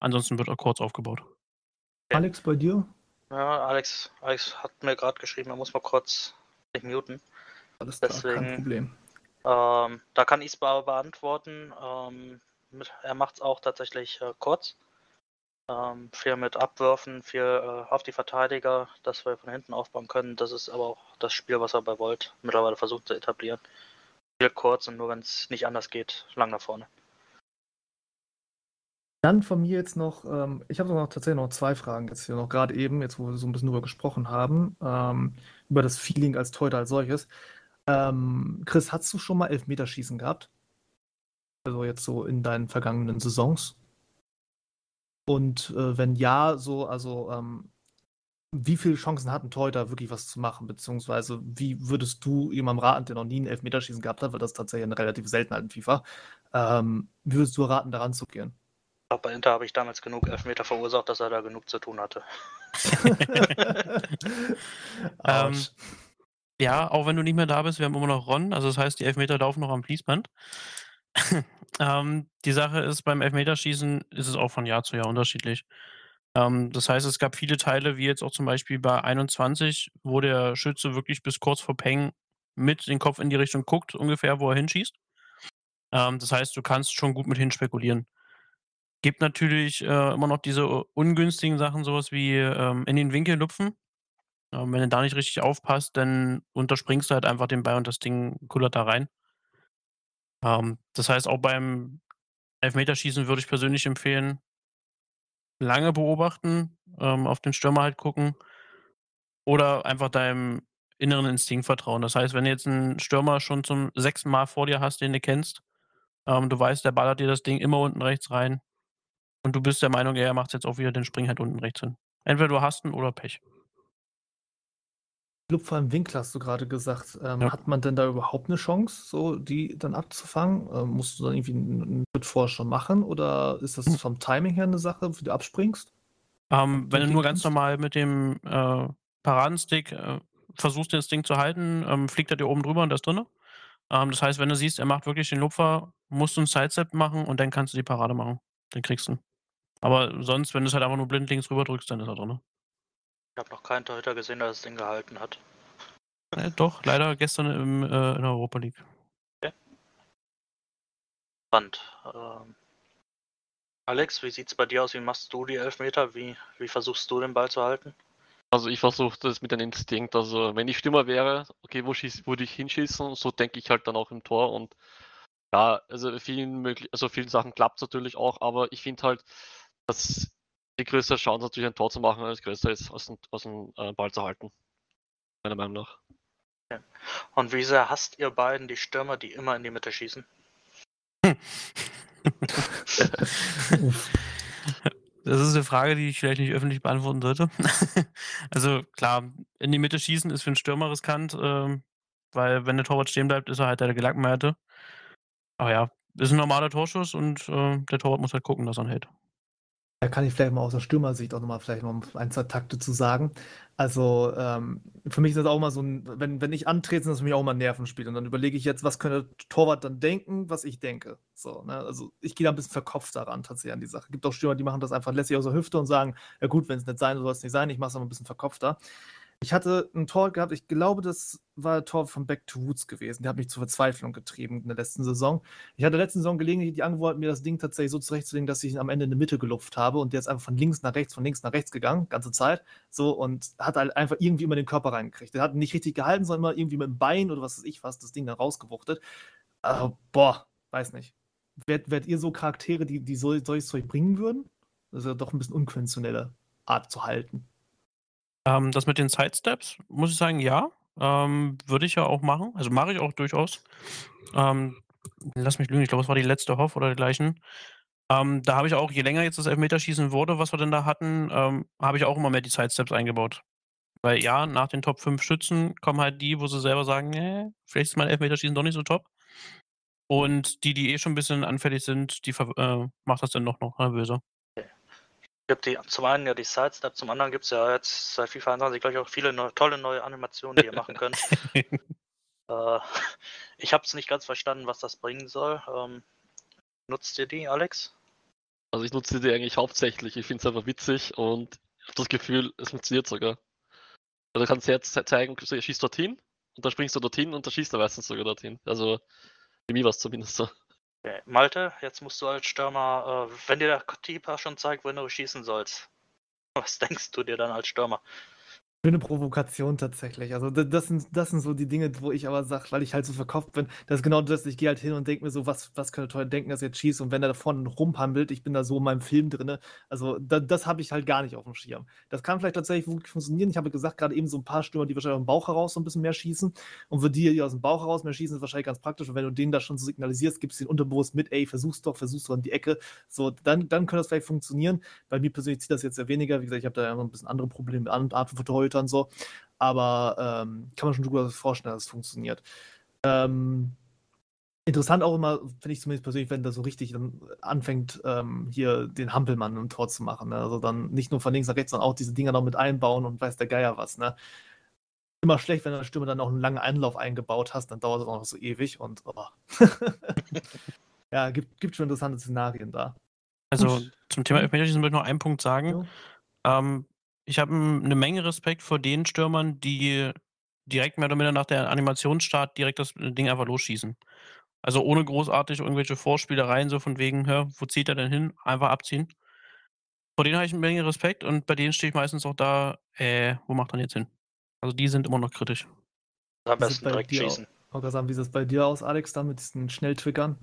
Ansonsten wird auch kurz aufgebaut.
Alex, bei dir?
Ja, Alex, Alex hat mir gerade geschrieben, er muss mal kurz sich muten.
Alles klar, Deswegen, kein Problem.
Ähm, da kann ich es beantworten. Ähm, mit, er macht es auch tatsächlich äh, kurz. Ähm, viel mit Abwürfen, viel äh, auf die Verteidiger, dass wir von hinten aufbauen können. Das ist aber auch das Spiel, was er bei Volt mittlerweile versucht zu etablieren. Viel kurz und nur wenn es nicht anders geht, lang nach vorne.
Dann von mir jetzt noch, ähm, ich habe noch tatsächlich noch zwei Fragen jetzt hier noch gerade eben, jetzt wo wir so ein bisschen drüber gesprochen haben, ähm, über das Feeling als Torhüter als solches. Ähm, Chris, hast du schon mal Elfmeterschießen gehabt? Also jetzt so in deinen vergangenen Saisons? Und äh, wenn ja, so, also ähm, wie viele Chancen hat ein Torhüter wirklich was zu machen? Beziehungsweise wie würdest du jemandem raten, der noch nie ein Elfmeterschießen gehabt hat, weil das tatsächlich eine relativ Seltenheit in FIFA, ähm, wie würdest du raten, daran zu gehen?
Auch bei Inter habe ich damals genug Elfmeter verursacht, dass er da genug zu tun hatte.
ähm, ja, auch wenn du nicht mehr da bist, wir haben immer noch Ron, also das heißt, die Elfmeter laufen noch am Fließband. ähm, die Sache ist, beim Elfmeterschießen ist es auch von Jahr zu Jahr unterschiedlich. Ähm, das heißt, es gab viele Teile, wie jetzt auch zum Beispiel bei 21, wo der Schütze wirklich bis kurz vor Peng mit den Kopf in die Richtung guckt, ungefähr, wo er hinschießt. Ähm, das heißt, du kannst schon gut mit hinspekulieren. Gibt natürlich äh, immer noch diese ungünstigen Sachen, sowas wie ähm, in den Winkel lupfen. Ähm, wenn du da nicht richtig aufpasst, dann unterspringst du halt einfach den Ball und das Ding kullert da rein. Ähm, das heißt, auch beim Elfmeterschießen würde ich persönlich empfehlen, lange beobachten, ähm, auf den Stürmer halt gucken oder einfach deinem inneren Instinkt vertrauen. Das heißt, wenn du jetzt einen Stürmer schon zum sechsten Mal vor dir hast, den du kennst, ähm, du weißt, der ballert dir das Ding immer unten rechts rein, und du bist der Meinung, er macht jetzt auch wieder den Spring halt unten rechts hin. Entweder du hast ihn oder Pech.
Lupfer im Winkel hast du gerade gesagt. Ähm,
Ja.
Hat man denn da überhaupt eine Chance, so die dann abzufangen? Ähm, musst du dann irgendwie einen Schritt vorher schon machen oder ist das
Hm.
vom Timing her eine Sache, wie du abspringst?
Ähm, wenn du nur ganz normal mit dem äh, Paradenstick äh, versuchst, das Ding zu halten, ähm, fliegt er dir oben drüber und da ist drinne. Ähm, das heißt, wenn du siehst, er macht wirklich den Lupfer, musst du einen Sidestep machen und dann kannst du die Parade machen. Den kriegst du. Aber sonst, wenn du es halt einfach nur blind links rüber drückst, dann ist er drinne.
Ich habe noch keinen Torhüter gesehen, der das Ding gehalten hat.
Äh, doch, leider gestern im, äh, in der Europa League.
Spannend. Ähm, Alex, wie sieht's bei dir aus? Wie machst du die Elfmeter? Wie, wie versuchst du den Ball zu halten?
Also ich versuche das mit einem Instinkt. Also wenn ich Stürmer wäre, okay, wo schieß, würde ich hinschießen? So denke ich halt dann auch im Tor. Und ja, also vielen möglich, also vielen Sachen klappt es natürlich auch, aber ich finde halt, dass die größere Chance natürlich ein Tor zu machen, als größer ist, aus dem, aus dem äh, Ball zu halten. Meiner Meinung nach.
Und wie sehr hasst ihr beiden die Stürmer, die immer in die Mitte schießen?
Das ist eine Frage, die ich vielleicht nicht öffentlich beantworten sollte. also klar, in die Mitte schießen ist für einen Stürmer riskant, ähm, weil wenn der Torwart stehen bleibt, ist er halt der Gelackmeierte. Aber ja, ist ein normaler Torschuss und äh, der Torwart muss halt gucken, dass er ihn hält.
Da kann ich vielleicht mal aus der Stürmersicht auch nochmal vielleicht noch ein, zwei Takte zu sagen. Also ähm, für mich ist das auch mal so ein, wenn, wenn ich antrete, ist das für mich auch mal ein Nervenspiel. Und dann überlege ich jetzt, was könnte Torwart dann denken, was ich denke. So, ne? Also ich gehe da ein bisschen verkopft daran tatsächlich an die Sache. gibt auch Stürmer, die machen das einfach lässig aus der Hüfte und sagen, ja gut, wenn es nicht sein soll, soll es nicht sein. Ich mache es aber ein bisschen verkopfter. Ich hatte ein Tor gehabt, ich glaube, das war ein Tor von Back to Woods gewesen. Der hat mich zur Verzweiflung getrieben in der letzten Saison. Ich hatte letzten Saison Gelegenheit, die angeboten, mir das Ding tatsächlich so zurechtzulegen, dass ich ihn am Ende in der Mitte gelupft habe und der ist einfach von links nach rechts, von links nach rechts gegangen, ganze Zeit. So und hat halt einfach irgendwie immer den Körper reingekriegt. Der hat nicht richtig gehalten, sondern immer irgendwie mit dem Bein oder was weiß ich was, das Ding dann rausgewuchtet. Also, boah, weiß nicht. Wärt, wärt ihr so Charaktere, die, die so, solches Zeug bringen würden? Das ist ja doch ein bisschen unkonventionelle Art zu halten.
Ähm, das mit den Sidesteps, muss ich sagen, ja. Ähm, würde ich ja auch machen. Also mache ich auch durchaus. Ähm, lass mich lügen, ich glaube, es war die letzte Hoff oder dergleichen. Ähm, da habe ich auch, je länger jetzt das Elfmeterschießen wurde, was wir denn da hatten, ähm, habe ich auch immer mehr die Sidesteps eingebaut. Weil ja, nach den Top 5 Schützen kommen halt die, wo sie selber sagen, nee, vielleicht ist mein Elfmeterschießen doch nicht so top. Und die, die eh schon ein bisschen anfällig sind, die äh, macht das dann noch, noch nervöser.
Gibt die zum einen ja die Sidestep, zum anderen gibt es ja jetzt seit FIFA 21, glaube ich, auch viele neu, tolle neue Animationen, die ihr machen könnt. äh, ich habe es nicht ganz verstanden, was das bringen soll. Ähm, nutzt ihr die, Alex?
Also ich nutze die eigentlich hauptsächlich. Ich finde es einfach witzig und ich habe das Gefühl, es funktioniert sogar. Also du kannst jetzt zeigen, du schießt dorthin und dann springst du dorthin und dann schießt er meistens sogar dorthin. Also für mich war es zumindest so.
Okay. Malte, jetzt musst du als Stürmer, äh, wenn dir der Keeper schon zeigt, wenn du schießen sollst, was denkst du dir dann als Stürmer?
Schöne Provokation tatsächlich. Also das sind, das sind so die Dinge, wo ich aber sage, weil ich halt so verkauft bin, das ist genau das, ich gehe halt hin und denke mir so, was, was könnte toll denken, dass er jetzt schießt und wenn er da vorne rumhandelt, ich bin da so in meinem Film drin, also da, das habe ich halt gar nicht auf dem Schirm. Das kann vielleicht tatsächlich wirklich funktionieren. Ich habe gesagt, gerade eben so ein paar Stürmer, die wahrscheinlich aus dem Bauch heraus so ein bisschen mehr schießen und für die, die aus dem Bauch heraus mehr schießen, ist wahrscheinlich ganz praktisch und wenn du denen da schon so signalisierst, gibst den Unterbewusst mit, ey, versuch's doch, versuch's doch in die Ecke, so, dann, dann könnte das vielleicht funktionieren. Bei mir persönlich zieht das jetzt sehr weniger, wie gesagt, ich habe da ja noch ein bisschen andere Probleme mit anderen Arten von Torhütern so, aber ähm, kann man schon gut vorstellen, dass es funktioniert. Ähm, interessant auch immer, finde ich zumindest persönlich, wenn der so richtig dann anfängt, ähm, hier den Hampelmann im Tor zu machen. Ne? Also dann nicht nur von links nach rechts, sondern auch diese Dinger noch mit einbauen und weiß der Geier was. Ne? Immer schlecht, wenn der Stimme dann auch einen langen Einlauf eingebaut hast, dann dauert es auch noch so ewig und oh. ja, gibt, gibt schon interessante Szenarien da.
Also zum Thema Elfmeterschießen würde ich noch einen Punkt sagen.
Jo.
Ähm, ich habe eine Menge Respekt vor den Stürmern, die direkt mehr oder minder nach der Animationsstart direkt das Ding einfach losschießen. Also ohne großartig irgendwelche Vorspielereien, so von wegen, hör, wo zieht er denn hin? Einfach abziehen. Vor denen habe ich eine Menge Respekt und bei denen stehe ich meistens auch da, äh, wo macht er denn jetzt hin? Also die sind immer noch kritisch.
Am
Wie sieht
besten
bei
direkt
dir
schießen.
Auch, sagen, wie ist das bei dir aus, Alex, da mit diesen Schnelltriggern?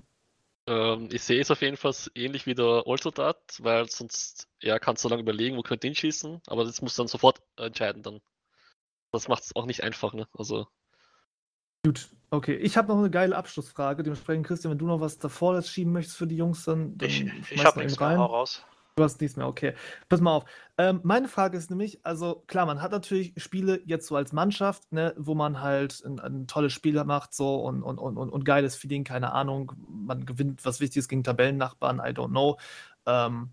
Ähm, ich sehe es auf jeden Fall ähnlich wie der Old-Soldat, weil sonst ja, kannst du lange überlegen, wo könnte ich hinschießen, aber das musst du dann sofort entscheiden dann. Das macht es auch nicht einfach, ne? Also
Gut, okay. Ich habe noch eine geile Abschlussfrage. Dementsprechend, Christian, wenn du noch was davor schieben möchtest für die Jungs, dann, dann
Ich, ich habe
mal
nichts
eben
mehr, hau raus.
Du hast nichts mehr, okay. Pass mal auf. Ähm, meine Frage ist nämlich, also klar, man hat natürlich Spiele jetzt so als Mannschaft, ne, wo man halt ein, ein tolles Spiel macht, so und, und, und, und, und geiles Feeling, keine Ahnung. Man gewinnt was Wichtiges gegen Tabellennachbarn, I don't know. Ähm,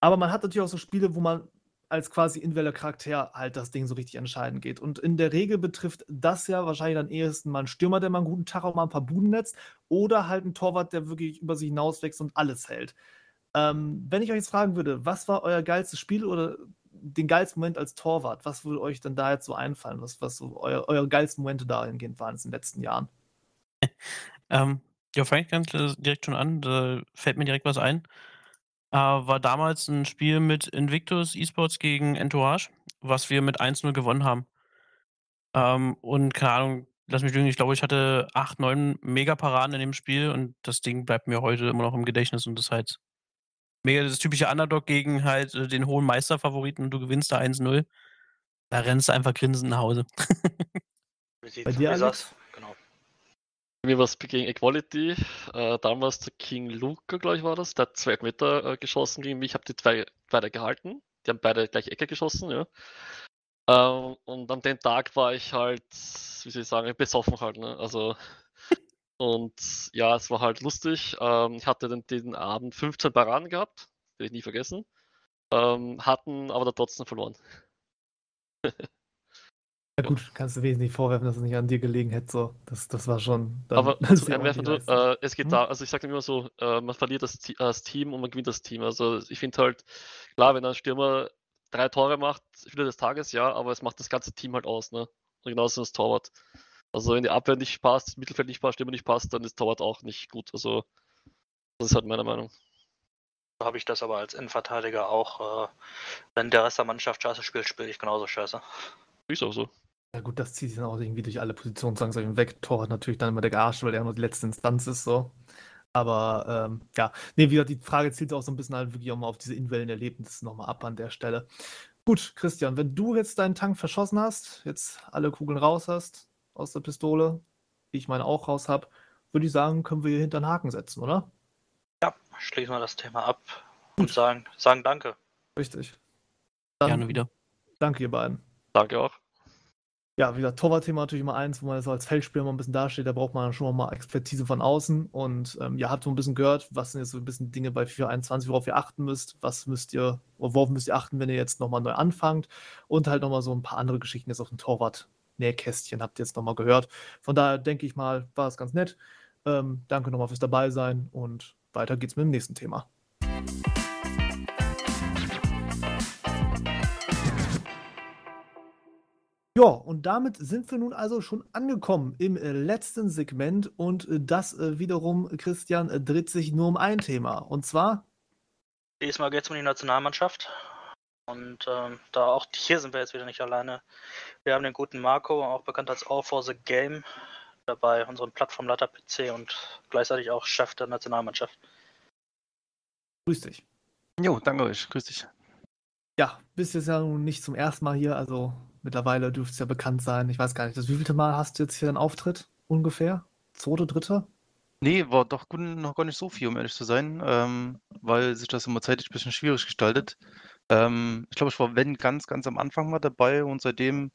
aber man hat natürlich auch so Spiele, wo man als quasi individueller Charakter halt das Ding so richtig entscheiden geht. Und in der Regel betrifft das ja wahrscheinlich dann ehesten mal einen Stürmer, der mal einen guten Tag auch mal ein paar Buden netzt, oder halt ein Torwart, der wirklich über sich hinauswächst und alles hält. Ähm, wenn ich euch jetzt fragen würde, was war euer geilstes Spiel oder den geilsten Moment als Torwart, was würde euch denn da jetzt so einfallen? Was, was so euer, eure geilsten Momente dahingehend waren in den letzten Jahren?
ähm, ja, fange ich ganz direkt schon an. Da fällt mir direkt was ein. Äh, war damals ein Spiel mit Invictus Esports gegen Entourage, was wir mit 1-0 gewonnen haben. Ähm, und keine Ahnung, lass mich lügen, ich glaube, ich hatte 8, 9 Megaparaden in dem Spiel und das Ding bleibt mir heute immer noch im Gedächtnis und das halt mega das typische Underdog gegen halt äh, den hohen Meisterfavoriten und du gewinnst da 1-0. Da rennst du einfach grinsend nach Hause.
Bei dir, Alex?
Genau.
Mir war es gegen Equality. Äh, damals der King Luca, glaube ich, war das. Der hat zwei Meter äh, geschossen gegen mich. Ich habe die zwei beide gehalten. Die haben beide gleich Ecke geschossen, ja. Ähm, und an dem Tag war ich halt, wie soll ich sagen, besoffen halt. Ne? Also, und ja, es war halt lustig. Ähm, ich hatte den, den Abend 15 Paraden gehabt, werde ich nie vergessen. Ähm, hatten aber da trotzdem verloren.
Ja gut, kannst du wesentlich vorwerfen, dass es nicht an dir gelegen hätte. So. Das, das war schon.
Dann, aber einwerfen, du, äh, es geht hm? da, also ich sage immer so, äh, man verliert das, das, Team und man gewinnt das Team. Also ich finde halt, klar, wenn ein Stürmer drei Tore macht, Spieler des Tages, ja, aber es macht das ganze Team halt aus, ne? Und genauso das Torwart. Also wenn die Abwehr nicht passt, das Mittelfeld nicht passt, Stürmer nicht passt, dann ist Torwart auch nicht gut. Also das ist halt meine Meinung.
So habe ich das aber als Innenverteidiger auch. Äh, wenn der Rest der Mannschaft scheiße spielt, spiele ich genauso scheiße.
Ist auch so.
Ja gut, das zieht sich dann auch irgendwie durch alle Positionen langsam weg. Torwart natürlich dann immer der Arsch, weil er nur die letzte Instanz ist, so. Aber ähm, ja, nee, wieder die Frage zielt auch so ein bisschen halt wirklich auch mal auf diese individuellen Erlebnisse nochmal ab an der Stelle. Gut, Christian, wenn du jetzt deinen Tank verschossen hast, jetzt alle Kugeln raus hast aus der Pistole, ich meine auch raus habe, würde ich sagen, können wir hier hinter einen Haken setzen, oder?
Ja, schließen wir das Thema ab und sagen, sagen Danke.
Richtig.
Dann Gerne wieder.
Danke, ihr beiden.
Danke auch
ja, wie gesagt, Torwartthema natürlich immer eins, wo man so als Feldspieler mal ein bisschen dasteht, da braucht man schon mal Expertise von außen. Und ähm, ihr habt so ein bisschen gehört, was sind jetzt so ein bisschen Dinge bei FIFA 21, worauf ihr achten müsst, was müsst ihr, worauf müsst ihr achten, wenn ihr jetzt nochmal neu anfangt. Und halt nochmal so ein paar andere Geschichten jetzt auf dem Torwart. Nähkästchen habt ihr jetzt nochmal gehört. Von daher denke ich mal, war es ganz nett. Ähm, danke nochmal fürs Dabeisein und weiter geht's mit dem nächsten Thema. Ja, und damit sind wir nun also schon angekommen im äh, letzten Segment und äh, das äh, wiederum, Christian, dreht sich nur um ein Thema. Und zwar?
Diesmal geht es um die Nationalmannschaft. Und ähm, da auch hier sind wir jetzt wieder nicht alleine. Wir haben den guten Marco, auch bekannt als All for the Game, dabei, unseren Plattformleiter PC und gleichzeitig auch Chef der Nationalmannschaft.
Grüß dich.
Jo, danke euch. Grüß dich.
Ja, bist jetzt ja nun nicht zum ersten Mal hier, also Mittlerweile dürfte es ja bekannt sein. Ich weiß gar nicht, das wievielte Mal hast du jetzt hier einen Auftritt? Ungefähr? Zweite, dritte?
Nee, war doch noch gar nicht so viel, um ehrlich zu sein, ähm, weil sich das immer zeitlich ein bisschen schwierig gestaltet. Ähm, ich glaube, ich war, wenn, ganz, ganz am Anfang mal dabei und seitdem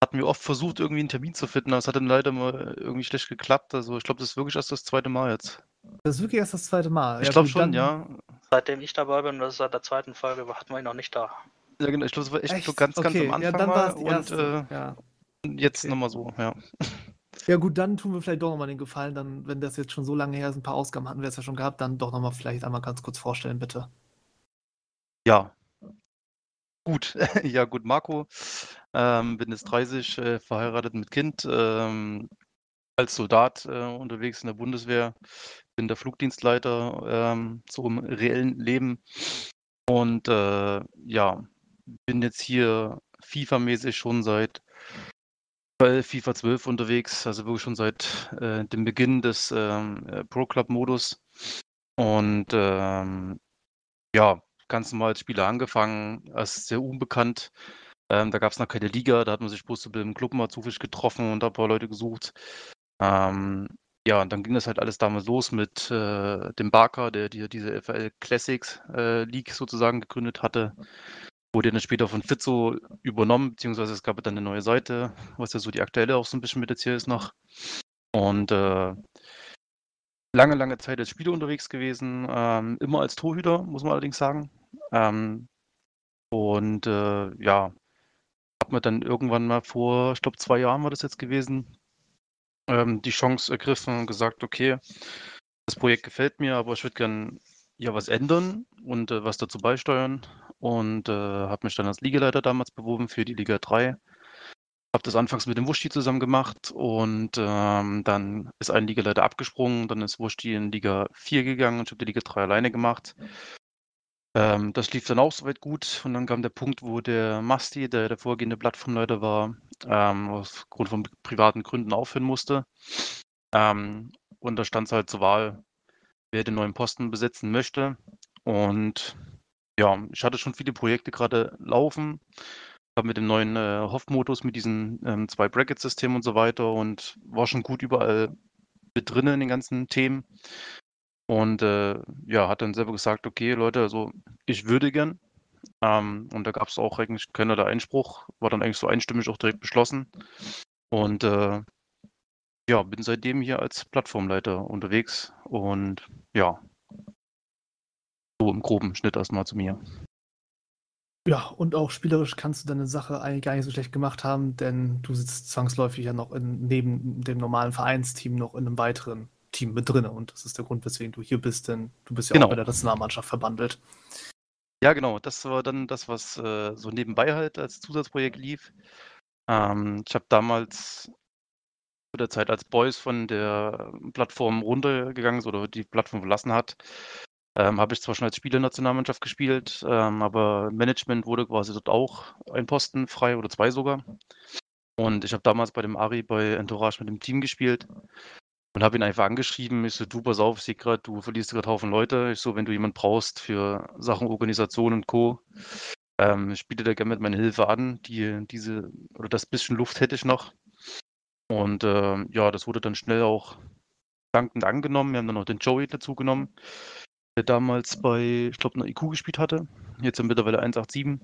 hatten wir oft versucht, irgendwie einen Termin zu finden, aber es hat dann leider mal irgendwie schlecht geklappt. Also ich glaube, das ist wirklich erst das zweite Mal jetzt.
Das ist wirklich erst das zweite Mal.
Ich ja, glaube schon, ja.
Seitdem ich dabei bin, das ist seit der zweiten Folge, hatten wir ihn noch nicht da.
Ja, genau. Ich glaube, es war echt, echt? So ganz, ganz am Anfang ja, dann mal und äh, ja. jetzt okay. nochmal so, ja.
Ja gut, dann tun wir vielleicht doch nochmal den Gefallen, dann, wenn das jetzt schon so lange her ist, ein paar Ausgaben hatten wir es ja schon gehabt, dann doch nochmal vielleicht einmal ganz kurz vorstellen, bitte.
Ja. Gut, ja gut, Marco, ähm, bin jetzt 30, äh, verheiratet mit Kind, ähm, als Soldat äh, unterwegs in der Bundeswehr, bin der Flugdienstleiter, ähm, so im reellen Leben. Und äh, ja, bin jetzt hier FIFA-mäßig schon seit bei FIFA 12 unterwegs, also wirklich schon seit äh, dem Beginn des ähm, äh, Pro Club-Modus. Und ähm, ja, ganz normal als Spieler angefangen, als sehr unbekannt. Ähm, da gab es noch keine Liga, da hat man sich bloß im Club mal zufällig getroffen und ein paar Leute gesucht. Ähm, ja, und dann ging das halt alles damals los mit äh, dem Barker, der die, diese FL Classics äh, League sozusagen gegründet hatte. Wurde dann später von Fitzo übernommen, beziehungsweise es gab dann eine neue Seite, was ja so die aktuelle auch so ein bisschen mit jetzt hier ist noch. Und äh, lange, lange Zeit als Spieler unterwegs gewesen, ähm, immer als Torhüter, muss man allerdings sagen. Ähm, und äh, ja, habe mir dann irgendwann mal vor, ich glaube, zwei Jahren war das jetzt gewesen, ähm, die Chance ergriffen und gesagt, okay, das Projekt gefällt mir, aber ich würde gern ja was ändern und äh, was dazu beisteuern. Und äh, habe mich dann als Ligaleiter damals beworben für die Liga 3. Habe das anfangs mit dem Wuschti zusammen gemacht und ähm, dann ist ein Ligaleiter abgesprungen, dann ist Wuschti in Liga 4 gegangen und ich habe die Liga 3 alleine gemacht. Ähm, das lief dann auch soweit gut und dann kam der Punkt, wo der Masti, der der vorgehende Plattformleiter war, ähm, aufgrund von privaten Gründen aufhören musste. Ähm, und da stand es halt zur Wahl, wer den neuen Posten besetzen möchte. Und ja, ich hatte schon viele Projekte gerade laufen, habe mit dem neuen äh, Hoff-Modus, mit diesen ähm, zwei Bracket-Systemen und so weiter und war schon gut überall mit drin in den ganzen Themen. Und äh, ja, hat dann selber gesagt, okay, Leute, also ich würde gern. Ähm, und da gab es auch eigentlich keiner der Einspruch, war dann eigentlich so einstimmig auch direkt beschlossen. Und äh, ja, bin seitdem hier als Plattformleiter unterwegs und ja, so im groben Schnitt erstmal zu mir.
Ja, und auch spielerisch kannst du deine Sache eigentlich gar nicht so schlecht gemacht haben, denn du sitzt zwangsläufig ja noch in, neben dem normalen Vereinsteam noch in einem weiteren Team mit drin. Und das ist der Grund, weswegen du hier bist, denn du bist ja
Genau.
auch bei der Nationalmannschaft verbandelt.
Ja, genau. Das war dann das, was äh, so nebenbei halt als Zusatzprojekt lief. Ähm, ich habe damals zu der Zeit, als Boys von der Plattform runtergegangen ist oder die Plattform verlassen hat, ähm, habe ich zwar schon als Spieler in der Nationalmannschaft gespielt, ähm, aber Management wurde quasi dort auch ein Posten frei oder zwei sogar. Und ich habe damals bei dem Ari bei Entourage mit dem Team gespielt und habe ihn einfach angeschrieben. Ich so, du, pass auf, ich sehe gerade, du verlierst gerade Haufen Leute. Ich so, wenn du jemanden brauchst für Sachen Organisation und Co., ähm, ich biete dir gerne mit meiner Hilfe an. Die, diese, oder das bisschen Luft hätte ich noch. Und ähm, ja, das wurde dann schnell auch dankend angenommen. Wir haben dann noch den Joey dazu genommen, der damals bei, ich glaube, einer IQ gespielt hatte. Jetzt sind mittlerweile 187.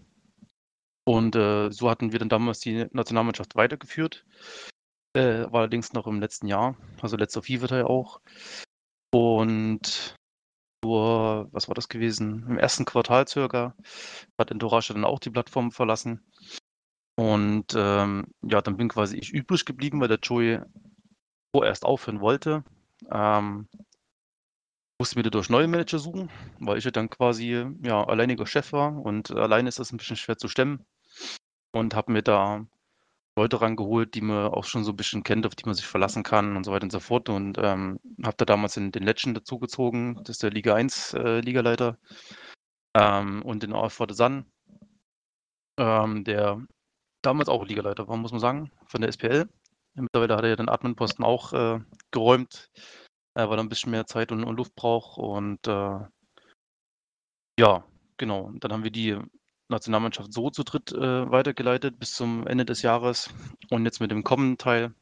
Und äh, so hatten wir dann damals die Nationalmannschaft weitergeführt. Äh, war allerdings noch im letzten Jahr, also letzter FIFA-Teil auch. Und nur, was war das gewesen? Im ersten Quartal circa hat Entourage dann auch die Plattform verlassen. Und ähm, ja, dann bin quasi ich übrig geblieben, weil der Joey vorerst aufhören wollte. Ähm, musste mir dadurch neue Manager suchen, weil ich ja dann quasi ja, alleiniger Chef war und alleine ist das ein bisschen schwer zu stemmen. Und habe mir da Leute rangeholt, die man auch schon so ein bisschen kennt, auf die man sich verlassen kann und so weiter und so fort. Und ähm, habe da damals den, den Legend dazugezogen, das ist der Liga 1 äh, Ligaleiter. Ähm, und den AFV de Sun, ähm, der damals auch Ligaleiter war, muss man sagen, von der SPL. Mittlerweile hat er ja den Adminposten auch äh, geräumt, äh, weil er ein bisschen mehr Zeit und, und Luft braucht. Und äh, ja, genau. Und dann haben wir die Nationalmannschaft so zu dritt äh, weitergeleitet bis zum Ende des Jahres. Und jetzt mit dem kommenden Teil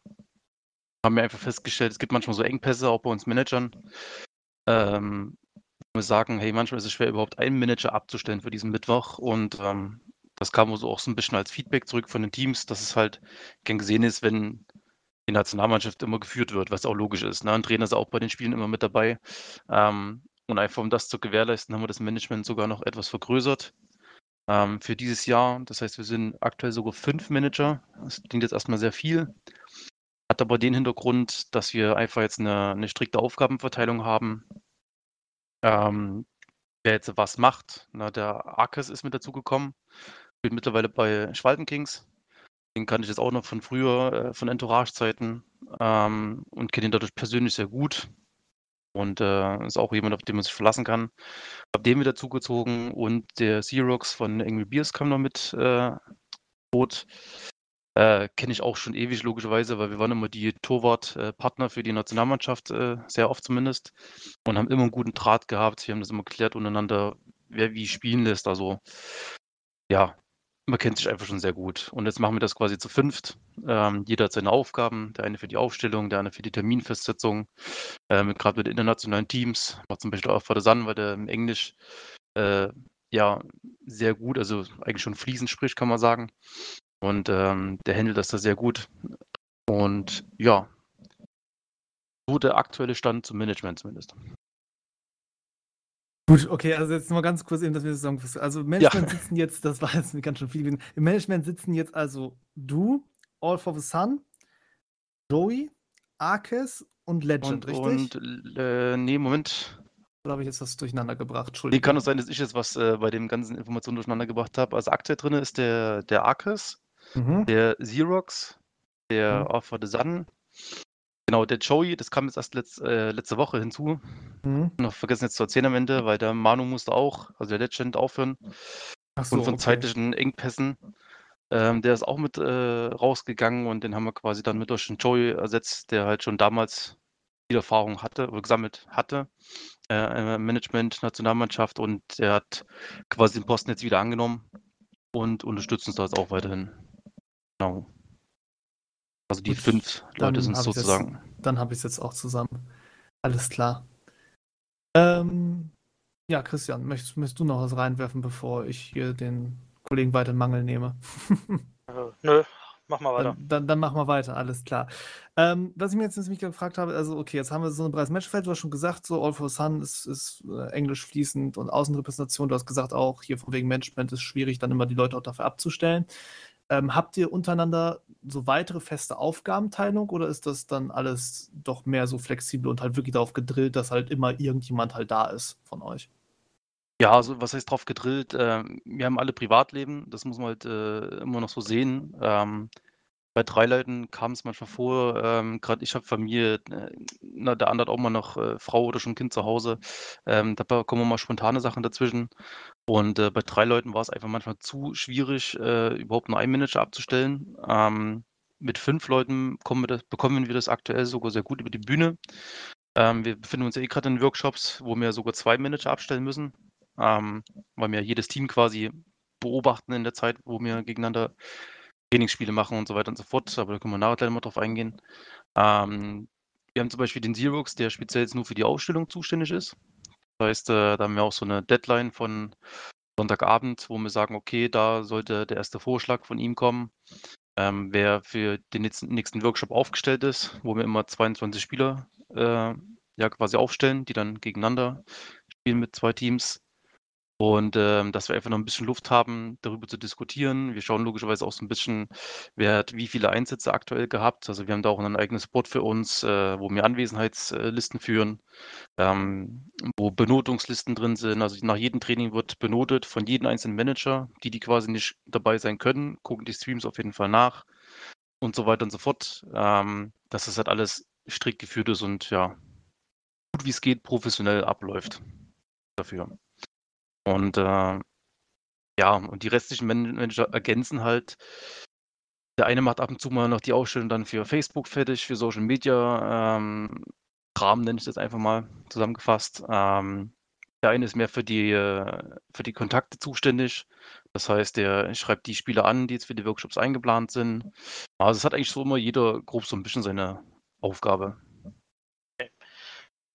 haben wir einfach festgestellt, es gibt manchmal so Engpässe auch bei uns Managern. Ähm, wir sagen, hey, manchmal ist es schwer, überhaupt einen Manager abzustellen für diesen Mittwoch. Und ähm, das kam so auch so ein bisschen als Feedback zurück von den Teams, dass es halt gern gesehen ist, wenn die Nationalmannschaft immer geführt wird, was auch logisch ist. Ne? Ein Trainer ist auch bei den Spielen immer mit dabei. Ähm, und einfach um das zu gewährleisten, haben wir das Management sogar noch etwas vergrößert ähm, für dieses Jahr. Das heißt, wir sind aktuell sogar fünf Manager. Das klingt jetzt erstmal sehr viel. Hat aber den Hintergrund, dass wir einfach jetzt eine, eine strikte Aufgabenverteilung haben. Ähm, wer jetzt was macht. Na, der Arkes ist mit dazu gekommen. Spielt mittlerweile bei Schwalten Kings. Den kannte ich jetzt auch noch von früher, äh, von Entourage-Zeiten. Ähm, und kenne ihn dadurch persönlich sehr gut. Und äh, ist auch jemand, auf den man sich verlassen kann. Hab den wieder zugezogen und der Xerox von Angry Beers kam noch mit äh, Boot. Äh, Kenne ich auch schon ewig, logischerweise, weil wir waren immer die Torwart-Partner für die Nationalmannschaft, äh, sehr oft zumindest. Und haben immer einen guten Draht gehabt. Wir haben das immer geklärt untereinander, wer wie spielen lässt. Also, ja, man kennt sich einfach schon sehr gut. Und jetzt machen wir das quasi zu fünft. Ähm, jeder hat seine Aufgaben. Der eine für die Aufstellung, der andere für die Terminfestsetzung. Ähm, Gerade mit internationalen Teams. Macht zum Beispiel auch vor der Sun, weil der im Englisch äh, ja sehr gut, also eigentlich schon fließend spricht, kann man sagen. Und ähm, der handelt das da sehr gut. Und ja, so der aktuelle Stand zum Management zumindest.
Gut, okay, also jetzt mal ganz kurz eben, dass wir das zusammenfassen. Also im Management sitzen jetzt, das war jetzt ganz schön viel gewesen. Im Management sitzen jetzt also du, All for the Sun, Joey, Arkes und Legend,
Und,
richtig?
und äh, nee, Moment.
Oder habe ich jetzt was durcheinander gebracht?
Nee,
Entschuldigung.
kann es sein, dass ich jetzt was äh, bei den ganzen Informationen durcheinander gebracht habe. Also aktuell drin ist der, der Arcus,
Mhm.
der Xerox, der
Mhm.
All for the Sun. Genau, der Joey, das kam jetzt erst letz, äh, letzte Woche hinzu.
Mhm.
Noch vergessen jetzt zu erzählen am Ende, weil der Manu musste auch, also der Legend, aufhören.
Ach so,
Und von
okay.
zeitlichen Engpässen. Ähm, der ist auch mit äh, rausgegangen und den haben wir quasi dann mit durch den Joey ersetzt, der halt schon damals viel Erfahrung hatte oder gesammelt hatte. Äh, Management, Nationalmannschaft und der hat quasi den Posten jetzt wieder angenommen und unterstützt uns da jetzt auch weiterhin. Genau. Also die
Gut,
fünf Leute sind
ich's jetzt-
sozusagen.
Dann habe ich es jetzt auch zusammen. Alles klar. Ähm, ja, Christian, möchtest, möchtest du noch was reinwerfen, bevor ich hier den Kollegen weiter in Mangel nehme?
Äh, nö, mach mal weiter.
Dann, dann, dann machen wir weiter, alles klar. Ähm, was ich mir jetzt nämlich gefragt habe, also okay, jetzt haben wir so ein breites Matchfeld, du hast schon gesagt, so All for Sun ist, ist äh, Englisch fließend und Außenrepräsentation, du hast gesagt auch, hier von wegen Management ist schwierig, dann immer die Leute auch dafür abzustellen. Ähm, habt ihr untereinander so weitere feste Aufgabenteilung oder ist das dann alles doch mehr so flexibel und halt wirklich darauf gedrillt, dass halt immer irgendjemand halt da ist von euch?
Ja, also was heißt drauf gedrillt? Ähm, wir haben alle Privatleben, das muss man halt äh, immer noch so sehen. Ähm, bei drei Leuten kam es manchmal vor, ähm, gerade ich habe Familie, äh, na, der andere hat auch mal noch äh, Frau oder schon Kind zu Hause. Ähm, da kommen mal spontane Sachen dazwischen. Und äh, bei drei Leuten war es einfach manchmal zu schwierig, äh, überhaupt nur einen Manager abzustellen. Ähm, mit fünf Leuten wir das, bekommen wir das aktuell sogar sehr gut über die Bühne. Ähm, wir befinden uns ja eh gerade in Workshops, wo wir sogar zwei Manager abstellen müssen ähm, weil wir jedes Team quasi beobachten in der Zeit, wo wir gegeneinander Trainingsspiele machen und so weiter und so fort. Aber da können wir nachher gleich mal drauf eingehen. Ähm, wir haben zum Beispiel den Xerox, der speziell jetzt nur für die Ausstellung zuständig ist. Das heißt, äh, da haben wir auch so eine Deadline von Sonntagabend, wo wir sagen, okay, da sollte der erste Vorschlag von ihm kommen, ähm, wer für den nächsten, Workshop aufgestellt ist, wo wir immer 22 Spieler äh, ja quasi aufstellen, die dann gegeneinander spielen mit zwei Teams. Und ähm, dass wir einfach noch ein bisschen Luft haben, darüber zu diskutieren. Wir schauen logischerweise auch so ein bisschen, wer hat wie viele Einsätze aktuell gehabt. Also wir haben da auch ein eigenes Board für uns, äh, wo wir Anwesenheitslisten führen, ähm, wo Benotungslisten drin sind. Also nach jedem Training wird benotet von jedem einzelnen Manager, die, die quasi nicht dabei sein können, gucken die Streams auf jeden Fall nach und so weiter und so fort. Ähm, dass das halt alles strikt geführt ist und ja, gut wie es geht, professionell abläuft dafür. Und äh, ja, und die restlichen Man- Manager ergänzen halt. Der eine macht ab und zu mal noch die Ausstellung dann für Facebook fertig, für Social Media. Ähm, Kram nenne ich das einfach mal zusammengefasst. Ähm, der eine ist mehr für die, äh, für die Kontakte zuständig. Das heißt, der schreibt die Spieler an, die jetzt für die Workshops eingeplant sind. Also es hat eigentlich so immer jeder grob so ein bisschen seine Aufgabe.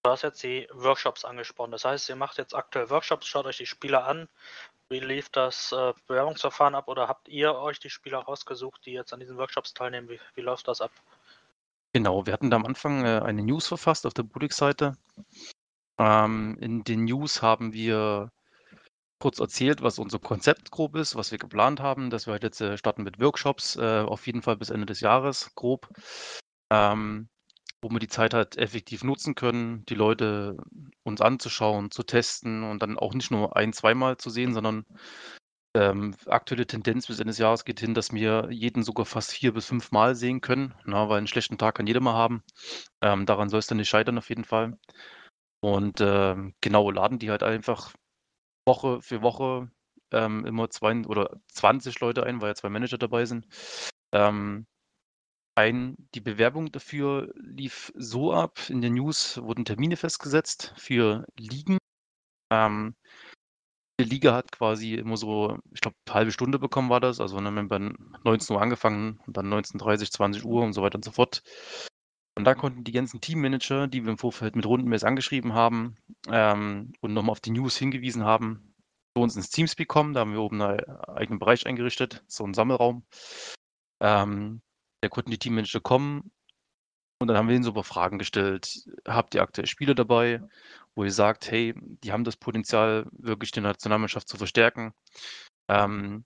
Du hast jetzt die Workshops angesprochen. Das heißt, ihr macht jetzt aktuell Workshops, schaut euch die Spieler an. Wie lief das äh, Bewerbungsverfahren ab oder habt ihr euch die Spieler rausgesucht, die jetzt an diesen Workshops teilnehmen? Wie, wie läuft das ab?
Genau, wir hatten da am Anfang äh, eine News verfasst auf der Budik-Seite. Ähm, in den News haben wir kurz erzählt, was unser Konzept grob ist, was wir geplant haben, dass wir halt jetzt äh, starten mit Workshops, äh, auf jeden Fall bis Ende des Jahres grob, ähm, wo wir die Zeit halt effektiv nutzen können, die Leute uns anzuschauen, zu testen und dann auch nicht nur ein, zweimal zu sehen, sondern ähm, aktuelle Tendenz bis Ende des Jahres geht hin, dass wir jeden sogar fast vier bis fünf Mal sehen können, na, weil einen schlechten Tag kann jeder mal haben. Ähm, daran soll es dann nicht scheitern auf jeden Fall. Und ähm, genau, laden die halt einfach Woche für Woche ähm, immer zwei oder 20 Leute ein, weil ja zwei Manager dabei sind. Ähm, ein, die Bewerbung dafür lief so ab, in den News wurden Termine festgesetzt für Ligen. Ähm, die Liga hat quasi immer so, ich glaube, eine halbe Stunde bekommen war das. Also dann haben wir 19 Uhr angefangen und dann 19.30 20 Uhr und so weiter und so fort. Und da konnten die ganzen Teammanager, die wir im Vorfeld mit Rundenmails angeschrieben haben ähm, und nochmal auf die News hingewiesen haben, zu uns ins Teamspeak kommen. Da haben wir oben einen eigenen Bereich eingerichtet, so einen Sammelraum. Ähm, da konnten die Teammanager kommen und dann haben wir ihnen so ein paar Fragen gestellt. Habt ihr aktuell Spiele dabei, wo ihr sagt, hey, die haben das Potenzial, wirklich die Nationalmannschaft zu verstärken? Ähm,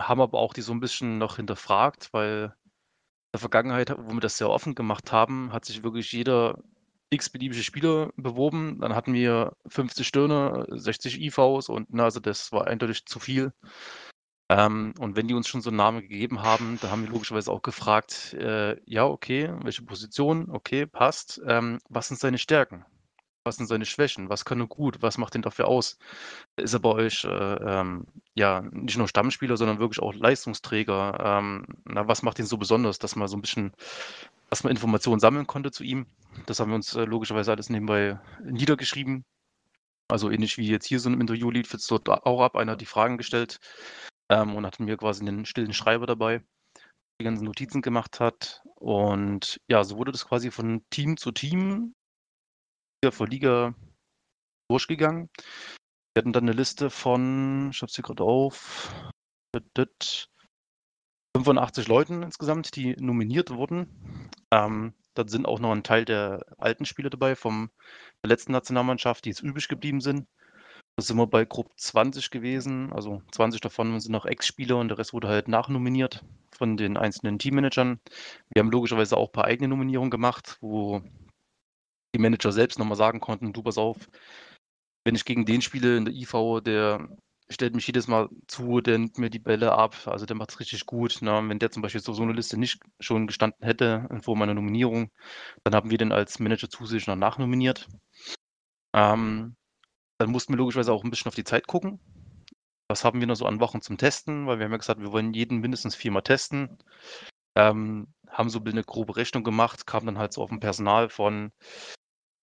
haben aber auch die so ein bisschen noch hinterfragt, weil in der Vergangenheit, wo wir das sehr offen gemacht haben, hat sich wirklich jeder x-beliebige Spieler beworben. Dann hatten wir 50 Stirne, 60 IVs und na, also das war eindeutig zu viel. Ähm, und wenn die uns schon so einen Namen gegeben haben, dann haben wir logischerweise auch gefragt, äh, ja, okay, welche Position, okay, passt. Ähm, was sind seine Stärken? Was sind seine Schwächen? Was kann er gut? Was macht ihn dafür aus? Ist er bei euch äh, ähm, ja nicht nur Stammspieler, sondern wirklich auch Leistungsträger? Ähm, na, was macht ihn so besonders, dass man so ein bisschen, dass man Informationen sammeln konnte zu ihm? Das haben wir uns äh, logischerweise alles nebenbei niedergeschrieben. Also ähnlich wie jetzt hier so ein Interview lief jetzt dort auch ab. Einer hat die Fragen gestellt ähm, und hatte mir quasi einen stillen Schreiber dabei, die ganzen Notizen gemacht hat. Und ja, so wurde das quasi von Team zu Team, Liga vor Liga durchgegangen. Wir hatten dann eine Liste von, ich habe sie gerade auf, 85 Leuten insgesamt, die nominiert wurden. Ähm, da sind auch noch ein Teil der alten Spieler dabei vom der letzten Nationalmannschaft, die jetzt übrig geblieben sind. Da sind wir bei grob 20 gewesen. Also 20 davon sind noch Ex-Spieler und der Rest wurde halt nachnominiert von den einzelnen Teammanagern. Wir haben logischerweise auch ein paar eigene Nominierungen gemacht, wo die Manager selbst nochmal sagen konnten, du pass auf, wenn ich gegen den spiele in der IV, der stellt mich jedes Mal zu, der nimmt mir die Bälle ab, also der macht es richtig gut. Na, wenn der zum Beispiel so, so eine Liste nicht schon gestanden hätte vor meiner Nominierung, dann haben wir den als Manager zusätzlich noch nachnominiert. Ähm, dann mussten wir logischerweise auch ein bisschen auf die Zeit gucken. Was haben wir noch so an Wochen zum Testen? Weil wir haben ja gesagt, wir wollen jeden mindestens viermal testen. Ähm, haben so eine grobe Rechnung gemacht, kam dann halt so auf ein Personal von,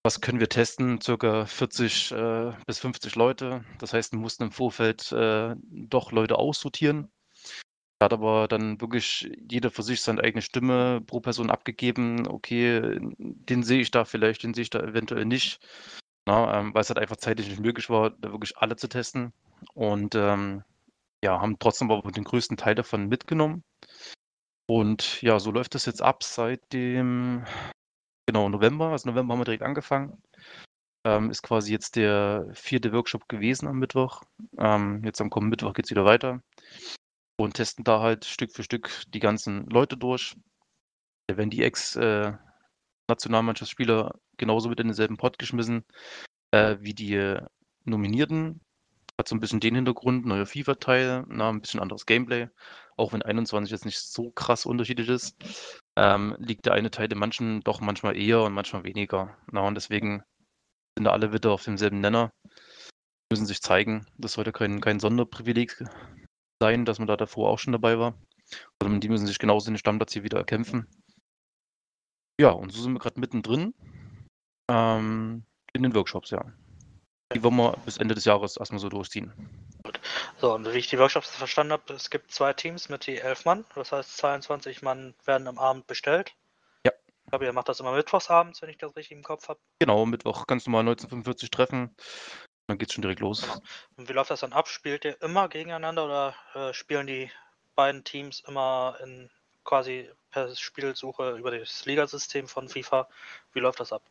was können wir testen? Circa 40 äh, bis 50 Leute. Das heißt, wir mussten im Vorfeld äh, doch Leute aussortieren. Da hat aber dann wirklich jeder für sich seine eigene Stimme pro Person abgegeben. Okay, den sehe ich da vielleicht, den sehe ich da eventuell nicht. Na, ähm, weil es halt einfach zeitlich nicht möglich war, da wirklich alle zu testen. Und ähm, ja, haben trotzdem aber den größten Teil davon mitgenommen. Und ja, so läuft das jetzt ab seit dem genau November. Also November haben wir direkt angefangen. Ähm, ist quasi jetzt der vierte Workshop gewesen am Mittwoch. Ähm, jetzt am kommenden Mittwoch geht es wieder weiter. Und testen da halt Stück für Stück die ganzen Leute durch. Werden die Ex- äh, Nationalmannschaftsspieler genauso mit in denselben Pot geschmissen äh, wie die Nominierten. Hat so ein bisschen den Hintergrund, neuer FIFA-Teil, ein bisschen anderes Gameplay. Auch wenn 21 jetzt nicht so krass unterschiedlich ist, ähm, liegt der eine Teil in manchen doch manchmal eher und manchmal weniger. Na, und deswegen sind da alle wieder auf demselben Nenner, müssen sich zeigen. Das sollte kein, kein Sonderprivileg sein, dass man da davor auch schon dabei war. Sondern die müssen sich genauso den Stammplatz hier wieder erkämpfen. Ja, und so sind wir gerade mittendrin ähm, in den Workshops, ja. Die wollen wir bis Ende des Jahres erstmal so durchziehen.
So, und wie ich die Workshops verstanden habe, es gibt zwei Teams mit die elf Mann, das heißt 22 Mann werden am Abend bestellt.
Ja.
Ich glaube, ihr macht das immer mittwochsabends, wenn ich das richtig im Kopf habe.
Genau, Mittwoch ganz normal 1945 treffen. Dann geht's schon direkt los.
Und wie läuft das dann ab? Spielt ihr immer gegeneinander oder äh, spielen die beiden Teams immer in quasi per Spielsuche über das Ligasystem von FIFA. Wie läuft das ab?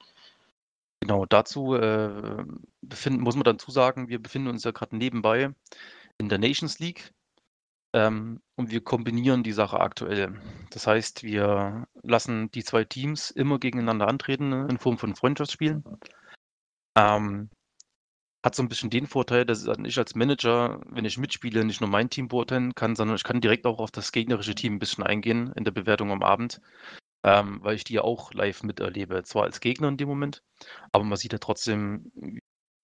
Genau, dazu äh, befinden, muss man dann zusagen, wir befinden uns ja gerade nebenbei in der Nations League ähm, und wir kombinieren die Sache aktuell. Das heißt, wir lassen die zwei Teams immer gegeneinander antreten in Form von Freundschaftsspielen. Ähm, hat so ein bisschen den Vorteil, dass ich als Manager, wenn ich mitspiele, nicht nur mein Team beurteilen kann, sondern ich kann direkt auch auf das gegnerische Team ein bisschen eingehen in der Bewertung am Abend, ähm, weil ich die ja auch live miterlebe. Zwar als Gegner in dem Moment, aber man sieht ja trotzdem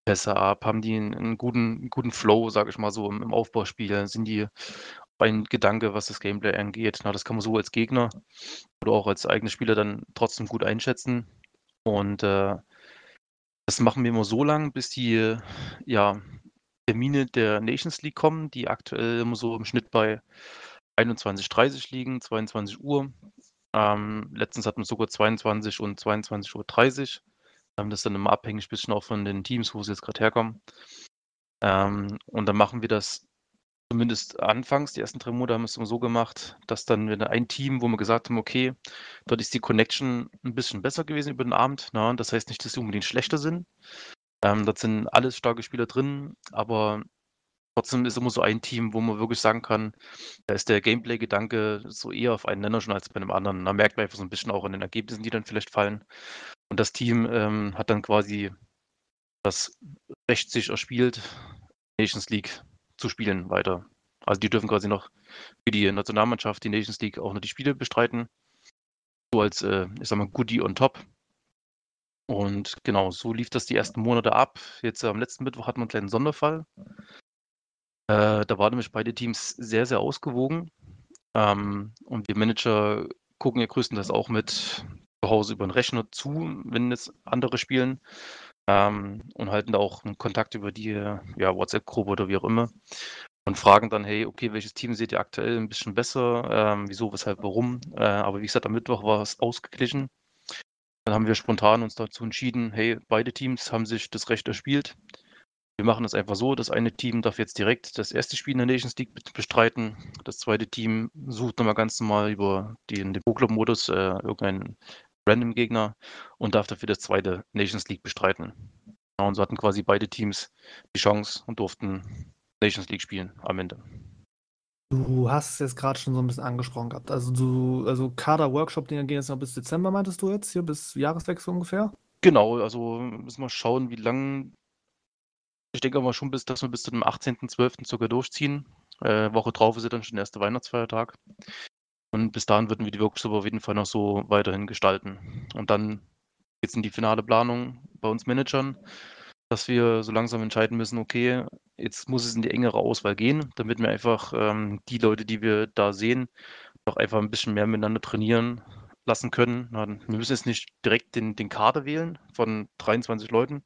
besser ab. Haben die einen, einen guten, einen guten Flow, sage ich mal so, im, im, Aufbauspiel? Sind die ein Gedanke, was das Gameplay angeht? Na, das kann man so als Gegner oder auch als eigener Spieler dann trotzdem gut einschätzen. Und äh, das machen wir immer so lang, bis die, ja, Termine der Nations League kommen, die aktuell immer so im Schnitt bei 21.30 liegen, 22 Uhr. Ähm, letztens hatten wir sogar 22 und 22.30 Uhr. Ähm, das ist dann immer abhängig ein bisschen auch von den Teams, wo sie jetzt gerade herkommen. Ähm, und dann machen wir das zumindest anfangs, die ersten drei Monate haben wir es immer so gemacht, dass dann wir ein Team, wo wir gesagt haben, okay, dort ist die Connection ein bisschen besser gewesen über den Abend. Na, das heißt nicht, dass sie unbedingt schlechter sind. Ähm, dort sind alles starke Spieler drin, aber trotzdem ist immer so ein Team, wo man wirklich sagen kann, da ist der Gameplay-Gedanke so eher auf einen Nenner schon als bei einem anderen. Da merkt man einfach so ein bisschen auch an den Ergebnissen, die dann vielleicht fallen. Und das Team ähm, hat dann quasi das Recht sich erspielt, Nations League zu spielen weiter. Also die dürfen quasi noch für die Nationalmannschaft, die Nations League, auch noch die Spiele bestreiten. So als, äh, ich sag mal, Goodie on top. Und genau, so lief das die ersten Monate ab. Jetzt am letzten Mittwoch hatten wir einen kleinen Sonderfall. Äh, da waren nämlich beide Teams sehr, sehr ausgewogen. Ähm, und die Manager gucken ja größtenteils auch mit zu Hause über den Rechner zu, wenn jetzt andere spielen. Ähm, und halten da auch einen Kontakt über die ja, WhatsApp-Gruppe oder wie auch immer. Und fragen dann, hey, okay, welches Team seht ihr aktuell ein bisschen besser? Ähm, wieso, weshalb, warum? Äh, aber wie gesagt, am Mittwoch war es ausgeglichen. Dann haben wir spontan uns dazu entschieden, hey, beide Teams haben sich das Recht erspielt. Wir machen das einfach so, das eine Team darf jetzt direkt das erste Spiel in der Nations League bestreiten. Das zweite Team sucht nochmal ganz normal über den, Pro-Club-Modus äh, irgendeinen Random-Gegner und darf dafür das zweite Nations League bestreiten. Ja, und so hatten quasi beide Teams die Chance und durften Nations League spielen am Ende.
Du hast es jetzt gerade schon so ein bisschen angesprochen gehabt. Also du, also Kader-Workshop-Dinger gehen jetzt noch bis Dezember, meintest du jetzt hier, bis Jahreswechsel ungefähr?
Genau, also müssen wir schauen, wie lang. Ich denke aber schon, bis, dass wir bis zu dem 18.12. sogar durchziehen. Äh, Woche drauf ist ja dann schon der erste Weihnachtsfeiertag. Und bis dahin würden wir die Workshops auf jeden Fall noch so weiterhin gestalten. Und dann geht es in die finale Planung bei uns Managern dass wir so langsam entscheiden müssen, okay, jetzt muss es in die engere Auswahl gehen, damit wir einfach ähm, die Leute, die wir da sehen, noch einfach ein bisschen mehr miteinander trainieren lassen können. Wir müssen jetzt nicht direkt den, den Kader wählen von 23 Leuten,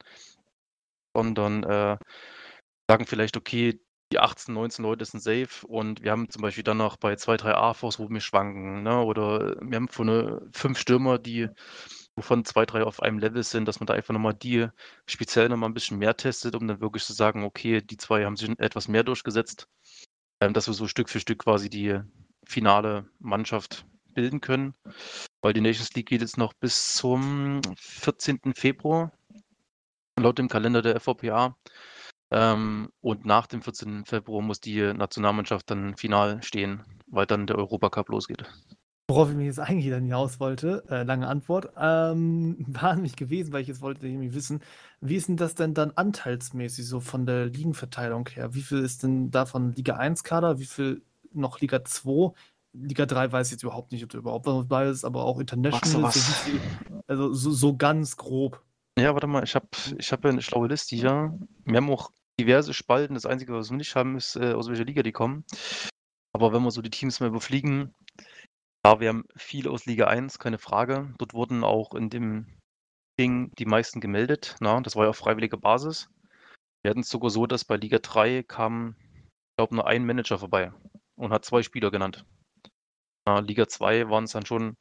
sondern äh, sagen vielleicht, okay, die 18, 19 Leute sind safe und wir haben zum Beispiel dann noch bei zwei, drei AFOs, wo wir schwanken, ne? oder wir haben von eine, fünf Stürmer, die wovon zwei, drei auf einem Level sind, dass man da einfach nochmal die speziell nochmal ein bisschen mehr testet, um dann wirklich zu sagen, okay, die zwei haben sich etwas mehr durchgesetzt, ähm, dass wir so Stück für Stück quasi die finale Mannschaft bilden können. Weil die Nations League geht jetzt noch bis zum 14. Februar, laut dem Kalender der FVPA. Ähm, und nach dem 14. Februar muss die Nationalmannschaft dann final stehen, weil dann der Europacup losgeht.
Worauf ich mich jetzt eigentlich dann hinaus wollte, äh, lange Antwort, ähm, war nämlich gewesen, weil ich jetzt wollte nämlich wissen, wie ist denn das denn dann anteilsmäßig so von der Ligenverteilung her? Wie viel ist denn davon Liga 1 Kader, wie viel noch Liga 2? Liga 3 weiß ich jetzt überhaupt nicht, ob da überhaupt was dabei ist, aber auch International, viel, also so, so, ganz grob.
Ja, warte mal, ich habe ich hab ja eine schlaue Liste hier. Wir haben auch diverse Spalten. Das Einzige, was wir nicht haben, ist, äh, aus welcher Liga die kommen. Aber wenn wir so die Teams mal überfliegen, ja, wir haben viel aus Liga 1, keine Frage. Dort wurden auch in dem Ding die meisten gemeldet. Na, das war ja auf freiwilliger Basis. Wir hatten es sogar so, dass bei Liga 3 kam, ich glaube, nur ein Manager vorbei und hat zwei Spieler genannt. Na, Liga 2 waren es dann schon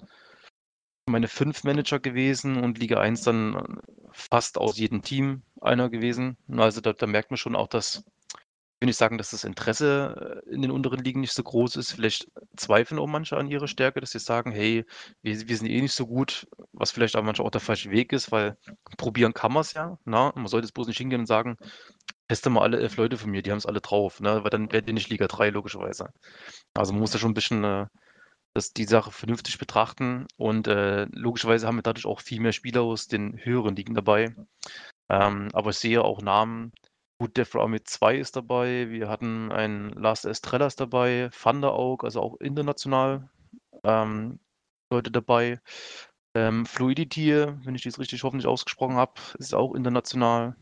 meine fünf Manager gewesen und Liga 1 dann fast aus jedem Team einer gewesen. Also da, da merkt man schon auch, dass nicht sagen, dass das Interesse äh, in den unteren Ligen nicht so groß ist. Vielleicht zweifeln auch manche an ihrer Stärke, dass sie sagen, hey, wir, wir sind eh nicht so gut, was vielleicht auch manchmal auch der falsche Weg ist, weil probieren kann man es ja. Na? Man sollte es bloß nicht hingehen und sagen, teste mal alle elf Leute von mir, die haben es alle drauf, ne? weil dann wäre die nicht Liga 3 logischerweise. Also man muss da schon ein bisschen äh, das, die Sache vernünftig betrachten und äh, logischerweise haben wir dadurch auch viel mehr Spieler aus den höheren Ligen dabei. Ähm, aber ich sehe auch Namen, Gut, Death Army 2 ist dabei. Wir hatten einen Last Estrellas dabei, Thunderaug, also auch international ähm, Leute dabei. Ähm, Fluidity, wenn ich das richtig hoffentlich ausgesprochen habe, ist auch international.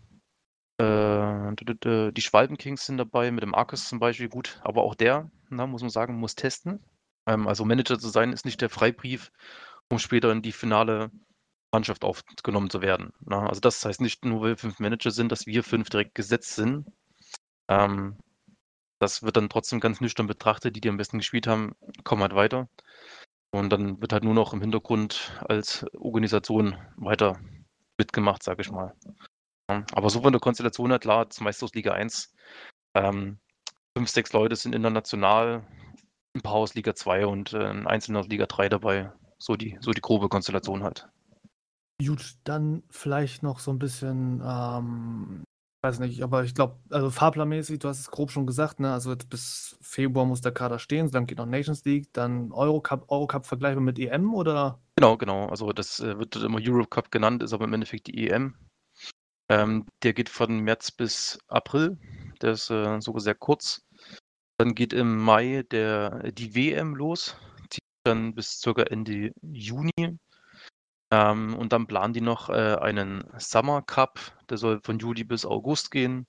Äh, die Schwalbenkings sind dabei, mit dem Arcus zum Beispiel, gut, aber auch der, na, muss man sagen, muss testen. Ähm, also Manager zu sein, ist nicht der Freibrief, um später in die finale Mannschaft aufgenommen zu werden. Ne? Also das heißt nicht nur, weil wir fünf Manager sind, dass wir fünf direkt gesetzt sind. Ähm, das wird dann trotzdem ganz nüchtern betrachtet. Die, die am besten gespielt haben, kommen halt weiter. Und dann wird halt nur noch im Hintergrund als Organisation weiter mitgemacht, sage ich mal. Aber so von der Konstellation her, klar, das aus Liga 1. Ähm, fünf, sechs Leute sind international, ein paar aus Liga 2 und äh, ein einzelner aus Liga 3 dabei. So die, so die grobe Konstellation halt.
Gut, dann vielleicht noch so ein bisschen, ähm, weiß nicht, aber ich glaube, also fahrplanmäßig, du hast es grob schon gesagt, ne? Also jetzt bis Februar muss der Kader stehen, dann geht noch Nations League, dann Eurocup, Eurocup vergleichbar mit EM oder?
Genau, genau. Also das äh, wird immer Eurocup genannt, ist aber im Endeffekt die EM. Ähm, der geht von März bis April. Der ist äh, sogar sehr kurz. Dann geht im Mai der, die WM los, zieht dann bis circa Ende Juni. Ähm, und dann planen die noch äh, einen Summer Cup, der soll von Juli bis August gehen.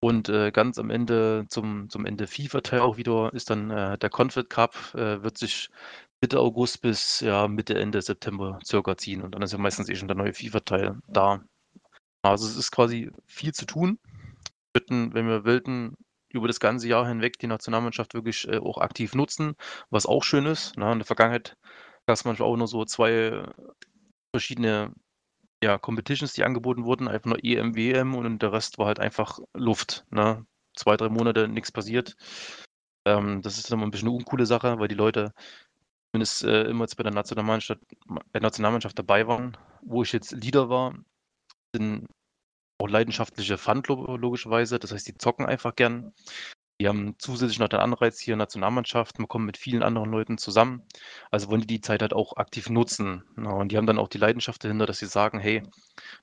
Und äh, ganz am Ende, zum, zum Ende FIFA-Teil auch wieder, ist dann äh, der Confed Cup, äh, wird sich Mitte August bis ja, Mitte, Ende September circa ziehen. Und dann ist ja meistens eh schon der neue FIFA-Teil da. Also es ist quasi viel zu tun. Wenn wir wollten, über das ganze Jahr hinweg die Nationalmannschaft wirklich äh, auch aktiv nutzen, was auch schön ist. Ne? In der Vergangenheit gab es manchmal auch nur so zwei verschiedene ja, Competitions, die angeboten wurden, einfach nur EM, WM und der Rest war halt einfach Luft. Ne? Zwei, drei Monate nichts passiert. Ähm, das ist dann immer ein bisschen eine uncoole Sache, weil die Leute zumindest äh, immer jetzt bei der Nationalmannschaft, der Nationalmannschaft dabei waren. Wo ich jetzt Leader war, sind auch leidenschaftliche Fund logischerweise. Das heißt, die zocken einfach gern. Die haben zusätzlich noch den Anreiz hier Nationalmannschaft, man kommt mit vielen anderen Leuten zusammen. Also wollen die die Zeit halt auch aktiv nutzen. Ja, und die haben dann auch die Leidenschaft dahinter, dass sie sagen, hey,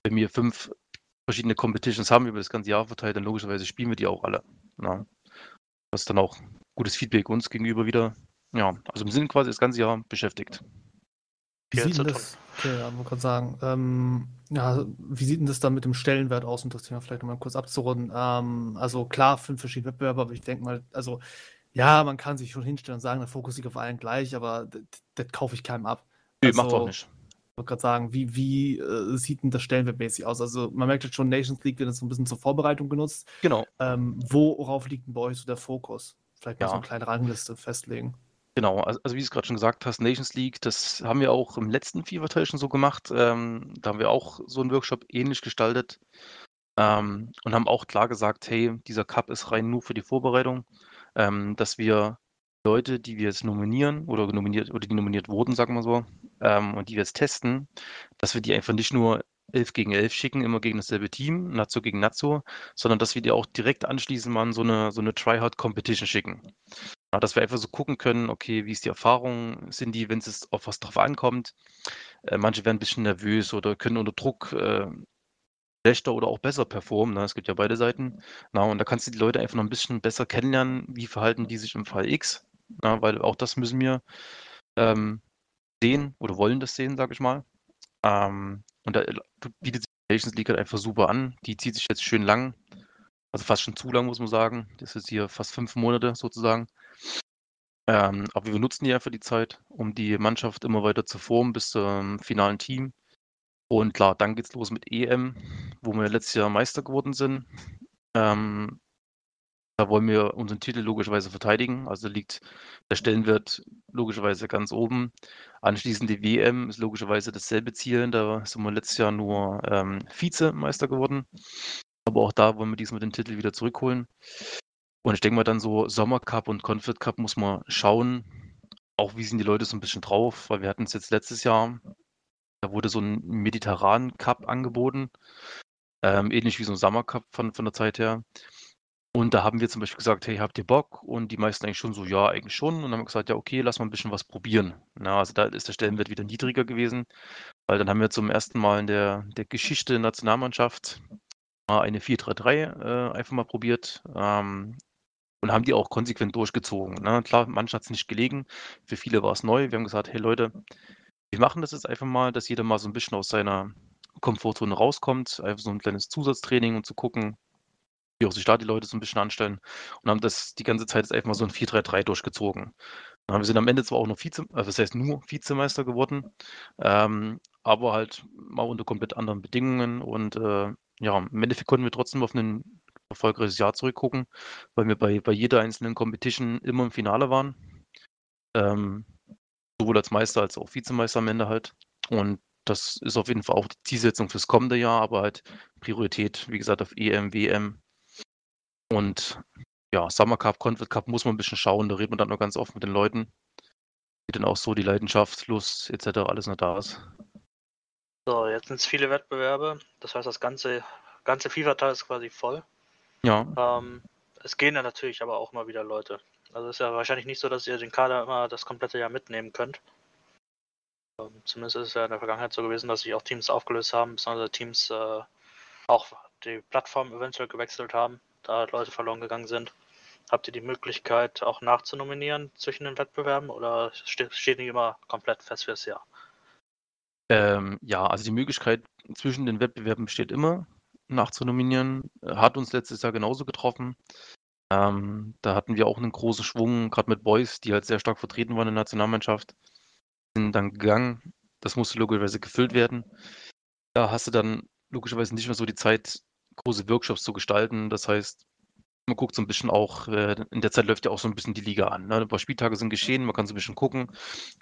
wenn wir fünf verschiedene Competitions haben über das ganze Jahr verteilt, dann logischerweise spielen wir die auch alle. Das ist dann auch gutes Feedback uns gegenüber wieder. Ja, also im Sinne quasi das ganze Jahr beschäftigt.
Wie sieht denn das, okay, ja, wollte gerade sagen, ähm, ja, wie sieht denn das dann mit dem Stellenwert aus, um das Thema vielleicht nochmal kurz abzurunden? Ähm, also klar, fünf verschiedene Wettbewerbe, aber ich denke mal, also ja, man kann sich schon hinstellen und sagen, der Fokus liegt auf allen gleich, aber das, das kaufe ich keinem ab.
Nee, also, macht auch nicht.
Ich wollte gerade sagen, wie, wie äh, sieht denn das Stellenwertmäßig aus? Also man merkt jetzt schon, Nations League wird jetzt so ein bisschen zur Vorbereitung genutzt.
Genau.
Ähm, worauf liegt denn bei euch so der Fokus? Vielleicht mal ja. so eine kleine Rangliste festlegen.
Genau, also, wie du es gerade schon gesagt hast, Nations League, das haben wir auch im letzten FIFA-Teil schon so gemacht. Ähm, da haben wir auch so einen Workshop ähnlich gestaltet ähm, und haben auch klar gesagt, hey, dieser Cup ist rein nur für die Vorbereitung, ähm, dass wir Leute, die wir jetzt nominieren oder nominiert oder die nominiert wurden, sagen wir so, ähm, und die wir jetzt testen, dass wir die einfach nicht nur 11 gegen 11 schicken, immer gegen dasselbe Team, Nazo gegen Nazo, sondern dass wir die auch direkt anschließend mal so eine, so eine Tryhard-Competition schicken. Ja, dass wir einfach so gucken können, okay, wie ist die Erfahrung? Sind die, wenn es auf was drauf ankommt? Äh, manche werden ein bisschen nervös oder können unter Druck äh, schlechter oder auch besser performen. Ne? Es gibt ja beide Seiten. Na, und da kannst du die Leute einfach noch ein bisschen besser kennenlernen, wie verhalten die sich im Fall X. Na, weil auch das müssen wir ähm, sehen oder wollen das sehen, sage ich mal. Ähm, und da bietet sich die Nations League halt einfach super an. Die zieht sich jetzt schön lang. Also fast schon zu lang, muss man sagen. Das ist hier fast fünf Monate sozusagen. Ähm, aber wir nutzen die einfach die Zeit, um die Mannschaft immer weiter zu formen bis zum finalen Team. Und klar, dann geht's los mit EM, wo wir letztes Jahr Meister geworden sind. Ähm, da wollen wir unseren Titel logischerweise verteidigen. Also liegt der Stellenwert logischerweise ganz oben. Anschließend die WM ist logischerweise dasselbe Ziel. Da sind wir letztes Jahr nur ähm, Vizemeister geworden. Aber auch da wollen wir diesmal den Titel wieder zurückholen. Und ich denke mal dann so Sommercup und Confed Cup muss man schauen, auch wie sind die Leute so ein bisschen drauf, weil wir hatten es jetzt letztes Jahr, da wurde so ein Mediterran Cup angeboten, ähm, ähnlich wie so ein Summer Cup von, von der Zeit her. Und da haben wir zum Beispiel gesagt, hey, habt ihr Bock? Und die meisten eigentlich schon so, ja, eigentlich schon. Und dann haben wir gesagt, ja, okay, lass mal ein bisschen was probieren. Na, also da ist der Stellenwert wieder niedriger gewesen, weil dann haben wir zum ersten Mal in der, der Geschichte der Nationalmannschaft eine 4-3-3 äh, einfach mal probiert. Ähm, und haben die auch konsequent durchgezogen. Ne? Klar, manchen hat es nicht gelegen, für viele war es neu. Wir haben gesagt, hey Leute, wir machen das jetzt einfach mal, dass jeder mal so ein bisschen aus seiner Komfortzone rauskommt, einfach so ein kleines Zusatztraining und zu gucken, wie auch sich da die Leute so ein bisschen anstellen und haben das die ganze Zeit jetzt einfach mal so ein 4-3-3 durchgezogen. Wir sind am Ende zwar auch noch Vize, also das heißt nur Vizemeister geworden, ähm, aber halt mal unter komplett anderen Bedingungen und äh, ja, im Endeffekt konnten wir trotzdem auf einen erfolgreiches Jahr zurückgucken, weil wir bei, bei jeder einzelnen Competition immer im Finale waren. Ähm, sowohl als Meister als auch Vizemeister am Ende halt. Und das ist auf jeden Fall auch die Zielsetzung fürs kommende Jahr, aber halt Priorität, wie gesagt, auf EM, WM. Und ja, Summer Cup, Confed Cup muss man ein bisschen schauen, da redet man dann noch ganz oft mit den Leuten, wie dann auch so die Leidenschaft, Lust etc. alles noch da ist.
So, jetzt sind es viele Wettbewerbe. Das heißt, das ganze, ganze FIFA-Teil ist quasi voll.
Ja,
Ähm, es gehen ja natürlich aber auch mal wieder Leute. Also es ist ja wahrscheinlich nicht so, dass ihr den Kader immer das komplette Jahr mitnehmen könnt. Ähm, zumindest ist es ja in der Vergangenheit so gewesen, dass sich auch Teams aufgelöst haben, beziehungsweise Teams äh, auch die Plattform eventuell gewechselt haben, da Leute verloren gegangen sind. Habt ihr die Möglichkeit, auch nachzunominieren zwischen den Wettbewerben oder steht, steht nicht immer komplett fest fürs Jahr?
ähm, ja, also die Möglichkeit zwischen den Wettbewerben besteht immer, nachzunominieren. Hat uns letztes Jahr genauso getroffen. Ähm, da hatten wir auch einen großen Schwung, gerade mit Boys, die halt sehr stark vertreten waren in der Nationalmannschaft. Sind dann gegangen. Das musste logischerweise gefüllt werden. Da hast du dann logischerweise nicht mehr so die Zeit, große Workshops zu gestalten. Das heißt, man guckt so ein bisschen auch, äh, in der Zeit läuft ja auch so ein bisschen die Liga an. Ne? Ein paar Spieltage sind geschehen, man kann so ein bisschen gucken,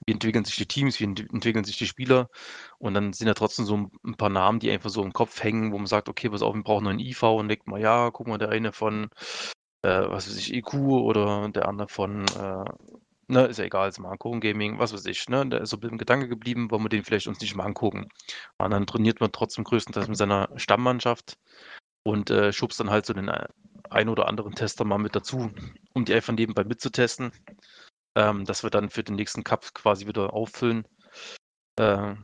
wie entwickeln sich die Teams, wie ent entwickeln sich die Spieler. Und dann sind ja trotzdem so ein paar Namen, die einfach so im Kopf hängen, wo man sagt, okay, pass auf, wir brauchen noch einen IV und denkt mal, ja, guck mal, der eine von, äh, was weiß ich, EQ oder der andere von, äh, ne, ist ja egal, ist mal angucken, Gaming, was weiß ich, ne, der ist so ein Gedanke geblieben, wollen wir den vielleicht uns nicht mal angucken. Und dann trainiert man trotzdem größtenteils mit seiner Stammmannschaft und äh, schubst dann halt so den äh, ein oder anderen Tester mal mit dazu, um die einfach nebenbei mitzutesten, ähm, dass wir dann für den nächsten Cup quasi wieder auffüllen. Äh,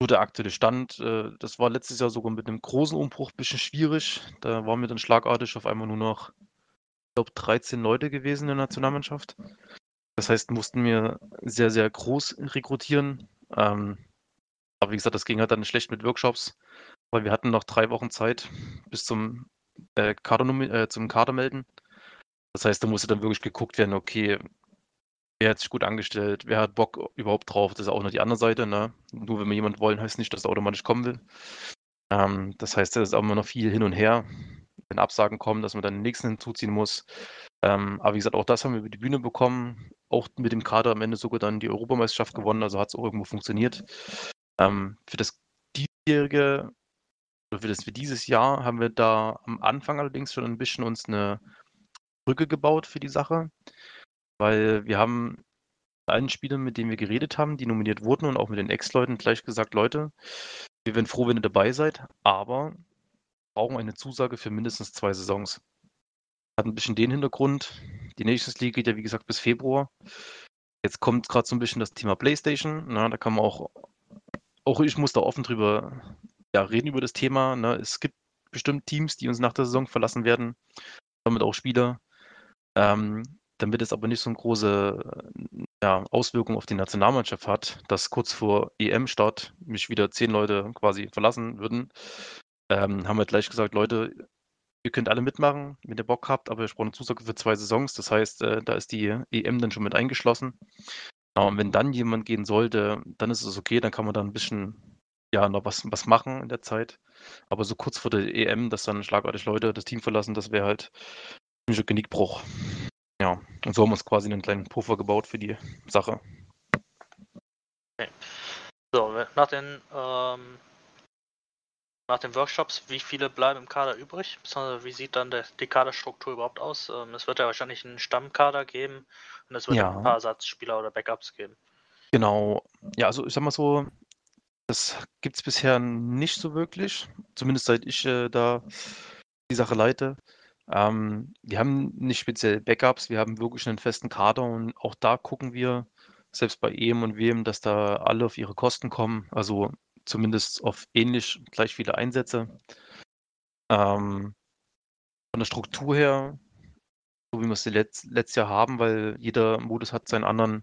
so der aktuelle Stand, äh, das war letztes Jahr sogar mit einem großen Umbruch ein bisschen schwierig. Da waren wir dann schlagartig auf einmal nur noch, ich glaube, 13 Leute gewesen in der Nationalmannschaft. Das heißt, mussten wir sehr, sehr groß rekrutieren. Ähm, aber wie gesagt, das ging halt dann schlecht mit Workshops, weil wir hatten noch drei Wochen Zeit bis zum äh, Kader, äh, zum Kader melden. Das heißt, da musste dann wirklich geguckt werden, okay, wer hat sich gut angestellt, wer hat Bock überhaupt drauf, das ist auch noch die andere Seite. Ne? Nur wenn wir jemanden wollen, heißt nicht, dass er automatisch kommen will. Ähm, das heißt, da ist auch immer noch viel hin und her, wenn Absagen kommen, dass man dann den nächsten hinzuziehen muss. Ähm, aber wie gesagt, auch das haben wir über die Bühne bekommen. Auch mit dem Kader am Ende sogar dann die Europameisterschaft gewonnen, also hat es auch irgendwo funktioniert. Ähm, für das diesjährige für das für dieses Jahr haben wir da am Anfang allerdings schon ein bisschen uns eine Brücke gebaut für die Sache, weil wir haben allen Spielern, mit denen wir geredet haben, die nominiert wurden und auch mit den Ex-Leuten gleich gesagt, Leute, wir wären froh, wenn ihr dabei seid, aber brauchen eine Zusage für mindestens zwei Saisons. Hat ein bisschen den Hintergrund. Die Nations League geht ja, wie gesagt, bis Februar. Jetzt kommt gerade so ein bisschen das Thema PlayStation. Na, da kann man auch, auch ich muss da offen drüber ja, reden über das Thema. Ne? Es gibt bestimmt Teams, die uns nach der Saison verlassen werden, damit auch Spieler. Ähm, damit es aber nicht so eine große ja, Auswirkung auf die Nationalmannschaft hat, dass kurz vor EM-Start mich wieder zehn Leute quasi verlassen würden, ähm, haben wir gleich gesagt, Leute, ihr könnt alle mitmachen, wenn ihr Bock habt, aber ich brauche eine Zusage für zwei Saisons. Das heißt, äh, da ist die EM dann schon mit eingeschlossen. Und wenn dann jemand gehen sollte, dann ist es okay, dann kann man da ein bisschen ja, noch was, was machen in der Zeit. Aber so kurz vor der EM, dass dann schlagartig Leute das Team verlassen, das wäre halt ein Genickbruch. Ja, und so haben wir uns quasi einen kleinen Puffer gebaut für die Sache.
Okay. So, nach den, ähm, nach den Workshops, wie viele bleiben im Kader übrig? Beziehungsweise wie sieht dann der, die Kaderstruktur überhaupt aus? Ähm, es wird ja wahrscheinlich einen Stammkader geben und es wird
Ja.
ein paar Ersatzspieler oder Backups geben.
Genau. Ja, also ich sag mal so, das gibt es bisher nicht so wirklich, zumindest seit ich äh, da die Sache leite. Ähm, wir haben nicht speziell Backups, wir haben wirklich einen festen Kader und auch da gucken wir, selbst bei EM und WM, dass da alle auf ihre Kosten kommen, also zumindest auf ähnlich gleich viele Einsätze. Ähm, von der Struktur her, so wie wir es letzt, letztes Jahr haben, weil jeder Modus hat seinen anderen,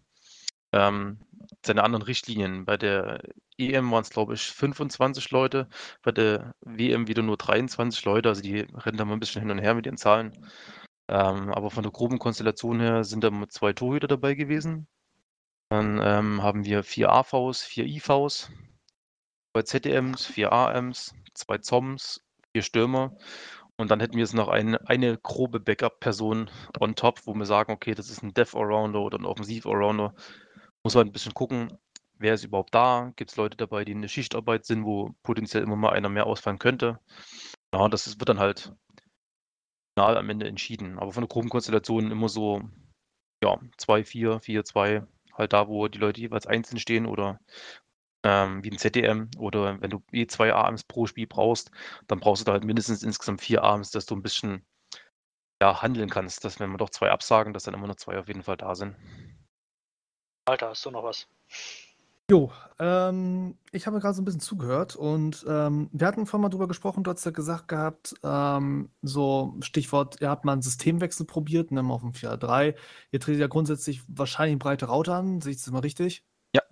ähm, seine anderen Richtlinien. Bei der EM waren es, glaube ich, 25 Leute, bei der WM wieder nur 23 Leute, also die rennen da mal ein bisschen hin und her mit den Zahlen. Ähm, aber von der groben Konstellation her sind da zwei Torhüter dabei gewesen. Dann ähm, haben wir vier AVs, vier IVs, zwei ZDMs, vier AMs, zwei ZOMs, vier Stürmer Und dann hätten wir jetzt noch eine, eine grobe Backup-Person on top, wo wir sagen, okay, das ist ein Dev-Allrounder oder ein Offensiv-Allrounder. Muss man ein bisschen gucken, wer ist überhaupt da? Gibt es Leute dabei, die in der Schichtarbeit sind, wo potenziell immer mal einer mehr ausfallen könnte? Ja, das ist, wird dann halt final am Ende entschieden. Aber von der groben Konstellation immer so, ja, 2, 4, 4, 2, halt da, wo die Leute jeweils einzeln stehen oder ähm, wie ein ZDM oder wenn du eh zwei AMs pro Spiel brauchst, dann brauchst du da halt mindestens insgesamt vier AMs, dass du ein bisschen ja, handeln kannst, dass wenn wir doch zwei absagen, dass dann immer noch zwei auf jeden Fall da sind.
Alter, hast du noch was?
Jo, ähm, ich habe gerade so ein bisschen zugehört und ähm, wir hatten vorhin mal drüber gesprochen, du hast ja gesagt gehabt, ähm, so Stichwort, ihr habt mal einen Systemwechsel probiert, ne, auf dem 4.3. Ihr tretet ja grundsätzlich wahrscheinlich breite Raute an, sehe ich das mal richtig?
Ja.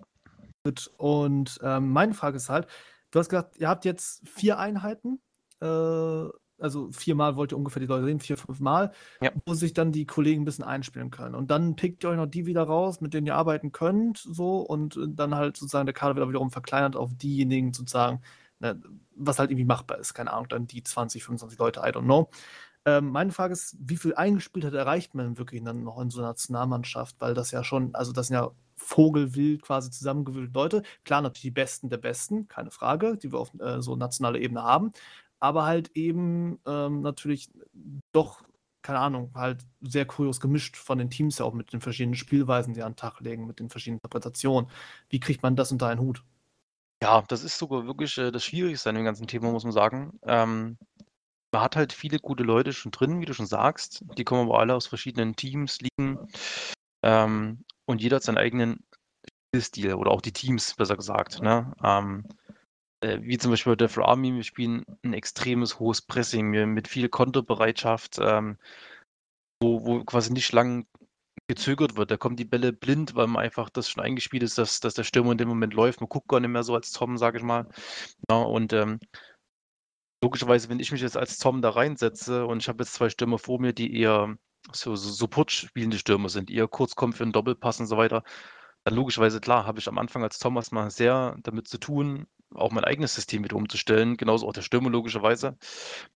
Gut, Und ähm, meine Frage ist halt, du hast gesagt, ihr habt jetzt vier Einheiten, äh, also viermal wollt ihr ungefähr die Leute sehen, vier, fünf Mal,
Ja.
wo sich dann die Kollegen ein bisschen einspielen können. Und dann pickt ihr euch noch die wieder raus, mit denen ihr arbeiten könnt, so, und äh, dann halt sozusagen der Kader wieder wiederum verkleinert auf diejenigen sozusagen, ne, was halt irgendwie machbar ist. Keine Ahnung, dann die 20, 25 Leute, I don't know. Ähm, meine Frage ist, wie viel Eingespieltheit erreicht man wirklich dann noch in so einer Nationalmannschaft? Weil das ja schon, also das sind ja vogelwild quasi zusammengewürfelte Leute. Klar, natürlich die Besten der Besten, keine Frage, die wir auf äh, so nationaler Ebene haben. Aber halt eben ähm, natürlich doch, keine Ahnung, halt sehr kurios gemischt von den Teams ja auch mit den verschiedenen Spielweisen, die an den Tag legen, mit den verschiedenen Interpretationen. Wie kriegt man das unter einen Hut?
Ja, das ist sogar wirklich äh, das Schwierigste an dem ganzen Thema, muss man sagen. Ähm, man hat halt viele gute Leute schon drin, wie du schon sagst. Die kommen aber alle aus verschiedenen Teams, Ligen. Ähm, und jeder hat seinen eigenen Spielstil oder auch die Teams, besser gesagt. Ne? Ähm, äh, wie zum Beispiel bei Death Army, wir spielen ein extremes hohes Pressing mit viel Konterbereitschaft, ähm, wo, wo quasi nicht lang gezögert wird. Da kommen die Bälle blind, weil man einfach das schon eingespielt ist, dass, dass der Stürmer in dem Moment läuft. Man guckt gar nicht mehr so als Tom, sage ich mal. Ja, und ähm, logischerweise, wenn ich mich jetzt als Tom da reinsetze und ich habe jetzt zwei Stürmer vor mir, die eher so, so Support spielende Stürmer sind, eher kurz kommen für einen Doppelpass und so weiter, dann logischerweise, klar, habe ich am Anfang als Thomas mal sehr damit zu tun, auch mein eigenes System wieder umzustellen, genauso auch der Stürmer logischerweise.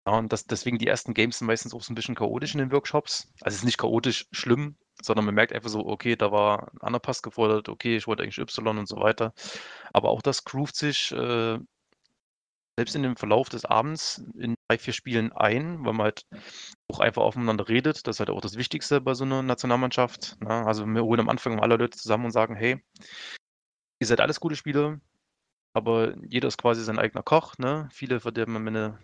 Ja, und das, deswegen die ersten Games sind meistens auch so ein bisschen chaotisch in den Workshops. Also es ist nicht chaotisch schlimm, sondern man merkt einfach so, okay, da war ein anderer Pass gefordert, okay, ich wollte eigentlich Y und so weiter. Aber auch das groovt sich äh, selbst in dem Verlauf des Abends in drei, vier Spielen ein, weil man halt auch einfach aufeinander redet. Das ist halt auch das Wichtigste bei so einer Nationalmannschaft. Ne? Also wir holen am Anfang alle Leute zusammen und sagen, hey, ihr seid alles gute Spieler, aber jeder ist quasi sein eigener Koch. Ne? Viele verderben am Ende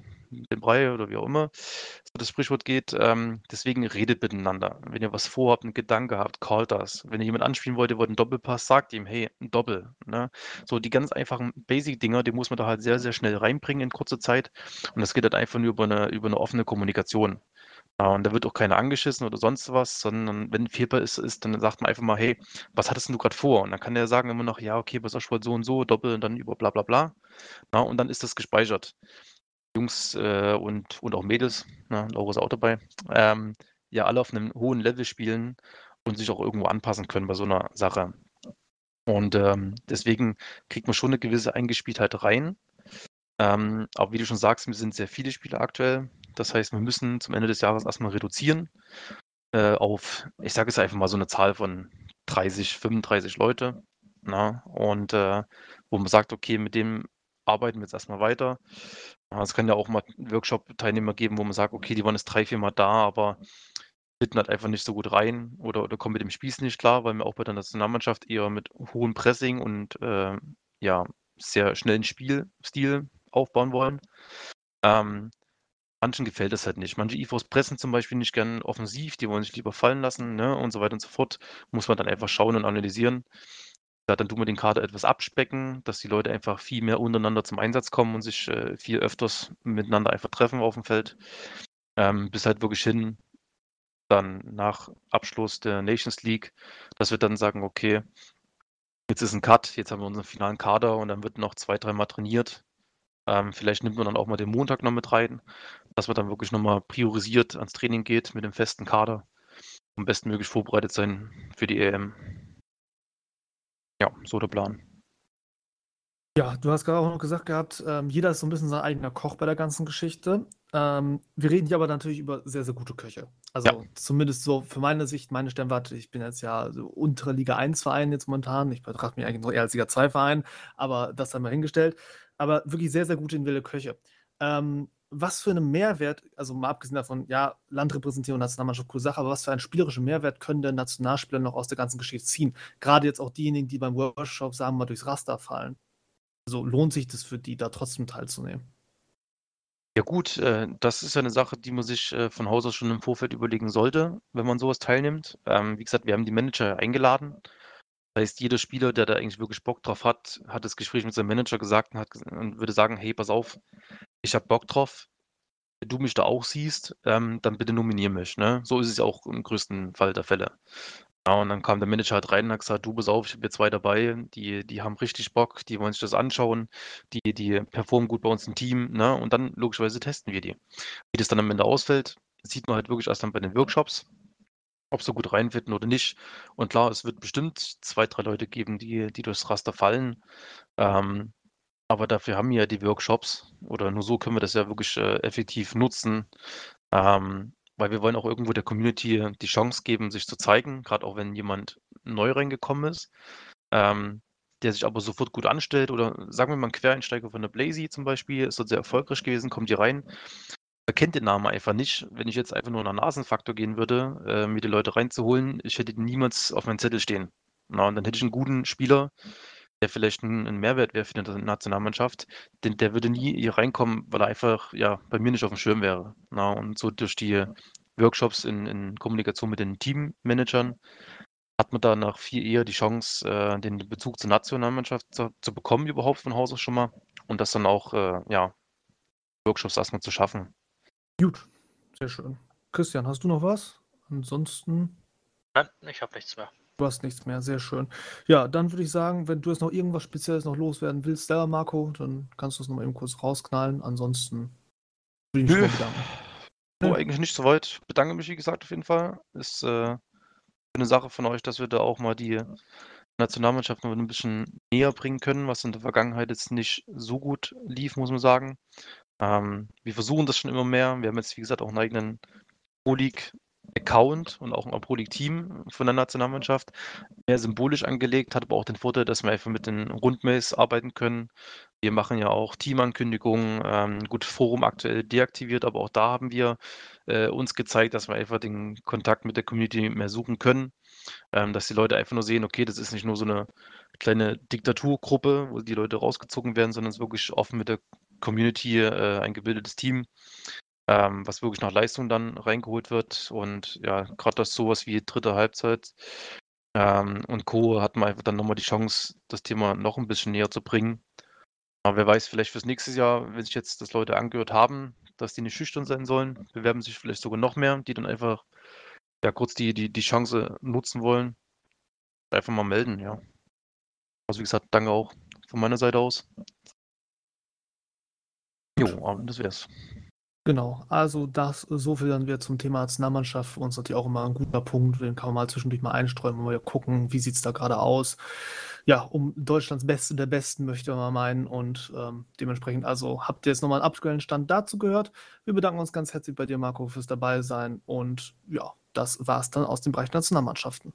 den Brei oder wie auch immer, so das Sprichwort geht. Ähm, deswegen redet miteinander. Wenn ihr was vorhabt, einen Gedanke habt, callt das. Wenn ihr jemand anspielen wollt, ihr wollt einen Doppelpass, sagt ihm, hey, ein Doppel. Ne? So die ganz einfachen Basic-Dinger, die muss man da halt sehr, sehr schnell reinbringen in kurzer Zeit. Und das geht halt einfach nur über eine, über eine offene Kommunikation. Ja, und da wird auch keiner angeschissen oder sonst was, sondern wenn Fehlbar ist, ist, dann sagt man einfach mal, hey, was hattest du gerade vor? Und dann kann der sagen immer noch, ja, okay, was ich wollte so und so, doppel und dann über bla bla bla. Ja, und dann ist das gespeichert. Jungs äh, und, und auch Mädels, ne, Laura ist auch dabei, ähm, ja alle auf einem hohen Level spielen und sich auch irgendwo anpassen können bei so einer Sache. Und ähm, deswegen kriegt man schon eine gewisse Eingespieltheit rein. Ähm, aber wie du schon sagst, wir sind sehr viele Spieler aktuell. Das heißt, wir müssen zum Ende des Jahres erstmal reduzieren äh, auf, ich sage es einfach mal so eine Zahl von 30, 35 Leute. Na? Und äh, wo man sagt, okay, mit dem arbeiten wir jetzt erstmal weiter. Es kann ja auch mal Workshop-Teilnehmer geben, wo man sagt, okay, die waren jetzt drei, vier Mal da, aber fitten halt einfach nicht so gut rein oder, oder kommen mit dem Spieß nicht klar, weil wir auch bei der Nationalmannschaft eher mit hohem Pressing und äh, ja, sehr schnellen Spielstil aufbauen wollen. Ähm, manchen gefällt das halt nicht. Manche IVs pressen zum Beispiel nicht gern offensiv, die wollen sich lieber fallen lassen ne, und so weiter und so fort. Muss man dann einfach schauen und analysieren. Ja, dann tun wir den Kader etwas abspecken, dass die Leute einfach viel mehr untereinander zum Einsatz kommen und sich äh, viel öfters miteinander einfach treffen auf dem Feld. Ähm, bis halt wirklich hin, dann nach Abschluss der Nations League, dass wir dann sagen, okay, jetzt ist ein Cut, jetzt haben wir unseren finalen Kader und dann wird noch zwei, dreimal trainiert. Ähm, vielleicht nimmt man dann auch mal den Montag noch mit rein, dass man dann wirklich nochmal priorisiert ans Training geht mit dem festen Kader, um bestmöglich vorbereitet sein für die EM. Ja, so der Plan.
Ja, du hast gerade auch noch gesagt gehabt, ähm, jeder ist so ein bisschen sein eigener Koch bei der ganzen Geschichte. Ähm, wir reden hier aber natürlich über sehr, sehr gute Köche. Also
Ja.
zumindest so für meine Sicht, meine Sternwarte, ich bin jetzt ja so untere Liga 1 Verein jetzt momentan. Ich betrachte mich eigentlich noch eher als Liga 2 Verein, aber das einmal hingestellt. Aber wirklich sehr, sehr gute individuelle Köche. Ähm, was für einen Mehrwert, also mal abgesehen davon, ja, Landrepräsentierung, Nationalmannschaft, coole Sache, aber was für einen spielerischen Mehrwert können denn Nationalspieler noch aus der ganzen Geschichte ziehen? Gerade jetzt auch diejenigen, die beim Workshop, sagen wir mal, durchs Raster fallen. Also lohnt sich das für die, da trotzdem teilzunehmen?
Ja gut, äh, das ist ja eine Sache, die man sich äh, von Haus aus schon im Vorfeld überlegen sollte, wenn man sowas teilnimmt. Ähm, wie gesagt, wir haben die Manager eingeladen. Das heißt, jeder Spieler, der da eigentlich wirklich Bock drauf hat, hat das Gespräch mit seinem Manager gesagt und, hat, und würde sagen, hey, pass auf, ich habe Bock drauf. Wenn du mich da auch siehst, ähm, dann bitte nominier mich. Ne? So ist es auch im größten Fall der Fälle. Ja, und dann kam der Manager halt rein und hat gesagt, du, pass auf, ich habe hier zwei dabei, die, die haben richtig Bock, die wollen sich das anschauen, die, die performen gut bei uns im Team, ne? Und dann logischerweise testen wir die. Wie das dann am Ende ausfällt, sieht man halt wirklich erst dann bei den Workshops, ob sie gut reinfinden oder nicht. Und klar, es wird bestimmt zwei, drei Leute geben, die, die durchs Raster fallen. Ähm, aber dafür haben wir ja die Workshops oder nur so können wir das ja wirklich äh, effektiv nutzen. Ähm, weil wir wollen auch irgendwo der Community die Chance geben, sich zu zeigen, gerade auch wenn jemand neu reingekommen ist, ähm, der sich aber sofort gut anstellt oder sagen wir mal ein Quereinsteiger von der Blazy zum Beispiel, ist dort sehr erfolgreich gewesen, kommt hier rein, erkennt den Namen einfach nicht. Wenn ich jetzt einfach nur nach Nasenfaktor gehen würde, äh, mir die Leute reinzuholen, ich hätte niemals auf meinem Zettel stehen. Na, und dann hätte ich einen guten Spieler, der vielleicht ein, ein Mehrwert wäre für die Nationalmannschaft, denn der würde nie hier reinkommen, weil er einfach ja bei mir nicht auf dem Schirm wäre. Na, und so durch die Workshops in, in Kommunikation mit den Teammanagern hat man da nach viel eher die Chance, äh, den Bezug zur Nationalmannschaft zu, zu bekommen, überhaupt von Haus aus schon mal. Und das dann auch, äh, ja, Workshops erstmal zu schaffen.
Gut, sehr schön. Christian, hast du noch was? Ansonsten,
Nein, ich habe nichts mehr.
Du hast nichts mehr, sehr schön. Ja, dann würde ich sagen, wenn du jetzt noch irgendwas Spezielles noch loswerden willst, selber Marco, dann kannst du es nochmal eben kurz rausknallen. Ansonsten würde ich mich
Nö.
bedanken.
So,
Nö.
eigentlich nicht so weit. Bedanke mich, wie gesagt, auf jeden Fall. Ist äh, eine Sache von euch, dass wir da auch mal die Nationalmannschaft noch ein bisschen näher bringen können, was in der Vergangenheit jetzt nicht so gut lief, muss man sagen. Ähm, wir versuchen das schon immer mehr. Wir haben jetzt, wie gesagt, auch einen eigenen Pro League Account und auch ein Pro League Team von der Nationalmannschaft. Mehr symbolisch angelegt, hat aber auch den Vorteil, dass wir einfach mit den Rundmails arbeiten können. Wir machen ja auch Teamankündigungen, ähm, gut, Forum aktuell deaktiviert, aber auch da haben wir äh, uns gezeigt, dass wir einfach den Kontakt mit der Community mehr suchen können, ähm, dass die Leute einfach nur sehen, okay, das ist nicht nur so eine kleine Diktaturgruppe, wo die Leute rausgezogen werden, sondern es ist wirklich offen mit der Community äh, ein gebildetes Team, ähm, was wirklich nach Leistung dann reingeholt wird. Und ja, gerade das sowas wie dritte Halbzeit ähm, und Co. hat man einfach dann nochmal die Chance, das Thema noch ein bisschen näher zu bringen. Aber wer weiß, vielleicht fürs nächste Jahr, wenn sich jetzt das Leute angehört haben, dass die nicht schüchtern sein sollen, bewerben sich vielleicht sogar noch mehr, die dann einfach ja kurz die, die, die Chance nutzen wollen. Einfach mal melden, ja. Also wie gesagt, danke auch von meiner Seite aus. Jo, aber das wär's.
Genau, also das so viel dann wieder zum Thema Nationalmannschaft. Für uns natürlich auch immer ein guter Punkt, den kann man mal zwischendurch mal einstreuen, mal gucken, wie sieht es da gerade aus. Ja, um Deutschlands Beste der Besten möchte man mal meinen und ähm, dementsprechend, also habt ihr jetzt nochmal einen aktuellen Stand dazu gehört. Wir bedanken uns ganz herzlich bei dir, Marco, fürs dabei sein und ja, das war's dann aus dem Bereich Nationalmannschaften.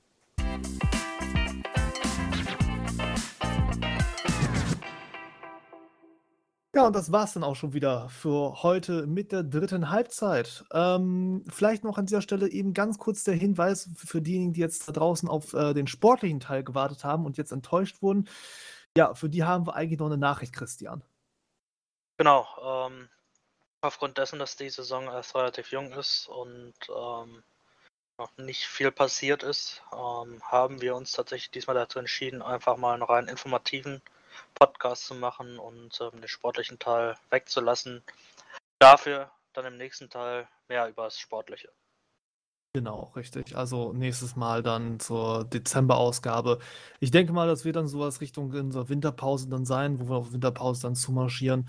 Ja, und das war's dann auch schon wieder für heute mit der dritten Halbzeit. Ähm, vielleicht noch an dieser Stelle eben ganz kurz der Hinweis für diejenigen, die jetzt da draußen auf äh, den sportlichen Teil gewartet haben und jetzt enttäuscht wurden. Ja, für die haben wir eigentlich noch eine Nachricht, Christian.
Genau, ähm, aufgrund dessen, dass die Saison erst relativ jung ist und ähm, noch nicht viel passiert ist, ähm, haben wir uns tatsächlich diesmal dazu entschieden, einfach mal einen rein informativen Podcast zu machen und ähm, den sportlichen Teil wegzulassen. Dafür dann im nächsten Teil mehr über das Sportliche.
Genau, richtig. Also nächstes Mal dann zur Dezemberausgabe. Ich denke mal, das wird dann sowas Richtung unserer Winterpause dann sein, wo wir auf Winterpause dann zumarschieren.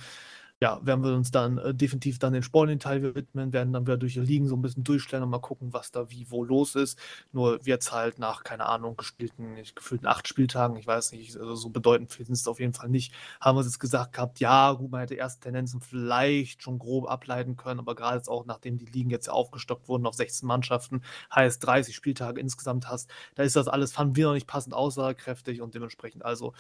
Ja, werden wir uns dann äh, definitiv dann den Sporting-Teil widmen, werden dann wieder durch die Ligen so ein bisschen durchstellen und mal gucken, was da wie wo los ist. Nur jetzt halt nach, keine Ahnung, gespielten, gefühlten acht Spieltagen, ich weiß nicht, also so bedeutend viel sind es auf jeden Fall nicht, haben wir es jetzt gesagt gehabt, ja, gut, man hätte erste Tendenzen vielleicht schon grob ableiten können, aber gerade jetzt auch, nachdem die Ligen jetzt ja aufgestockt wurden auf 16 Mannschaften, heißt 30 Spieltage insgesamt hast, da ist das alles, fanden wir noch nicht passend aussagekräftig und dementsprechend also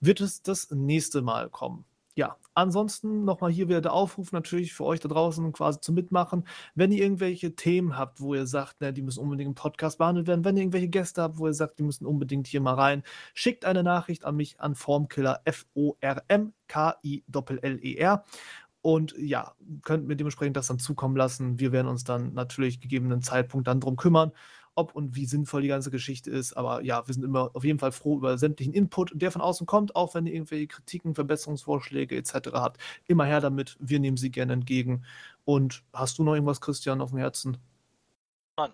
wird es das nächste Mal kommen ja, ansonsten nochmal hier wieder der Aufruf natürlich für euch da draußen quasi zu mitmachen. Wenn ihr irgendwelche Themen habt, wo ihr sagt, ne, die müssen unbedingt im Podcast behandelt werden, wenn ihr irgendwelche Gäste habt, wo ihr sagt, die müssen unbedingt hier mal rein, schickt eine Nachricht an mich an Formkiller F-O-R-M-K-I-L-L-E-R. Und ja, könnt mir dementsprechend das dann zukommen lassen. Wir werden uns dann natürlich gegebenen Zeitpunkt dann drum kümmern ob und wie sinnvoll die ganze Geschichte ist. Aber ja, wir sind immer auf jeden Fall froh über sämtlichen Input, der von außen kommt, auch wenn ihr irgendwelche Kritiken, Verbesserungsvorschläge etc. habt. Immer her damit, wir nehmen sie gerne entgegen. Und hast du noch irgendwas, Christian, auf dem Herzen?
Nein.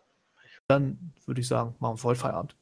Dann würde ich sagen, machen wir heute Feierabend.